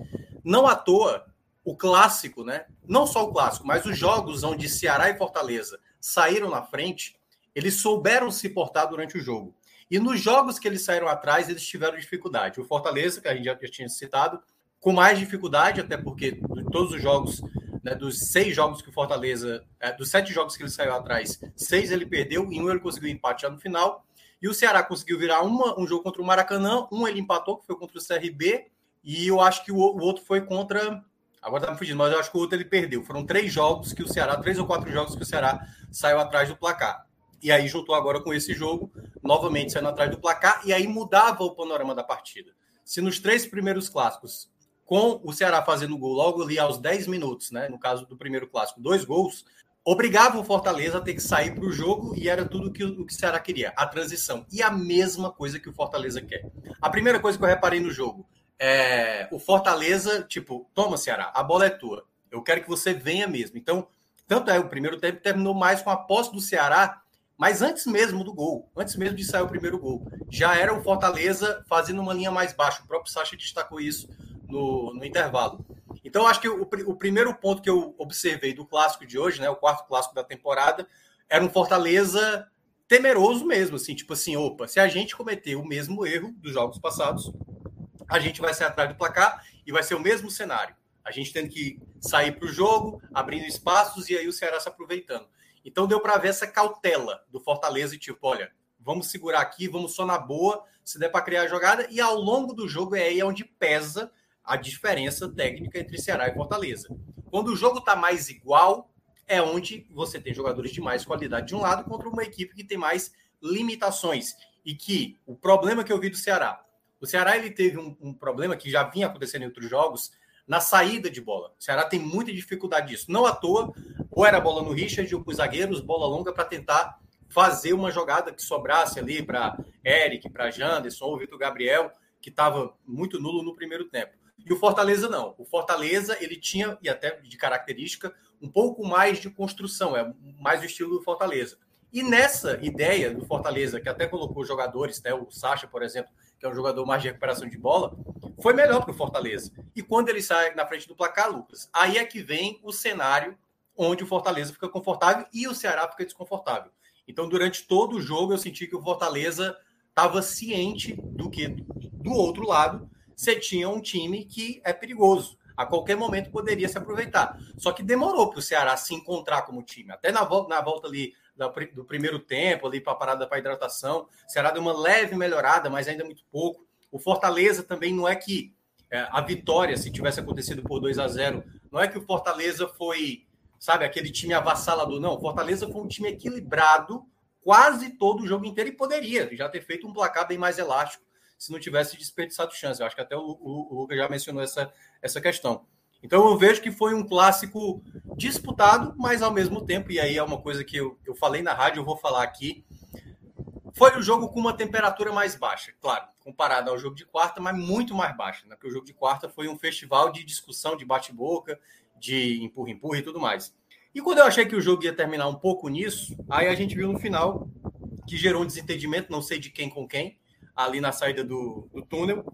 S8: Não à toa, o clássico, né? Não só o clássico, mas os jogos onde Ceará e Fortaleza saíram na frente, eles souberam se portar durante o jogo. E nos jogos que eles saíram atrás, eles tiveram dificuldade. O Fortaleza, que a gente já tinha citado, com mais dificuldade, até porque todos os jogos, né, dos seis jogos que o Fortaleza, é, dos sete jogos que ele saiu atrás, seis ele perdeu, e um ele conseguiu empate já no final. E o Ceará conseguiu virar uma, um jogo contra o Maracanã, um ele empatou, que foi contra o CRB, e eu acho que o, o outro foi contra. Agora tá me fugindo, mas eu acho que o outro ele perdeu. Foram três jogos que o Ceará, três ou quatro jogos que o Ceará saiu atrás do placar. E aí juntou agora com esse jogo, novamente saindo atrás do placar, e aí mudava o panorama da partida. Se nos três primeiros clássicos com o Ceará fazendo gol logo ali aos 10 minutos, né? No caso do primeiro clássico, dois gols, obrigava o Fortaleza a ter que sair para o jogo e era tudo que, o que o Ceará queria, a transição. E a mesma coisa que o Fortaleza quer. A primeira coisa que eu reparei no jogo é o Fortaleza, tipo, toma, Ceará, a bola é tua. Eu quero que você venha mesmo. Então, tanto é, o primeiro tempo terminou mais com a posse do Ceará, mas antes mesmo do gol, antes mesmo de sair o primeiro gol. Já era o Fortaleza fazendo uma linha mais baixa. O próprio Sacha destacou isso no, no intervalo. Então, acho que o, o, primeiro ponto que eu observei do clássico de hoje, né, o quarto clássico da temporada, era um Fortaleza temeroso mesmo, assim, tipo assim, opa, se a gente cometer o mesmo erro dos jogos passados, a gente vai ser atrás do placar e vai ser o mesmo cenário. A gente tendo que sair para o jogo, abrindo espaços e aí o Ceará se aproveitando. Então deu para ver essa cautela do Fortaleza e tipo, olha, vamos segurar aqui, vamos só na boa, se der para criar a jogada e ao longo do jogo é aí onde pesa a diferença técnica entre Ceará e Fortaleza. Quando o jogo está mais igual, é onde você tem jogadores de mais qualidade de um lado contra uma equipe que tem mais limitações. E que o problema que eu vi do Ceará, o Ceará ele teve um, um problema que já vinha acontecendo em outros jogos, na saída de bola. O Ceará tem muita dificuldade disso. Não à toa, ou era bola no Richard ou para os zagueiros, bola longa para tentar fazer uma jogada que sobrasse ali para Eric, para Janderson ou Vitor Gabriel, que estava muito nulo no primeiro tempo. E o Fortaleza não. O Fortaleza ele tinha, e até de característica, um pouco mais de construção, é mais o estilo do Fortaleza. E nessa ideia do Fortaleza, que até colocou jogadores, né, o Sacha, por exemplo, que é um jogador mais de recuperação de bola, foi melhor para o Fortaleza. E quando ele sai na frente do placar, Lucas, aí é que vem o cenário onde o Fortaleza fica confortável e o Ceará fica desconfortável. Então, durante todo o jogo, eu senti que o Fortaleza estava ciente do que do outro lado você tinha um time que é perigoso. A qualquer momento poderia se aproveitar. Só que demorou para o Ceará se encontrar como time. Até na volta, na volta ali do primeiro tempo, ali para a parada para hidratação, o Ceará deu uma leve melhorada, mas ainda muito pouco. O Fortaleza também não é que é, a vitória, se tivesse acontecido por 2 a 0 não é que o Fortaleza foi, sabe, aquele time avassalador. Não, o Fortaleza foi um time equilibrado quase todo o jogo inteiro e poderia já ter feito um placar bem mais elástico se não tivesse desperdiçado chance. Eu acho que até o, o, o Lucas já mencionou essa, essa questão. Então eu vejo que foi um clássico disputado, mas ao mesmo tempo, e aí é uma coisa que eu, eu falei na rádio, eu vou falar aqui. Foi o um jogo com uma temperatura mais baixa, claro, comparado ao jogo de quarta, mas muito mais baixa, né? Porque o jogo de quarta foi um festival de discussão, de bate-boca, de empurra-empurra e tudo mais. E quando eu achei que o jogo ia terminar um pouco nisso, aí a gente viu no final que gerou um desentendimento, não sei de quem com quem, ali na saída do, do túnel.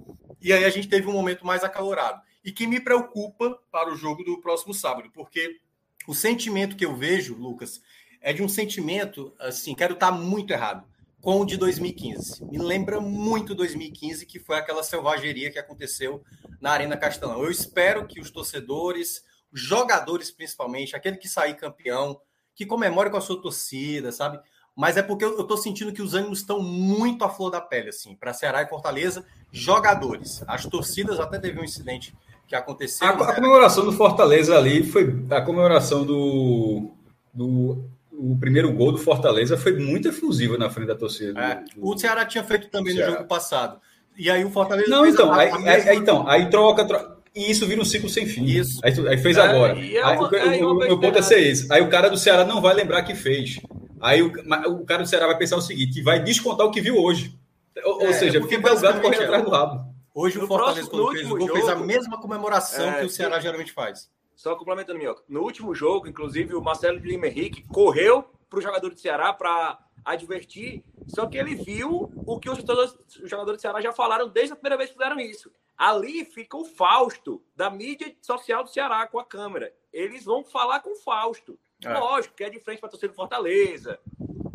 S8: E aí a gente teve um momento mais acalorado. E que me preocupa para o jogo do próximo sábado, porque o sentimento que eu vejo, Lucas, é de um sentimento, assim, quero estar muito errado, com o de 2015. Me lembra muito 2015, que foi aquela selvageria que aconteceu na Arena Castelão. Eu espero que os torcedores, os jogadores principalmente, aquele que sair campeão, que comemore com a sua torcida, sabe? mas é porque eu estou sentindo que os ânimos estão muito à flor da pele, assim, para Ceará e Fortaleza, jogadores. As torcidas até teve um incidente que aconteceu.
S2: A, a comemoração do Fortaleza ali foi a comemoração do, do o primeiro gol do Fortaleza foi muito efusiva na frente da torcida.
S8: É, do, o Ceará tinha feito também no jogo passado. E aí o Fortaleza.
S2: Não, então, a, a aí, aí, então, aí troca, troca. E isso vira um ciclo sem fim. Isso. Aí, aí fez é, agora. É uma, aí, o, o meu ponto é ser esse. Aí o cara do Ceará não vai lembrar que fez. Aí o, o cara do Ceará vai pensar o seguinte: que vai descontar o que viu hoje. Ou, é, ou seja, porque vai o gato correr atrás do rabo.
S8: Hoje o Fortaleza, quando fez o gol, jogo, fez a mesma comemoração é, que o Ceará sim. geralmente faz.
S6: Só complementando, Minhoca. No último jogo, inclusive, o Marcelo de Lima Henrique correu para o jogador do Ceará para advertir, só que ele viu o que os jogadores do Ceará já falaram desde a primeira vez que fizeram isso. Ali fica o Fausto, da mídia social do Ceará, com a câmera. Eles vão falar com o Fausto. É. Lógico que é de frente para torcida do Fortaleza.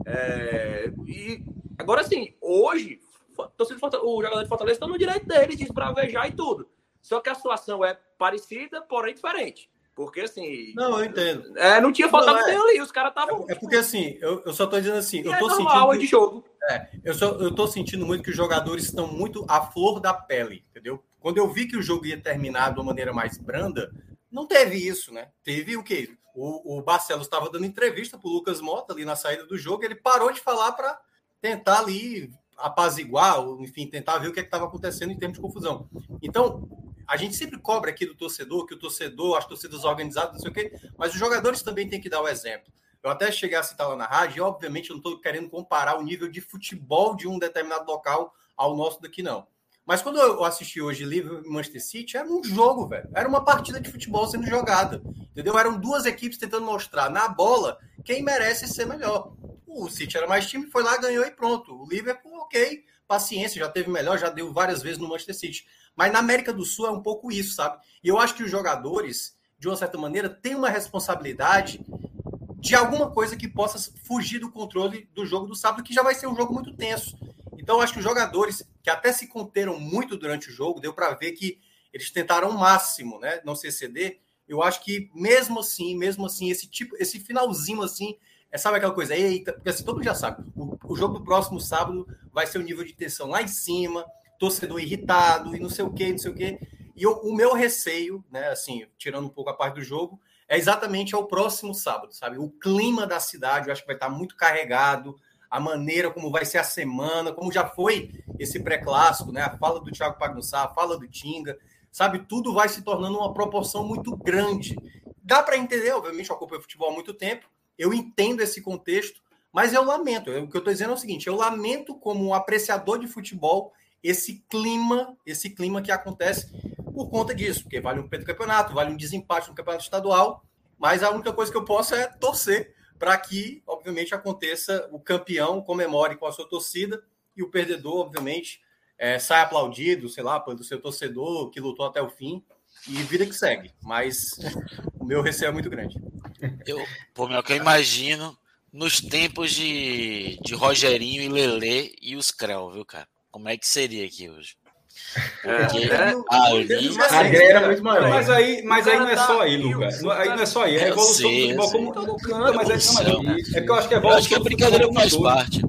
S6: É, e agora sim, hoje, o jogador de Fortaleza está no direito dele de esbravejar e tudo. Só que a situação é parecida, porém diferente. Porque assim.
S8: Não, eu entendo.
S6: É, não tinha faltado não, é, ali, os caras estavam.
S8: É, é, porque assim, eu, eu só tô dizendo assim, eu é tô
S6: sentindo. de jogo.
S8: É, eu, só, eu tô sentindo muito que os jogadores estão muito à flor da pele, entendeu? Quando eu vi que o jogo ia terminar de uma maneira mais branda, não teve isso, né? Teve o quê? O, o Barcelos estava dando entrevista para o Lucas Mota ali na saída do jogo, ele parou de falar para tentar ali apaziguar, enfim, tentar ver o que é estava acontecendo em termos de confusão. Então, a gente sempre cobra aqui do torcedor, que o torcedor, as torcidas organizadas, não sei o quê, mas os jogadores também têm que dar o exemplo. Eu até cheguei a citar lá na rádio, e obviamente eu não estou querendo comparar o nível de futebol de um determinado local ao nosso daqui, não. Mas quando eu assisti hoje Liverpool e Manchester City, era um jogo, velho. Era uma partida de futebol sendo jogada. Entendeu? Eram duas equipes tentando mostrar na bola quem merece ser melhor. O City era mais time, foi lá, ganhou e pronto. O Liverpool, ok, paciência, já teve melhor, já deu várias vezes no Manchester City. Mas na América do Sul é um pouco isso, sabe? E eu acho que os jogadores, de uma certa maneira, têm uma responsabilidade de alguma coisa que possa fugir do controle do jogo do sábado, que já vai ser um jogo muito tenso. Então, acho que os jogadores que até se conteram muito durante o jogo, deu para ver que eles tentaram o máximo, né? Não se exceder. Eu acho que mesmo assim, mesmo assim, esse tipo, esse finalzinho assim, é, sabe aquela coisa, eita, porque assim, todo mundo já sabe, o, o jogo do próximo sábado vai ser o um nível de tensão lá em cima, torcedor irritado e não sei o que, não sei o que. E eu, o meu receio, né, assim, tirando um pouco a parte do jogo, é exatamente ao próximo sábado, sabe? O clima da cidade, eu acho que vai estar muito carregado, a maneira como vai ser a semana, como já foi esse pré-clássico, né? A fala do Thiago Pagnussá, a fala do Tinga, sabe? Tudo vai se tornando uma proporção muito grande. Dá para entender, obviamente, eu acompanho futebol há muito tempo, eu entendo esse contexto, mas eu lamento. o que eu estou dizendo é o seguinte: eu lamento, como um apreciador de futebol, esse clima, esse clima que acontece por conta disso, porque vale um campeonato, vale um desempate no campeonato estadual, mas a única coisa que eu posso é torcer para que, obviamente, aconteça o campeão comemore com a sua torcida e o perdedor, obviamente, é, sai aplaudido, sei lá, pelo seu torcedor que lutou até o fim e vida que segue. Mas o meu receio é muito grande.
S7: Eu, pô, meu, que eu imagino nos tempos de, de Rogerinho e Lelê e os Creu, viu, cara? Como é que seria aqui hoje?
S2: Porque é, ali, a greia era muito maior. Mas aí, mas aí não é só aí, Lucas. Aí não é só aí. É a evolução do futebol como todo canto. Mas é, não, mas é que eu acho que é
S7: evolução. Acho que a brincadeira faz parte.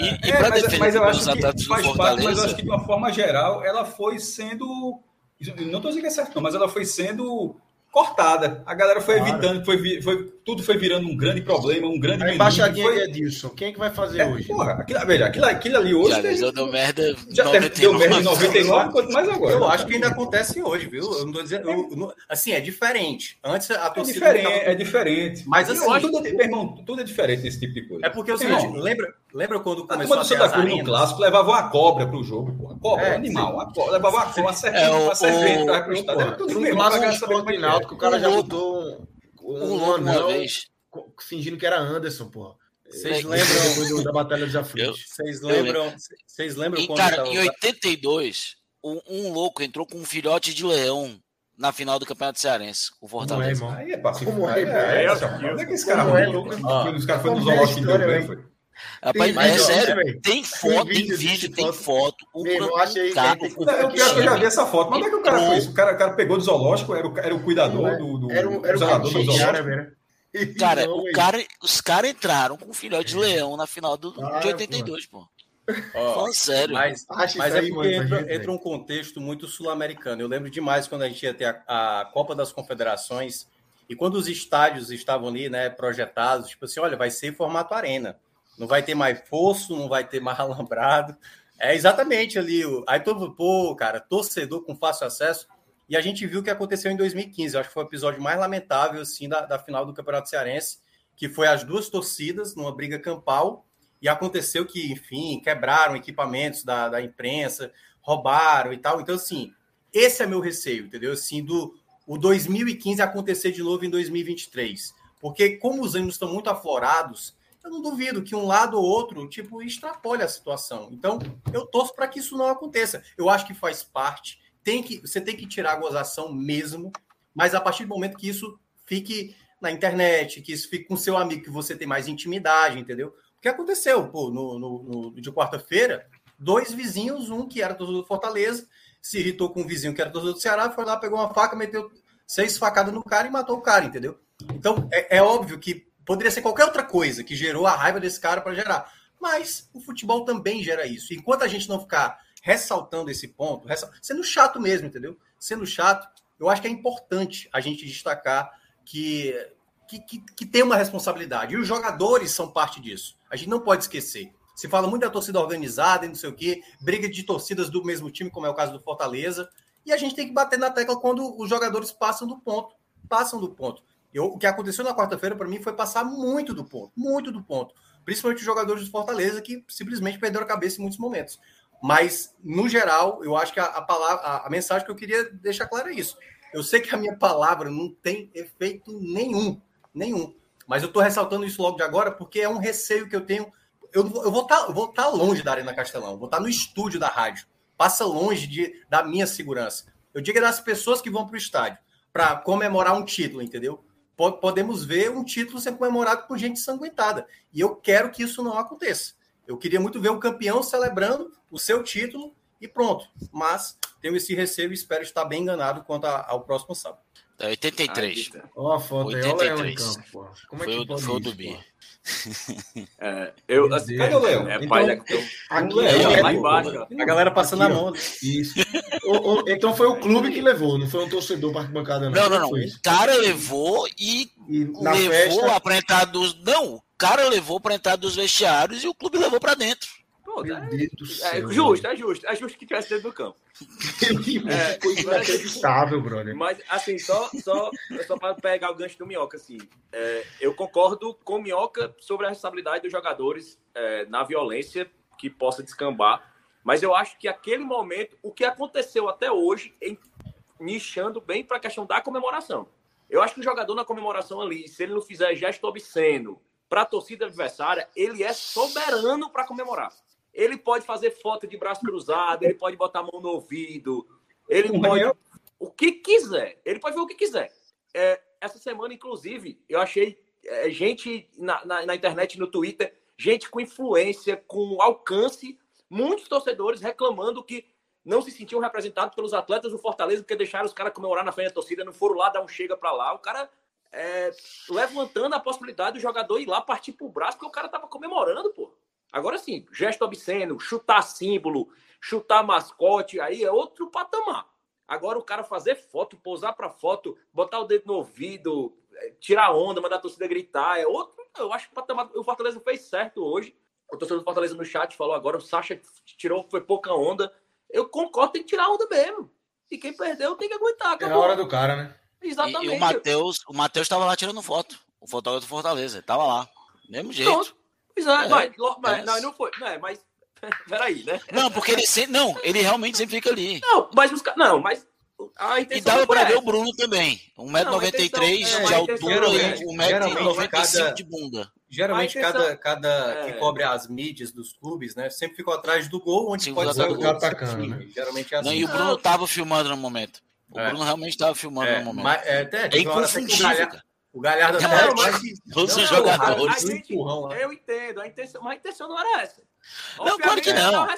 S2: E, é, e para defender mas eu acho que faz parte, mas eu acho que de uma forma geral ela foi sendo. Não estou dizendo que é certo, não, mas ela foi sendo cortada. A galera foi claro. evitando, foi, foi, tudo foi virando um grande problema, um grande.
S1: A embaixadinha foi... Edilson, quem é que vai fazer é, hoje?
S2: Porra, aquilo, veja, aquilo, aquilo ali hoje. Já
S7: teve, deu merda.
S2: Já 99, deu merda em 99, quanto mais agora.
S8: Eu acho que ainda acontece hoje, viu? Eu não tô dizendo. Eu, não, assim, é diferente. Antes a
S2: é torcida. É diferente, é diferente.
S8: Mas assim.
S2: Tudo, é, irmão, tudo é diferente desse tipo de coisa.
S8: É porque é o seguinte, lembra, lembra quando começou a, a Santa
S2: Cruz no clássico levava uma cobra pro jogo, porra. Cobra, é, animal, uma cobra, levava uma, uma serpente, é, uma serpente para
S1: custar. Tudo mesmo, o cara já botou um, anão vez. fingindo que era Anderson, porra.
S8: Vocês lembram da Batalha dos Aflitos? Vocês lembram? Vocês lembram
S7: quando cara, tava... em 82, um, um, louco entrou com um filhote de leão na final do Campeonato Cearense, o Fortaleza.
S2: Não é, Aí é. Como é, é, é, é, Onde é que esse cara foi? Os caras foram no zoológico e foi.
S7: Rapaz, tem, é sério, tem foto, tem vídeo, tem, vídeo, tem foto. O
S2: cara, que, eu, eu já vi essa foto. Mas onde é que o cara fez? O cara, o cara pegou do zoológico, era o, era o cuidador do, do.
S1: Era o, era o zelador do zoológico.
S7: Cara, não, o cara, os caras entraram com um filhote de leão na final do, ah, de 82, pô. Oh, Falando sério.
S8: Mas, mas é porque entra, entra, um contexto muito sul-americano. Eu lembro demais quando a gente ia ter a, a, Copa das Confederações e quando os estádios estavam ali, né, projetados, tipo assim, olha, vai ser formato arena não vai ter mais fosso, não vai ter mais alambrado. É exatamente ali. Aí todo, pô, cara, torcedor com fácil acesso. E a gente viu o que aconteceu em 2015. Eu acho que foi o episódio mais lamentável, assim, da, da final do Campeonato Cearense, que foi as duas torcidas numa briga campal. E aconteceu que, enfim, quebraram equipamentos da, da imprensa, roubaram e tal. Então, assim, esse é meu receio, entendeu? Assim, do o 2015 acontecer de novo em 2023. Porque, como os ânimos estão muito aflorados, eu não duvido que um lado ou outro, tipo, extrapole a situação. Então, eu torço para que isso não aconteça. Eu acho que faz parte. Tem que, você tem que tirar a gozação mesmo, mas a partir do momento que isso fique na internet, que isso fique com seu amigo, que você tem mais intimidade, entendeu? O que aconteceu, pô, no, no, no de quarta-feira, dois vizinhos, um que era do Fortaleza, se irritou com um vizinho que era do Ceará, foi lá, pegou uma faca, meteu seis facadas no cara e matou o cara, entendeu? Então, é, é óbvio que poderia ser qualquer outra coisa que gerou a raiva desse cara para gerar. Mas o futebol também gera isso. Enquanto a gente não ficar ressaltando esse ponto, sendo chato mesmo, entendeu? Sendo chato, eu acho que é importante a gente destacar que, que, que, que tem uma responsabilidade. E os jogadores são parte disso. A gente não pode esquecer. Se fala muito da torcida organizada e não sei o quê, briga de torcidas do mesmo time, como é o caso do Fortaleza. E a gente tem que bater na tecla quando os jogadores passam do ponto. Passam do ponto. Eu, o que aconteceu na quarta-feira, para mim, foi passar muito do ponto. Muito do ponto. Principalmente os jogadores do Fortaleza, que simplesmente perderam a cabeça em muitos momentos. Mas, no geral, eu acho que a, a palavra, a, a, mensagem que eu queria deixar clara é isso. Eu sei que a minha palavra não tem efeito nenhum, nenhum. Mas eu estou ressaltando isso logo de agora porque é um receio que eu tenho. Eu, eu vou estar tá, tá longe da Arena Castelão, vou estar tá no estúdio da rádio. Passa longe de, da minha segurança. Eu digo é das pessoas que vão para o estádio para comemorar um título, entendeu? Podemos ver um título ser comemorado por gente sanguentada. E eu quero que isso não aconteça. Eu queria muito ver um campeão celebrando o seu título e pronto. Mas tenho esse receio e espero estar bem enganado quanto ao próximo sábado.
S7: É 83.
S1: Ó, a foto 83. aí, campo,
S7: Como foi é que pode foi o do B.
S6: É, eu, assim,
S1: Cadê o Léo?
S6: É,
S1: então,
S6: pai,
S1: aqui
S6: é,
S1: é,
S6: lá embaixo.
S8: A galera passando
S1: aqui,
S8: a mão.
S1: Isso. O, o, então foi o clube que levou, não foi um torcedor para bancada,
S7: não. Não, não, não. O cara levou e, e levou festa... para entrar dos. Não, o cara levou para entrar dos vestiários e o clube levou para dentro.
S6: Pô, Meu é, Deus do céu. É justo, é justo. É justo que tivesse dentro do campo.
S1: é, coisa inacreditável, brother.
S6: Mas, assim, só, só, só para pegar o gancho do Minhoca, assim, é, eu concordo com o Minhoca sobre a responsabilidade dos jogadores é, na violência que possa descambar. Mas eu acho que aquele momento, o que aconteceu até hoje, em, nichando bem para a questão da comemoração. Eu acho que o jogador na comemoração ali, se ele não fizer gesto obsceno para a torcida adversária, ele é soberano para comemorar. Ele pode fazer foto de braço cruzado, ele pode botar a mão no ouvido, ele pode. O que quiser. Ele pode ver o que quiser. É, essa semana, inclusive, eu achei é, gente na, na, na internet, no Twitter, gente com influência, com alcance, muitos torcedores reclamando que não se sentiam representados pelos atletas do Fortaleza porque deixaram os caras comemorar na frente da torcida, não foram lá dar um chega para lá. O cara é, levantando a possibilidade do jogador ir lá partir pro braço porque o cara tava comemorando, pô. Agora sim, gesto obsceno, chutar símbolo, chutar mascote, aí é outro patamar. Agora o cara fazer foto, pousar para foto, botar o dedo no ouvido, é, tirar onda, mandar a torcida gritar, é outro. Eu acho que o patamar, o Fortaleza fez certo hoje. O torcedor do Fortaleza no chat falou agora, o Sacha tirou, foi pouca onda. Eu concordo, tem que tirar onda mesmo. E quem perdeu tem que aguentar.
S1: Acabou. É a hora do cara, né?
S6: Exatamente.
S7: E, e o Matheus, o Matheus estava lá tirando foto. O fotógrafo do Fortaleza, estava lá. Mesmo jeito. Pronto.
S6: Pois é, é, mas, mas, não, não foi. Não, é, mas. Peraí, né?
S7: Não, porque ele sempre. Não, ele realmente sempre fica ali.
S6: Não, mas os Não, mas.
S7: e dava para ver o Bruno também. 1,93m é, de altura e 1,95m de bunda.
S8: Geralmente, cada, cada é... que cobre as mídias dos clubes, né? Sempre ficou atrás do gol, onde Sim, pode ser o gol
S1: atacando. Né?
S8: Geralmente é assim.
S7: Não, e o Bruno tava filmando no momento. O é. Bruno realmente estava filmando
S8: é,
S7: no momento.
S8: Mas, é, até, é
S7: inconfundível,
S8: o Galhardo não, até
S7: mas, todos os jogadores.
S6: Eu entendo, a intenção, mas a intenção não era essa.
S7: Não, claro que não.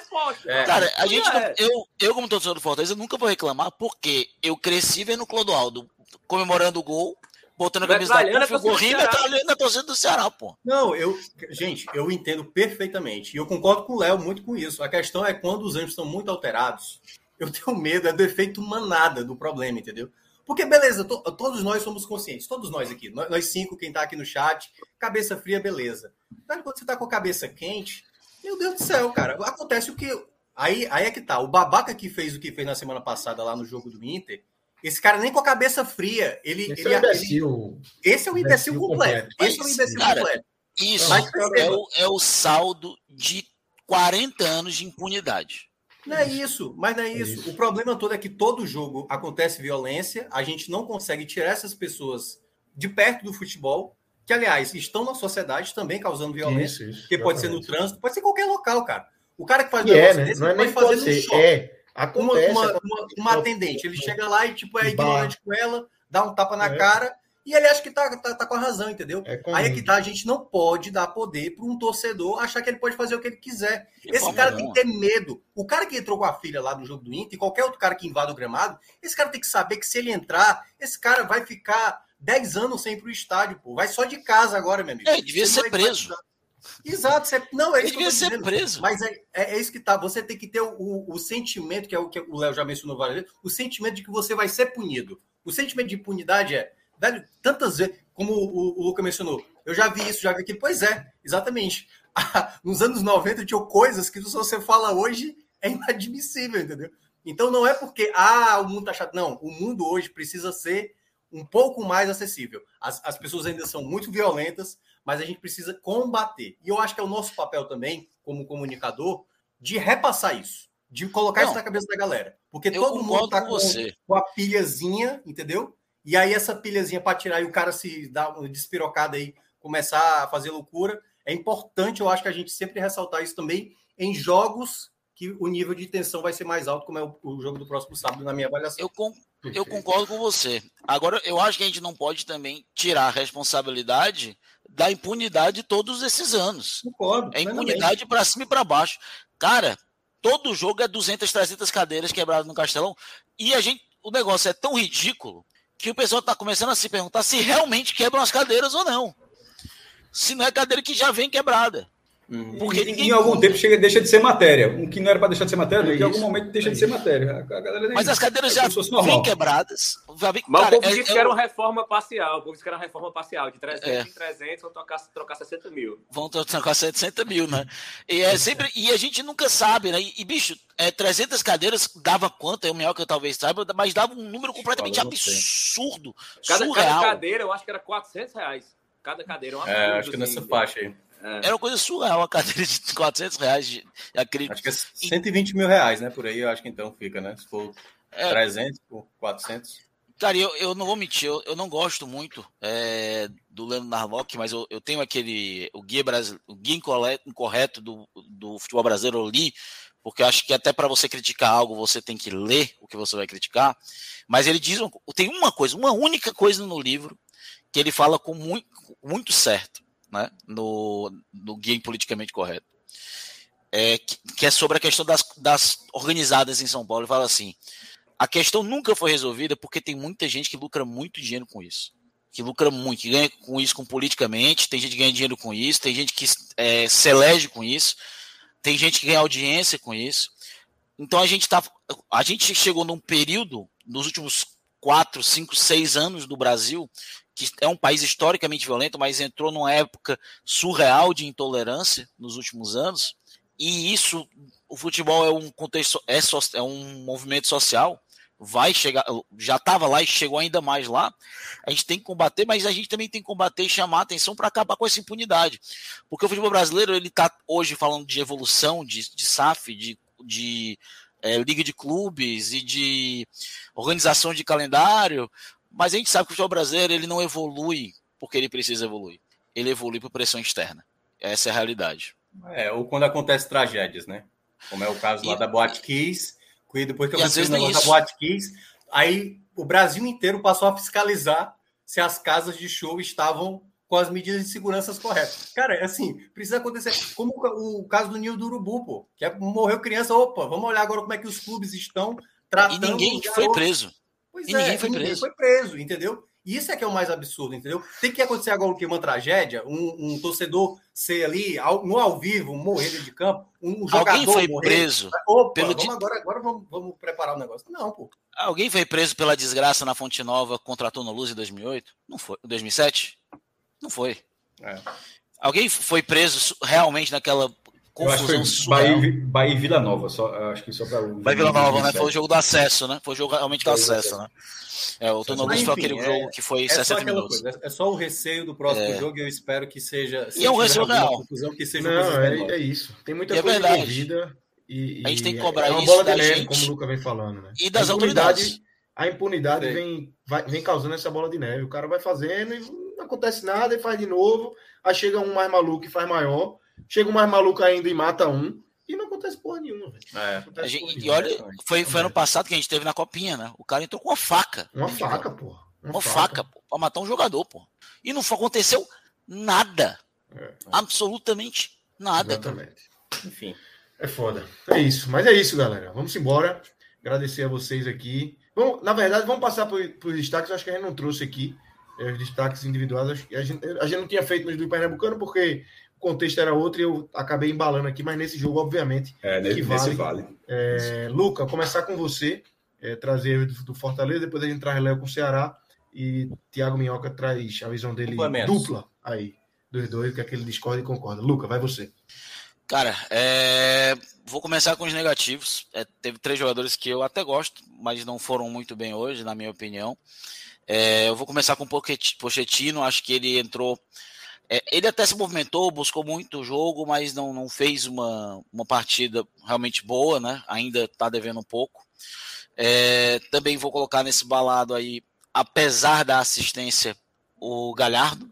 S7: É. Cara, a gente é. eu, eu, como torcedor do Fortaleza, nunca vou reclamar, porque eu cresci vendo o Clodoaldo comemorando o gol, botando a camisa da CUF, o gorrinho metralhando a torcida do Ceará, pô.
S8: Não, eu, gente, eu entendo perfeitamente. E eu concordo com o Léo muito com isso. A questão é quando os anjos estão muito alterados, eu tenho medo, é do efeito manada do problema, entendeu? Porque, beleza, to, todos nós somos conscientes, todos nós aqui, nós, nós cinco, quem está aqui no chat, cabeça fria, beleza. Mas quando você está com a cabeça quente, meu Deus do céu, cara, acontece o que. Aí, aí é que tá. O babaca que fez o que fez na semana passada lá no jogo do Inter, esse cara nem com a cabeça fria, ele.
S1: Esse
S8: ele,
S1: é o imbecil.
S8: Ele, esse é o imbecil, imbecil completo. completo. Esse é o imbecil cara, completo.
S7: Isso Mas, é, o, é o saldo de 40 anos de impunidade.
S8: Não é isso, mas não é isso. é isso. O problema todo é que todo jogo acontece violência, a gente não consegue tirar essas pessoas de perto do futebol, que, aliás, estão na sociedade também causando violência, isso, isso, que pode ser no trânsito, pode ser em qualquer local, cara. O cara que faz
S1: e é, né? não é nem pode ser, shopping. É,
S8: acontece, uma, uma, uma, uma, atendente, ele chega lá e tipo é ignorante com ela, dá um tapa na é. cara E ele acha que tá, tá, tá com a razão, entendeu? É Aí é que tá, a gente não pode dar poder para um torcedor achar que ele pode fazer o que ele quiser. Que esse cara não. tem que ter medo. O cara que entrou com a filha lá no jogo do Inter, e qualquer outro cara que invada o gramado, esse cara tem que saber que se ele entrar, esse cara vai ficar 10 anos sem ir pro estádio, pô. Vai só de casa agora, meu amigo.
S7: É, devia ser preso.
S8: Exato, você, não, é isso
S7: devia ser dizendo. preso.
S8: Mas é, é, é, isso que tá. Você tem que ter o, o, o sentimento, que é o que o Léo já mencionou várias vezes, o sentimento de que você vai ser punido. O sentimento de impunidade é, velho, tantas vezes, como o, o Luca mencionou, eu já vi isso, já vi aquilo. Pois é, exatamente. Nos anos 90 tinha coisas que se você fala hoje é inadmissível, entendeu? Então não é porque ah, o mundo tá chato. Não, o mundo hoje precisa ser um pouco mais acessível. As, as pessoas ainda são muito violentas, mas a gente precisa combater. E eu acho que é o nosso papel também, como comunicador, de repassar isso, de colocar Não, isso na cabeça da galera. Porque todo mundo tá com, com, a pilhazinha, entendeu? E aí essa pilhazinha para tirar e o cara se dá uma despirocada aí, começar a fazer loucura. É importante, eu acho que a gente sempre ressaltar isso também em jogos que o nível de tensão vai ser mais alto, como é o, o jogo do próximo sábado, na minha avaliação.
S7: Eu, eu concordo com você. Agora, eu acho que a gente não pode também tirar a responsabilidade da impunidade de todos esses anos. Concordo. É impunidade para cima e para baixo. Cara, todo jogo é 200, 300 cadeiras quebradas no Castelão. E a gente, o negócio é tão ridículo que o pessoal está começando a se perguntar se realmente quebram as cadeiras ou não. Se não é cadeira que já vem quebrada.
S2: Uhum. Porque ninguém... Em algum tempo chega, deixa de ser matéria. Um que não era para deixar de ser matéria, é em algum momento deixa é de ser matéria.
S7: Mas as cadeiras já vêm quebradas.
S6: Já vem... Mas Cara, o povo é, disse é, que era uma reforma parcial. O povo disse que era uma reforma parcial. De 300 é. em 300 vão trocar, trocar 60 mil.
S7: Vão trocar 60 mil, né? E, é sempre, e a gente nunca sabe, né? E, e bicho, é, 300 cadeiras dava quanto? É o melhor que eu talvez saiba, mas dava um número completamente absurdo.
S6: Cada, cada, cadeira, eu acho que era 400 reais. Cada cadeira.
S2: É, é acho que nessa assim, faixa aí.
S7: É. Era uma coisa surreal, a cadeira de 400 reais. De,
S2: acredito. Acho que é 120 mil reais, né? Por aí, eu acho que então fica, né? Se for é, 300 por 400.
S7: Cara, eu, eu não vou mentir, eu, eu não gosto muito é, do Leandro Narlock, mas eu, eu tenho aquele. O guia, brasileiro, o guia incorreto do, do futebol brasileiro, eu li, porque eu acho que até para você criticar algo, você tem que ler o que você vai criticar. Mas ele diz: tem uma coisa, uma única coisa no livro, que ele fala com muito, muito certo né, no, no Guia Politicamente Correto, é, que, é sobre a questão das, das organizadas em São Paulo. Ele fala assim: a questão nunca foi resolvida porque tem muita gente que lucra muito dinheiro com isso. Que lucra muito, que ganha com isso com politicamente, tem gente que ganha dinheiro com isso, tem gente que é, se elege com isso, tem gente que ganha audiência com isso. Então a gente tá. A gente chegou num período, nos últimos quatro, cinco, seis anos do Brasil, que é um país historicamente violento, mas entrou numa época surreal de intolerância nos últimos anos. E isso, o futebol é um contexto, é, so, é um movimento social, vai chegar, já estava lá e chegou ainda mais lá. A gente tem que combater, mas a gente também tem que combater e chamar atenção para acabar com essa impunidade. Porque o futebol brasileiro ele está hoje falando de evolução, de, de SAF, de, de é, liga de clubes e de organização de calendário, mas a gente sabe que o futebol brasileiro ele não evolui porque ele precisa evoluir. Ele evolui por pressão externa. Essa é a realidade.
S2: É, ou quando acontece tragédias, né? Como é o caso lá da Boate Kiss, que depois que aconteceu o negócio da Boate Kiss, aí o Brasil inteiro passou a fiscalizar se as casas de show estavam com as medidas de segurança corretas. Cara, é assim, precisa acontecer. Como o caso do Nil do Urubu, pô, que é, morreu criança. Opa, vamos olhar agora como é que os clubes estão tratando.
S7: E ninguém foi preso.
S8: Pois e é, ninguém foi ninguém preso. foi preso, entendeu? Isso é que é o mais absurdo, entendeu? Tem que acontecer agora o que? Uma tragédia, um, um, torcedor ser ali, no ao vivo, morrer de campo, um jogador
S7: Alguém foi morrer. preso.
S8: Opa, pelo vamos agora, agora vamos, vamos, preparar o negócio. Não, pô.
S7: Alguém foi preso pela desgraça na Fonte Nova contra a Luz em 2008? Não foi. 2007? Não foi. É. Alguém foi preso realmente naquela
S2: confusão surreal? Bahia, Bahia e Vila Nova, só, acho que só para
S7: o. Bahia e Vila Nova, né? Foi o jogo do acesso, né? Foi o jogo realmente do acesso, né? É, o Tono Luz foi aquele é, jogo que foi é 60 minutos.
S8: Coisa, é só o receio do próximo é. jogo e eu espero que seja.
S7: E é um receio real.
S8: Confusão, que seja Não,
S1: é, é, isso. Tem muita é coisa envolvida.
S7: E, a gente tem que cobrar
S1: é
S7: uma
S1: bola de neve, como o Luca vem falando, né?
S7: E das a autoridades.
S1: A impunidade vem, vai, vem causando essa bola de neve. O cara vai fazendo e não acontece nada e faz de novo. Aí chega um mais maluco e faz maior. Chega um mais maluco ainda e mata um. E não acontece porra nenhuma, velho.
S7: É. Gente, e olha, foi, foi ano passado que a gente teve na copinha, né? O cara entrou com uma faca.
S1: Uma faca, porra.
S7: Uma, uma faca, faca pô, pra matar um jogador, pô. E não aconteceu nada. É. Absolutamente nada.
S1: Exatamente. Enfim. É foda. É isso. Mas é isso, galera. Vamos embora. Agradecer a vocês aqui. Bom, na verdade, vamos passar para os destaques. Acho que a gente não trouxe aqui é, os destaques individuais. A gente, a gente não tinha feito nos do Pernambucano porque contexto era outro e eu acabei embalando aqui, mas nesse jogo, obviamente,
S2: é, nesse, que vale. vale.
S1: É, Luca, começar com você, é, trazer do, do Fortaleza, depois a gente traz Léo com o Ceará e Thiago Minhoca traz a visão dele dupla aí, dos dois, que é aquele discorda e concorda. Luca, vai você.
S7: Cara, é... vou começar com os negativos. É, teve três jogadores que eu até gosto, mas não foram muito bem hoje, na minha opinião. É, eu vou começar com o Pochettino, acho que ele entrou. É, ele até se movimentou, buscou muito o jogo, mas não, não fez uma, uma partida realmente boa, né? Ainda está devendo um pouco. É, também vou colocar nesse balado aí, apesar da assistência, o Galhardo,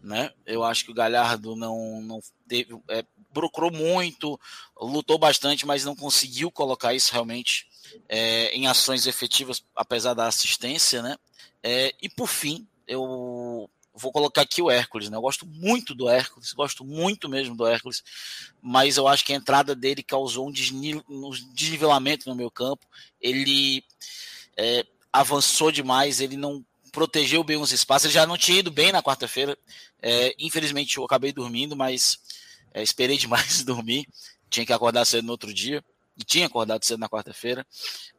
S7: né? Eu acho que o Galhardo não, não teve, é, procurou muito, lutou bastante, mas não conseguiu colocar isso realmente é, em ações efetivas, apesar da assistência, né? É, e por fim, eu vou colocar aqui o Hércules, né? Eu gosto muito do Hércules, gosto muito mesmo do Hércules, mas eu acho que a entrada dele causou um, desnivelamento no meu campo. Ele é, avançou demais, ele não protegeu bem os espaços. Ele já não tinha ido bem na quarta-feira. É, infelizmente eu acabei dormindo, mas é, esperei demais dormir. Tinha que acordar cedo no outro dia. E tinha acordado cedo na quarta-feira.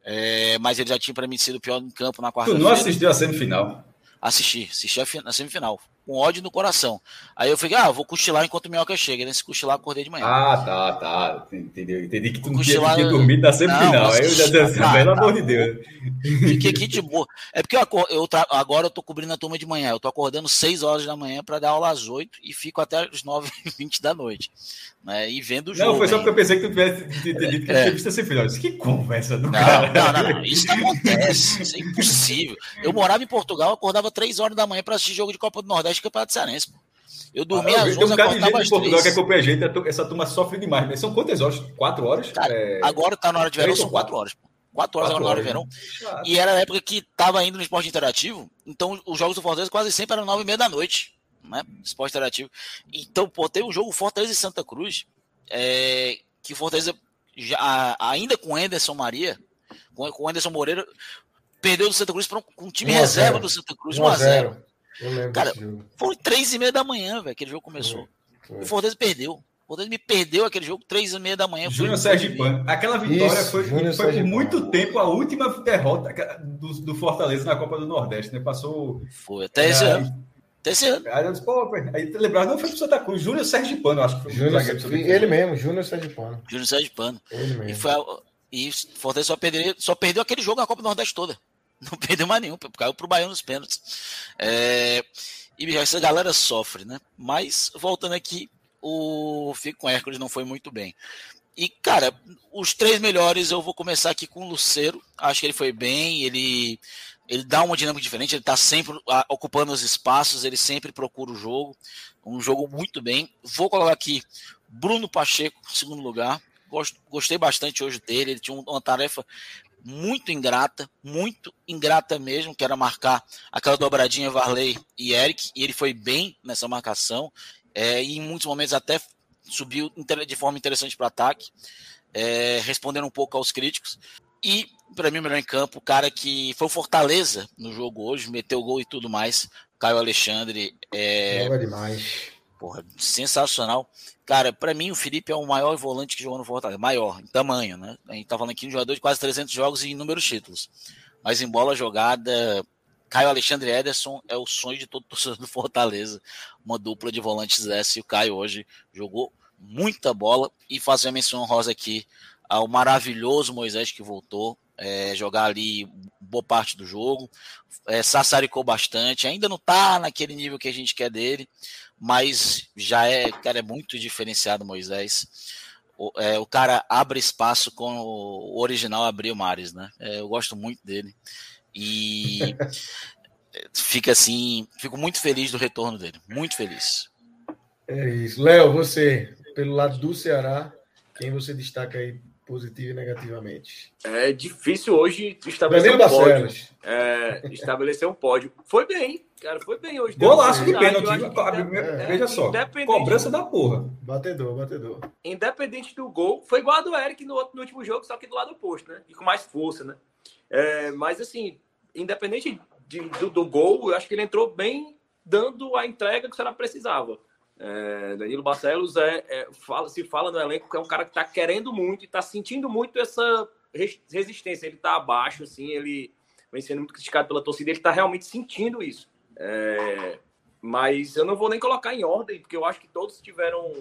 S7: É, mas ele já tinha para mim sido pior no campo na quarta-feira.
S2: Tu não assistiu a semifinal?
S7: Assisti, assisti a, semifinal com ódio no coração. Aí eu falei, ah, vou cochilar enquanto o Minhoca chega. Nesse cochilar, acordei de manhã.
S2: Ah, tá, tá. Entendeu? Entendi que tu não tinha, tinha dormido na semifinal. Aí eu já disse assim, tá, pelo tá, amor de Deus.
S7: Fiquei aqui de boa. É porque eu, eu agora eu tô cobrindo a turma de manhã. Eu tô acordando 6 horas da manhã para dar aula às 8 e fico até as 9 h 20 da noite. Né? E vendo o jogo.
S2: Não, foi só porque eu pensei que tu tivesse entendido que é. tinha visto a semifinal. Disse, que conversa do
S7: não,
S2: cara.
S7: Não, não, não, isso não acontece. Isso é impossível. Eu morava em Portugal, acordava 3 horas da manhã para assistir jogo de Copa do Nordeste e Campeonato Cearense. Eu dormi ah, às 11
S2: Tem um de gente em Portugal que acompanha a gente, essa turma sofre demais. Né? São quantas horas? Quatro horas?
S7: Cara, é... Agora tá na hora de verão, são quatro horas. Quatro horas quatro agora na hora de verão. Né? E era a época que tava indo no esporte interativo, então os jogos do Fortaleza quase sempre eram nove e meia da noite. Né? Esporte interativo. Então, pô, teve um jogo Fortaleza e Santa Cruz, é, que Fortaleza, já, ainda com Anderson Maria, com, com Anderson Moreira, perdeu do Santa Cruz para um, um time reserva do Santa Cruz, 1 a 0 Cara, foi três e meia da manhã, velho, aquele jogo começou. Foi, foi. O Fortaleza perdeu. O Fortaleza me perdeu aquele jogo três e meia da manhã.
S2: Júnior Sérgio Pan. Aquela vitória Isso, foi, foi por muito tempo a última derrota do, do, Fortaleza na Copa do Nordeste, né? Passou.
S7: Foi até esse ano. Até esse ano.
S2: Aí pô, aí lembrava, não foi pro Santa Cruz, Júnior Sérgio Pano, acho que foi.
S1: Júnior, ele mesmo, Júnior Sérgio Pano.
S7: Júnior Sérgio Pano. Ele mesmo. E, foi e Fortaleza só perdeu, só perdeu aquele jogo na Copa do Nordeste toda. Não perdeu mais nenhum, caiu pro Baiano nos pênaltis. É, e essa galera sofre, né? Mas, voltando aqui, o Fico com Hércules não foi muito bem. E, cara, os três melhores, eu vou começar aqui com o Luceiro. Acho que ele foi bem, ele, ele dá uma dinâmica diferente, ele tá sempre ocupando os espaços, ele sempre procura o jogo. Um jogo muito bem. Vou colocar aqui Bruno Pacheco, segundo lugar. Gostei bastante hoje dele, ele tinha uma tarefa muito ingrata, muito ingrata mesmo, que era marcar aquela dobradinha Varley e Eric, e ele foi bem nessa marcação, é, e em muitos momentos até subiu de forma interessante para ataque, é, respondendo um pouco aos críticos. E, para mim, o melhor em campo, o cara que foi o Fortaleza no jogo hoje, meteu gol e tudo mais, Caio Alexandre. É,
S1: Joga demais.
S7: Porra, sensacional. Cara, para mim o Felipe é o maior volante que jogou no Fortaleza. Maior, em tamanho, né? A gente tá falando aqui de um jogador de quase 300 jogos e inúmeros títulos. Mas em bola jogada, Caio Alexandre Ederson é o sonho de todo torcedor do Fortaleza. Uma dupla de volantes dessa. E o Caio hoje jogou muita bola. E fazer a menção rosa aqui ao maravilhoso Moisés que voltou. É, jogar ali boa parte do jogo. É, sassaricou bastante. Ainda não tá naquele nível que a gente quer dele mas já é, cara, é muito diferenciado Moisés. O, é, o cara abre espaço com o original abriu Mares, né? É, eu gosto muito dele. E fica assim, fico muito feliz do retorno dele, muito feliz.
S1: É isso. Léo, você, pelo lado do Ceará, quem você destaca aí positivo e negativamente.
S6: É difícil hoje estabelecer
S1: Danilo
S6: um pódio. É, estabelecer um pódio. Foi bem, cara, foi bem hoje.
S2: Golaço de pênalti.
S1: É.
S2: Veja só. Cobrança da porra.
S1: Batedor, batedor.
S6: independente do gol, foi igual a do Eric no, outro- no último jogo, só que do lado oposto, né? E com mais força, né? É, mas assim, independente de- do, do gol, eu acho que ele entrou bem dando a entrega que o Ceará precisava. É, Danilo Barcelos é, é- fala, se fala no elenco que é um cara que está querendo muito e está sentindo muito essa res- resistência. Ele está abaixo, assim, ele vem sendo muito criticado pela torcida, ele está realmente sentindo isso. É, mas eu não vou nem colocar em ordem, porque eu acho que todos tiveram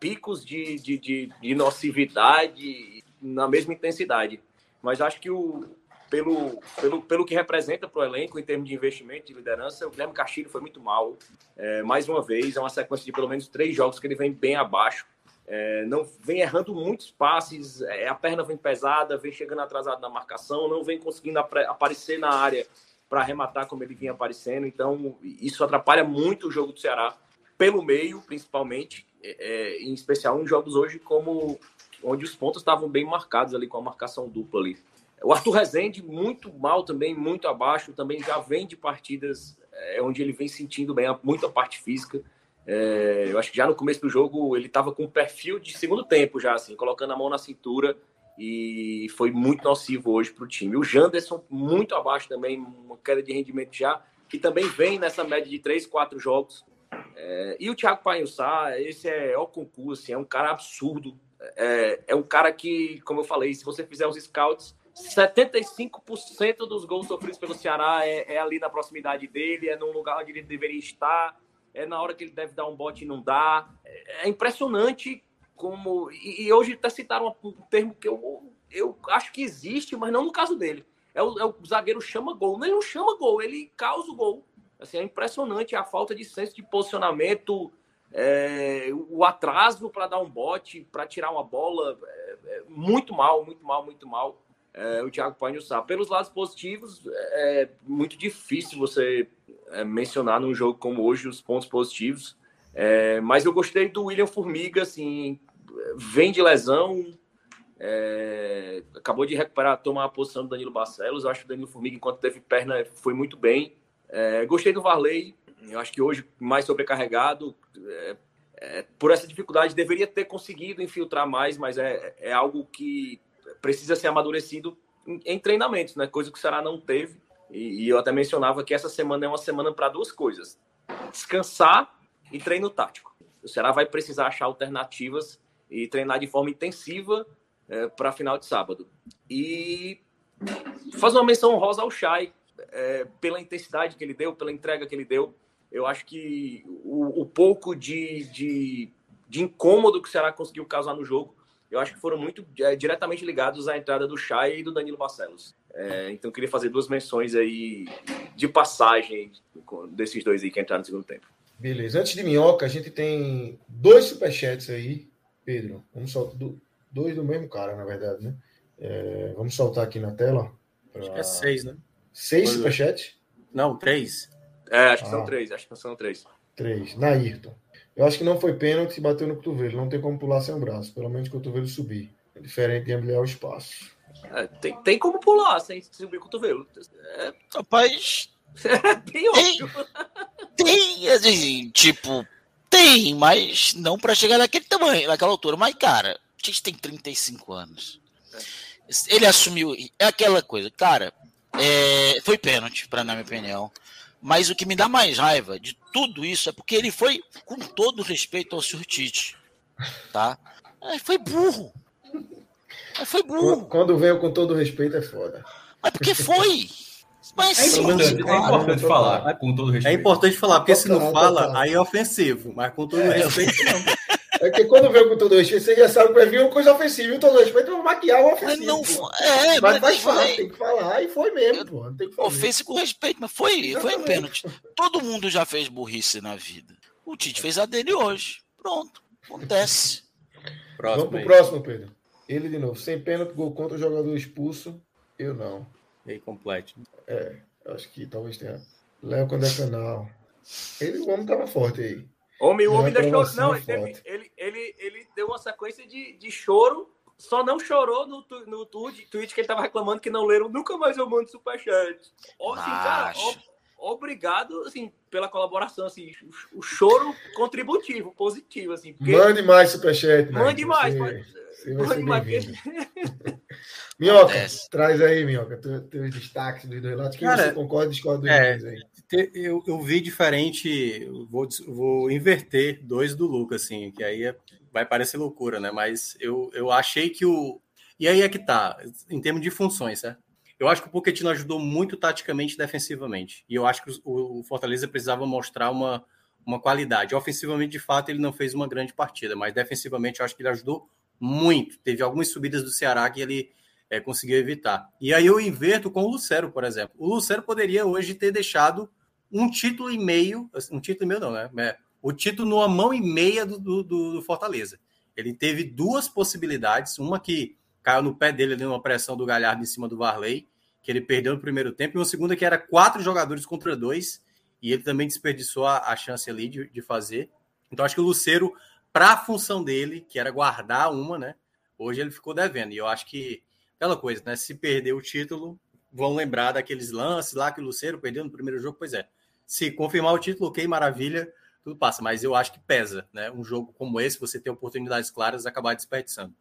S6: picos de, de, de, de nocividade na mesma intensidade. Mas acho que o, pelo, pelo, pelo que representa para o elenco em termos de investimento, de liderança, o Guilherme Castilho foi muito mal. É, mais uma vez, é uma sequência de pelo menos três jogos que ele vem bem abaixo. É, não vem errando muitos passes, é, a perna vem pesada, vem chegando atrasado na marcação, não vem conseguindo aparecer na área para arrematar como ele vinha aparecendo. Então, isso atrapalha muito o jogo do Ceará, pelo meio, principalmente, é, é, em especial em jogos hoje como onde os pontos estavam bem marcados ali com a marcação dupla ali. O Arthur Rezende, muito mal também, muito abaixo, também já vem de partidas é, onde ele vem sentindo bem a- muito a parte física. É, eu acho que já no começo do jogo ele estava com um perfil de segundo tempo já, assim, colocando a mão na cintura e foi muito nocivo hoje para o time. O Janderson, muito abaixo também, uma queda de rendimento já, que também vem nessa média de três, quatro jogos. É, e o Thiago Painhussá, esse é o concurso, assim, é um cara absurdo. É, é um cara que, como eu falei, se você fizer os scouts, 75% dos gols sofridos pelo Ceará é, é ali na proximidade dele, é num lugar onde ele deveria estar, é na hora que ele deve dar um bote e não dá. É, é impressionante como. E, e hoje até citaram um termo que eu, eu acho que existe, mas não no caso dele. É o, é o zagueiro chama gol. Não, ele não chama gol, ele causa o gol. Assim, é impressionante a falta de senso de posicionamento, é, o atraso para dar um bote, para tirar uma bola. é, é, muito mal, muito mal, muito mal. É, o Thiago Painhussá. Pelos lados positivos, é muito difícil você é, mencionar num jogo como hoje os pontos positivos. É, mas eu gostei do William Formiga, assim, vem de lesão, é, acabou de recuperar, tomar a posição do Danilo Barcelos. Acho que o Danilo Formiga, enquanto teve perna, foi muito bem. É, gostei do Varley, eu acho que hoje mais sobrecarregado. é, é, por essa dificuldade, deveria ter conseguido infiltrar mais, mas é, é algo que precisa ser amadurecido em, em treinamentos, né? Coisa que o Ceará não teve. E, e eu até mencionava que essa semana é uma semana para duas coisas: descansar e treino tático. O Ceará vai precisar achar alternativas e treinar de forma intensiva é, para final de sábado. E fazer uma menção honrosa ao Chay, é, pela intensidade que ele deu, pela entrega que ele deu. Eu acho que o, o pouco de, de, de incômodo que o Ceará conseguiu causar no jogo, eu acho que foram muito é, diretamente ligados à entrada do Chay e do Danilo Barcelos. É, então, queria fazer duas menções aí de passagem desses dois aí que entraram no segundo tempo.
S1: Beleza. Antes de minhoca, a gente tem dois superchats aí, Pedro. Vamos soltar do- dois do mesmo cara, na verdade, né? É, vamos soltar aqui na tela. pra-
S8: Acho que é seis, né?
S1: Seis
S8: Olha.
S1: superchats?
S8: Não, três.
S6: É, acho que
S1: Ah.
S6: são três, acho que são três.
S1: Três. Nairton. Eu acho que não foi pênalti e bateu no cotovelo. Não tem como pular sem o braço. Pelo menos o cotovelo subir. É diferente de ampliar o espaço.
S6: É, tem, tem como pular sem subir o cotovelo. É
S7: Rapaz,
S6: bem óbvio.
S7: tem, assim, tipo, tem, mas não pra chegar naquele tamanho, naquela altura. Mas, cara, a gente tem 35 anos. Ele assumiu. É aquela coisa, cara, é, foi pênalti, pra, na minha opinião. Mas o que me dá mais raiva de tudo isso é porque ele foi, com todo respeito ao Sr. Tite, tá? É, foi burro. É, foi burro.
S1: Quando veio com todo respeito, é foda.
S7: Mas porque foi. Mas
S2: É
S7: sim,
S2: importante, é
S7: claro.
S2: importante falar, com todo
S8: É
S2: respeito.
S8: importante falar, porque se não fala, aí é ofensivo. Mas com todo
S1: É.
S8: respeito, não.
S1: É que quando veio com todo respeito, você já sabe que vai vir uma coisa ofensiva. E todo respeito é maquiar o
S7: Mas
S1: ofensivo.
S7: não
S1: pô.
S7: foi. É,
S1: Mas
S7: mas
S1: faz parte, tem que falar. E foi mesmo, pô. Não tem que fazer.
S7: Ofensa com respeito, mas foi, foi um pênalti. Todo mundo já fez burrice na vida. O Tite fez a dele hoje. Pronto. Acontece.
S1: Vamos
S8: Próximo
S1: pro
S8: aí.
S1: próximo, Pedro. Ele de novo. Sem pênalti, gol contra o jogador expulso. Eu não.
S8: E aí, complete.
S1: Eu acho que talvez tenha. Léo quando é canal. Ele, o homem tava forte aí.
S6: Homem, o homem
S1: é
S6: deixou. Não, ele, teve- ele, ele, ele deu uma sequência de, de choro só não chorou no, no tweet, tweet que ele tava reclamando que não leram nunca mais eu mando superchat. Ó, assim, cara, ó, obrigado assim, pela colaboração, assim, o, o, choro contributivo, positivo, assim.
S1: Mande mais superchat.
S6: Mande mais. mande mais.
S1: Minhoca, traz aí, Minhoca, teus destaques dos dois lados. Que Cara, você concorda e discorda dos é, dois aí?
S8: Eu, eu vi diferente, vou, vou inverter dois do Lucas, assim, que aí é, vai parecer loucura, né? Mas eu, eu achei que o. E aí é que tá, em termos de funções, certo? Eu acho que o Pochettino ajudou muito taticamente e defensivamente. E eu acho que o, Fortaleza precisava mostrar uma, uma qualidade. Ofensivamente, de fato, ele não fez uma grande partida, mas defensivamente eu acho que ele ajudou muito. Teve algumas subidas do Ceará que ele é, conseguiu evitar. E aí eu inverto com o Lucero, por exemplo. O Lucero poderia hoje ter deixado um título e meio, um título e meio não, né? É, o título numa mão e meia do, do, do, Fortaleza. Ele teve duas possibilidades, uma que caiu no pé dele ali numa pressão do Galhardo em cima do Varley, que ele perdeu no primeiro tempo, e uma segunda que era quatro jogadores contra dois, e ele também desperdiçou a, a chance ali de, de, fazer. Então acho que o Luceiro, para a função dele, que era guardar uma, né? Hoje ele ficou devendo. E eu acho que aquela coisa, né? Se perder o título, vão lembrar daqueles lances lá que o Luceiro perdeu no primeiro jogo, pois é se confirmar o título, ok, maravilha, tudo passa. Mas eu acho que pesa, né? Um jogo como esse, você ter oportunidades claras, acabar desperdiçando.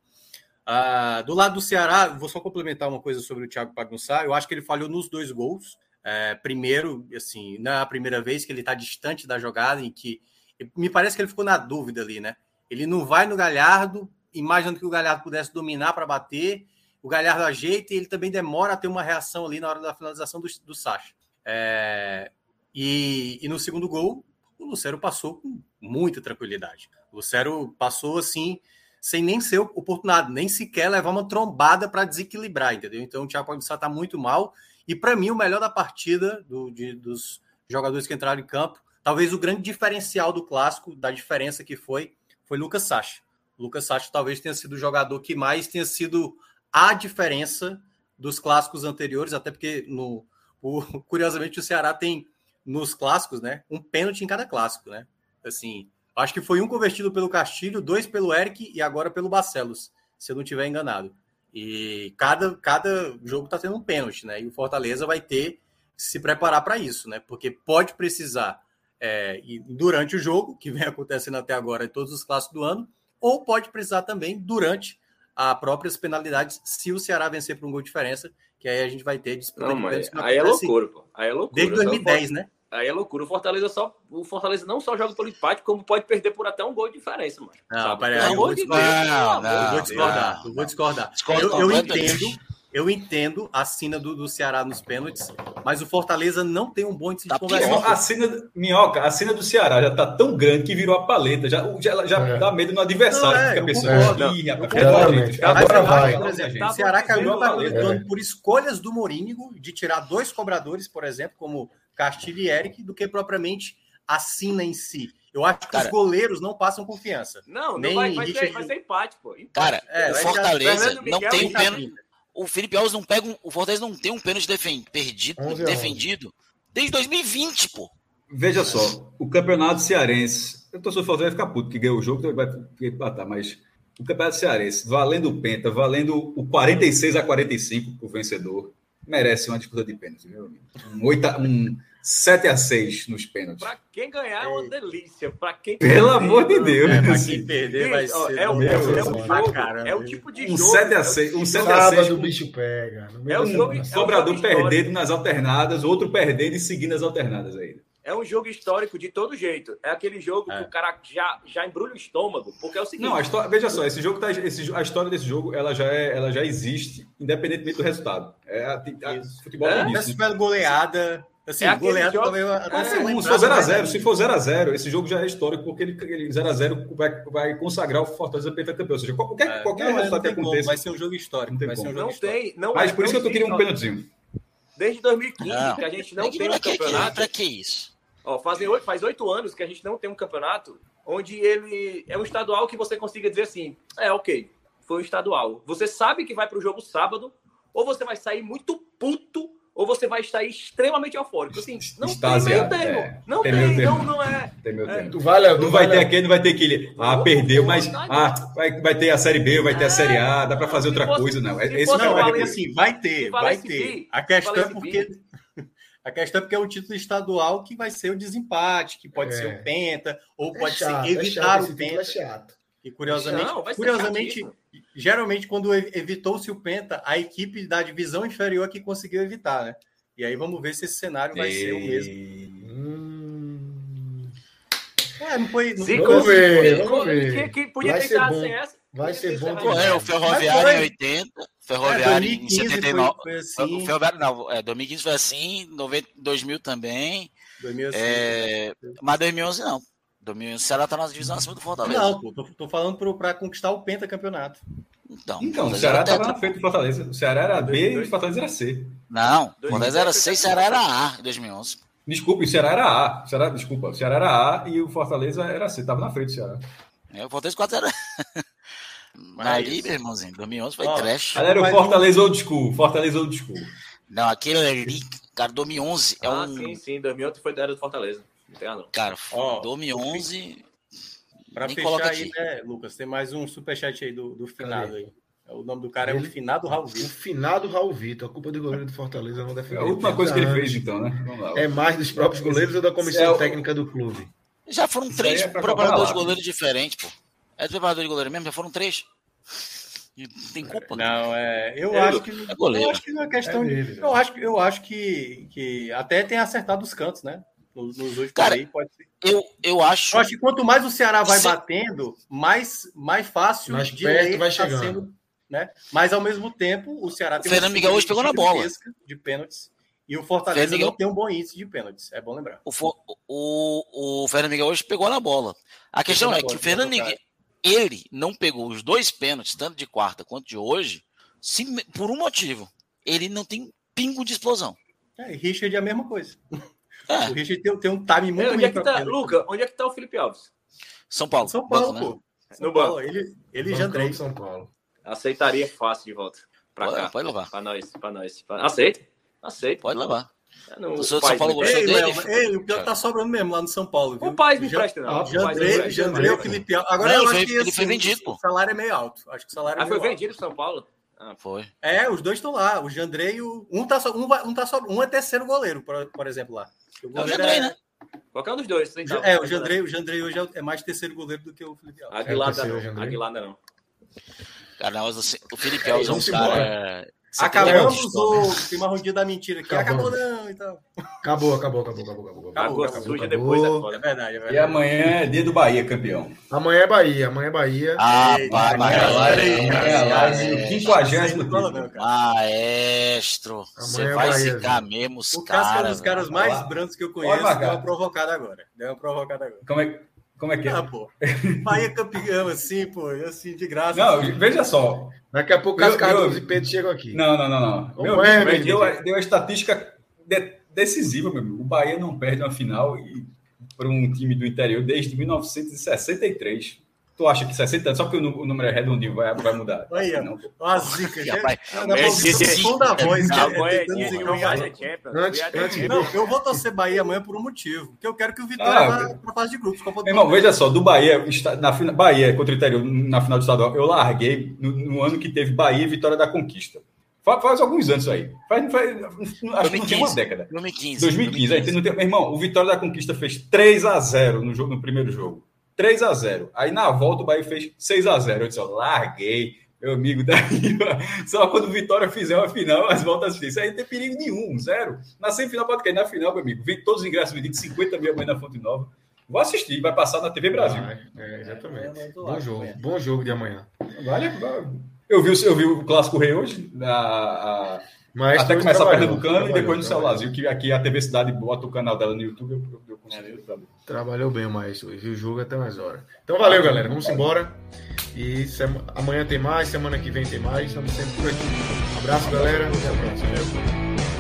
S8: Ah, do lado do Ceará, vou só complementar uma coisa sobre o Thiago Pagunçá. Eu acho que ele falhou nos dois gols. É, primeiro, assim, não é a primeira vez que ele está distante da jogada, em que me parece que ele ficou na dúvida ali, né? Ele não vai no Galhardo, imaginando que o Galhardo pudesse dominar para bater, o Galhardo ajeita e ele também demora a ter uma reação ali na hora da finalização do, do Sacha. É, e, e no segundo gol, o Lucero passou com muita tranquilidade. O Lucero passou assim, sem nem ser oportunado, nem sequer levar uma trombada para desequilibrar, entendeu? Então o Thiago Pagnussá está muito mal. E para mim, o melhor da partida do, de, dos jogadores que entraram em campo, talvez o grande diferencial do clássico, da diferença que foi, foi Lucas Sacha. Lucas Sacha talvez tenha sido o jogador que mais tenha sido a diferença dos clássicos anteriores, até porque no, o, curiosamente o Ceará tem nos clássicos, né? Um pênalti em cada clássico, né? Assim, acho que foi um convertido pelo Castilho, dois pelo Eric e agora pelo Barcelos, se eu não estiver enganado. E cada, cada jogo está tendo um pênalti, né? E o Fortaleza vai ter que se preparar para isso, né? Porque pode precisar é, durante o jogo, que vem acontecendo até agora em todos os clássicos do ano, ou pode precisar também durante as próprias penalidades, se o Ceará vencer por um gol de diferença, que aí a gente vai ter
S6: disputa não, mas aí é loucura, pô. Aí é loucura.
S8: Desde 2010, né?
S6: Aí é loucura. O Fortaleza só, o Fortaleza não só joga pelo empate, como pode perder por até um gol de diferença, mano.
S8: Não, peraí, eu vou discordar. Eu vou discordar. Eu vou discordar. Eu, eu entendo eu entendo a cena do, do Ceará nos pênaltis, mas o Fortaleza não tem um bom índice de tá conversão.
S2: A cena, minhoca, a cena do Ceará já tá tão grande que virou a paleta. Já, já, já é. dá medo no adversário. Não, é, fica pensando,
S1: é, Agora vai. Por exemplo,
S8: o Ceará caiu a paleta por escolhas do Morínigo de tirar dois cobradores, por exemplo, como Castilho e Eric, do que propriamente a sina em si. Eu acho que Cara, os goleiros não passam confiança.
S6: Não, não vai, vai, ser, vai ser empate, pô. Empate.
S7: Cara, é, o Fortaleza não tem um pênalti o Felipe Alves não pega um, o Fortaleza não tem um pênalti defend, perdido, defendido desde 2020, pô.
S2: Veja só, o campeonato cearense, eu tô o Fortaleza vai ficar puto que ganhou o jogo, então vai empatar, mas o campeonato cearense, valendo o penta, valendo o 46 a 45 o vencedor, merece uma disputa de pênalti, viu? Um, 8 um 7 a 6 nos pênaltis.
S6: Para quem ganhar é uma delícia. Para quem
S2: Pelo amor de Deus.
S8: É, para quem perder vai ser.
S6: É, o, é, o jogo, é o tipo de
S2: um
S6: jogo.
S2: 7 a 6, um 7 a 6
S1: o bicho pega.
S2: É o jogo, um sobrador é perdendo nas alternadas, outro perdendo e seguindo as alternadas aí.
S6: É um jogo histórico de todo jeito. É aquele jogo é. que o cara já, já embrulha o estômago, porque é o seguinte.
S2: Não, a história, veja só, esse jogo tá, esse, a história desse jogo ela já, é, ela já existe, independentemente do resultado. É a, a,
S8: futebol é, é isso. Né? goleada, Assim, é goleado jogo... também.
S2: É, se for 0x0, se for 0x0, esse jogo já é histórico, porque ele 0x0 vai, vai consagrar o Fortaleza pentacampeão. Ou seja, qualquer, é, qualquer
S8: não, resultado que aconteça. Vai ser um jogo histórico. Não tem, vai ser um jogo
S6: não tem não
S2: Mas por isso que eu tô querendo um pênaltizinho.
S6: Desde 2015, não. que a gente não tem um campeonato.
S7: Pra que isso?
S6: Ó, fazem oito, faz oito anos que a gente não tem um campeonato onde ele é um estadual que você consiga dizer assim: é, ok, foi um estadual. Você sabe que vai para o jogo sábado, ou você vai sair muito puto ou você vai estar extremamente eufórico. Assim, não tem meio termo.
S2: é.
S6: Não
S2: Tem
S6: tem, não, não é.
S2: Tem meu
S6: É.
S2: tempo.
S1: Tu vai, tu
S2: Não vai ter
S1: Léo.
S2: aquele, não vai ter aquele. Ah,
S6: Não,
S2: perdeu, mas. Ah, vai, vai ter a Série B, vai ter a
S6: É,
S2: Série A, dá pra fazer
S6: se
S2: outra
S6: fosse-
S2: coisa, não.
S6: se
S2: Esse não é
S8: é
S6: Valeu.
S8: que assim, vai ter, vai ter. A questão é porque. A questão é porque é um título estadual que vai ser o desempate, que pode
S1: É.
S8: ser o penta, ou
S1: É
S8: pode
S1: chato,
S8: ser
S1: é
S8: evitar
S1: chato,
S8: o
S1: título
S8: penta.
S1: é chato.
S8: E curiosamente,
S6: Não, vai
S8: curiosamente. Geralmente quando ev- evitou-se o penta, a equipe da divisão inferior que conseguiu evitar, né? E aí vamos ver se esse cenário vai ser o mesmo.
S1: Hum,
S8: É, não foi. Não
S6: Zico,
S8: foi
S1: Vamos ver,
S6: Zico,
S1: vamos ver.
S6: Que, que podia
S1: Vai
S6: ter dado sem essa.
S1: Vai ser bom.
S7: É, o. Ferroviário em
S8: foi.
S7: 80,
S8: É,
S7: Ferroviário em
S8: 2015 foi,
S7: 79.
S8: foi
S7: O
S8: assim,
S7: Ferroviário, não, é, 2015 foi assim, 90, 2000 também.
S8: 2005.
S7: É, mas 2011 não. 2011 o Ceará tá na divisão acima do Fortaleza.
S8: Não, pô, tô, tô falando para conquistar o pentacampeonato.
S7: Então,
S2: Então, o Ceará
S7: tetra.
S2: na frente do Fortaleza. O Ceará era B e o Fortaleza era C.
S7: Não,
S6: Dois
S7: Fortaleza
S6: e
S7: era
S6: dez,
S7: 6,
S6: foi
S7: Ceará era A em 2011.
S2: Desculpa, o Ceará era A. O Ceará, desculpa, o Ceará era A e o Fortaleza era C. Tava na frente do Ceará.
S7: É, o Fortaleza 4 era. Mas ali, meu irmãozinho, 2011 foi
S8: Ó,
S7: trash.
S2: Galera, o Fortaleza Old School. Fortaleza Old School.
S7: Não, aquele ali, cara, 2011 é
S6: Ah,
S7: um.
S6: sim, sim. 2008 foi da era do Fortaleza. Não.
S7: Cara,
S8: Ó,
S7: 2011.
S8: Para
S7: Nem
S8: fechar aí,
S7: aqui.
S8: né, Lucas, tem mais um superchat aí do, do finado
S1: Cadê?
S8: aí. O nome do cara é o
S1: Ele?
S8: finado Raul
S1: O
S8: Vitor.
S1: finado Raul Vitor, a culpa do goleiro do Fortaleza não
S2: É
S1: defendeu.
S2: a última coisa que ele fez, então, né? Vamos lá.
S1: É mais dos próprios goleiros ou da comissão
S2: É o-
S1: técnica do clube?
S7: Já foram
S2: Isso
S7: três
S2: é pra
S7: preparadores de
S2: falar.
S7: goleiro diferentes, pô. É do preparador de goleiro mesmo, já foram três. E tem culpa.
S8: Não, é, eu
S6: É,
S8: acho que
S7: é goleiro.
S8: eu acho que não é questão
S1: É
S8: de,
S1: dele,
S8: eu acho que eu acho que, que até tem acertado os cantos, né? Nos, nos últimos
S7: Cara,
S8: aí pode ser.
S7: Eu, eu acho.
S8: Eu acho que quanto mais o Ceará vai
S7: Se-
S8: batendo, mais mais fácil
S1: Mais
S8: de
S1: perto vai
S8: tá
S1: chegando.
S8: sendo, né? Mas ao mesmo tempo, o Ceará tem um
S7: Fernando Miguel hoje pegou na bola.
S8: de pênaltis e o Fortaleza
S7: Fernando Miguel-
S8: não tem um bom índice de pênaltis. É bom lembrar.
S7: O, o, o Fernando Miguel hoje pegou na bola. A questão é
S8: bola,
S7: que o Fernando Miguel, ele não pegou os dois pênaltis, tanto de quarta quanto de hoje, sim- por um motivo. Ele não tem pingo de explosão.
S8: É, e Richard é a mesma coisa.
S7: É,
S8: O Richard tem, tem um time muito
S6: É, onde é que tá. Luca, onde é que tá o Felipe Alves?
S7: São Paulo.
S8: São Paulo,
S7: banco, né?
S8: pô. São
S6: No
S8: Paulo,
S6: banco.
S8: ele, ele e Jandrei.
S1: de São Paulo.
S6: Aceitaria fácil de volta. Pra
S7: Pode,
S6: cá.
S7: pode levar.
S6: Pra nós, pra nós. Pra- Aceita? Aceita.
S7: Pode levar.
S6: Não,
S7: O São Paulo gostou
S8: Ei,
S7: dele?
S8: Léo, ei, o pior que tá sobrando mesmo lá no São Paulo. Viu?
S6: O pai me empresta, não.
S1: Ah,
S8: Jandrei. Jandrei, o Felipe Alves. Agora
S7: Não,
S8: eu
S7: foi-
S8: acho que
S7: ele
S8: assim,
S7: foi vendido, pô.
S8: o salário é meio alto. Acho que o salário é
S6: Ah, foi
S8: meio alto.
S6: vendido pro São Paulo?
S7: Foi.
S8: É, os dois estão lá. O Jandrei e o. Um tá, só, um, vai- um tá só. Um é terceiro goleiro, por, por exemplo, lá. O
S7: É o Jandrei, né?
S6: Qualquer um dos dois.
S8: É, o Jandrei, o Jandrei hoje é é mais terceiro goleiro do que o Felipe Alves.
S6: Aguilar
S1: É,
S6: não. Aguilar não.
S7: Cara, mas assim, o Felipe Alves é um cara.
S8: Acabamos
S7: uma
S8: rodinha da mentira aqui?
S1: Acabamos.
S8: Acabou não, então.
S1: Acabou, acabou, acabou, acabou, acabou.
S8: Acabou,
S6: suja
S1: acabou.
S6: depois é
S8: É verdade, é
S2: E
S8: verdade.
S2: amanhã é dia do Bahia, campeão.
S1: Amanhã é Bahia, amanhã é Bahia.
S7: Ah, vai,
S8: vai,
S7: vai,
S8: vai,
S7: vai,
S2: Amanhã é live, o 50
S8: Fala não, cara.
S7: Maestro, você
S1: Amanhã
S7: vai
S1: Zé.
S7: mesmo os
S8: O Cássio é um dos caras mais brancos que eu conheço. Deu uma provocada agora. Deu uma provocada agora.
S2: Como é, como é que é?
S8: Ah, pô. Bahia campeão, assim, pô. Assim, de graça.
S2: Não,
S8: assim.
S2: veja só.
S1: Daqui a pouco Cardoso
S2: eu-
S1: e Pedro chegam aqui.
S2: Não, não, não, não.
S1: Como
S2: Meu
S1: é,
S2: amigo, deu, deu a estatística de- decisiva, meu amigo. O Bahia não perde uma final e- para um time do interior desde 1963. Tu acha que 60 anos, só porque o número é redondinho, vai, vai mudar?
S8: Aí, ó.
S2: Não.
S8: Uma zica. já-
S7: é
S8: som da voz.
S6: Não
S8: eu vou torcer Bahia amanhã por um motivo. Porque eu quero que o Vitória
S2: Ah,
S8: vá para a fase de grupos. Copa
S2: irmão, veja só, do Bahia, na Bahia contra o interior, na final do estadual, eu larguei no, no ano que teve Bahia e Vitória da Conquista. Faz, faz alguns anos isso aí. Faz, faz- acho que não tem
S7: 2015.
S2: uma década.
S7: 2015.
S2: 2015. Aí, não tem, meu irmão, o Vitória da Conquista fez 3 a 0 no, jogo, no primeiro jogo. 3 a 0 Aí na volta o Bahia fez 6 a 0 Eu disse, ó, larguei, meu amigo. Daí, só quando o Vitória fizer uma final, as voltas fixas. Aí não tem perigo nenhum, zero. Na semifinal pode cair. Na final, meu amigo, vem todos os ingressos vendidos, 50 mil amanhã na Fonte Nova. Vou assistir, vai passar na TV Brasil.
S1: Vai, é, exatamente.
S8: Lá,
S1: Bom jogo,
S8: amanhã.
S1: bom jogo de amanhã.
S2: Vale. Eu vi, o- eu vi o Clássico Rei hoje, a- a-
S1: Mas
S2: até começar
S1: trabalhou,
S2: Pernambucano e
S1: trabalhou,
S2: depois no. Lazio, que aqui a TV Cidade bota o canal dela no YouTube. Eu, eu.
S1: Trabalhou bem o Maestro hoje, o jogo até mais horas. Então valeu, galera. Vamos embora. E sema- amanhã tem mais, semana que vem tem mais. Estamos sempre por aqui. Abraço, galera. Até a próxima.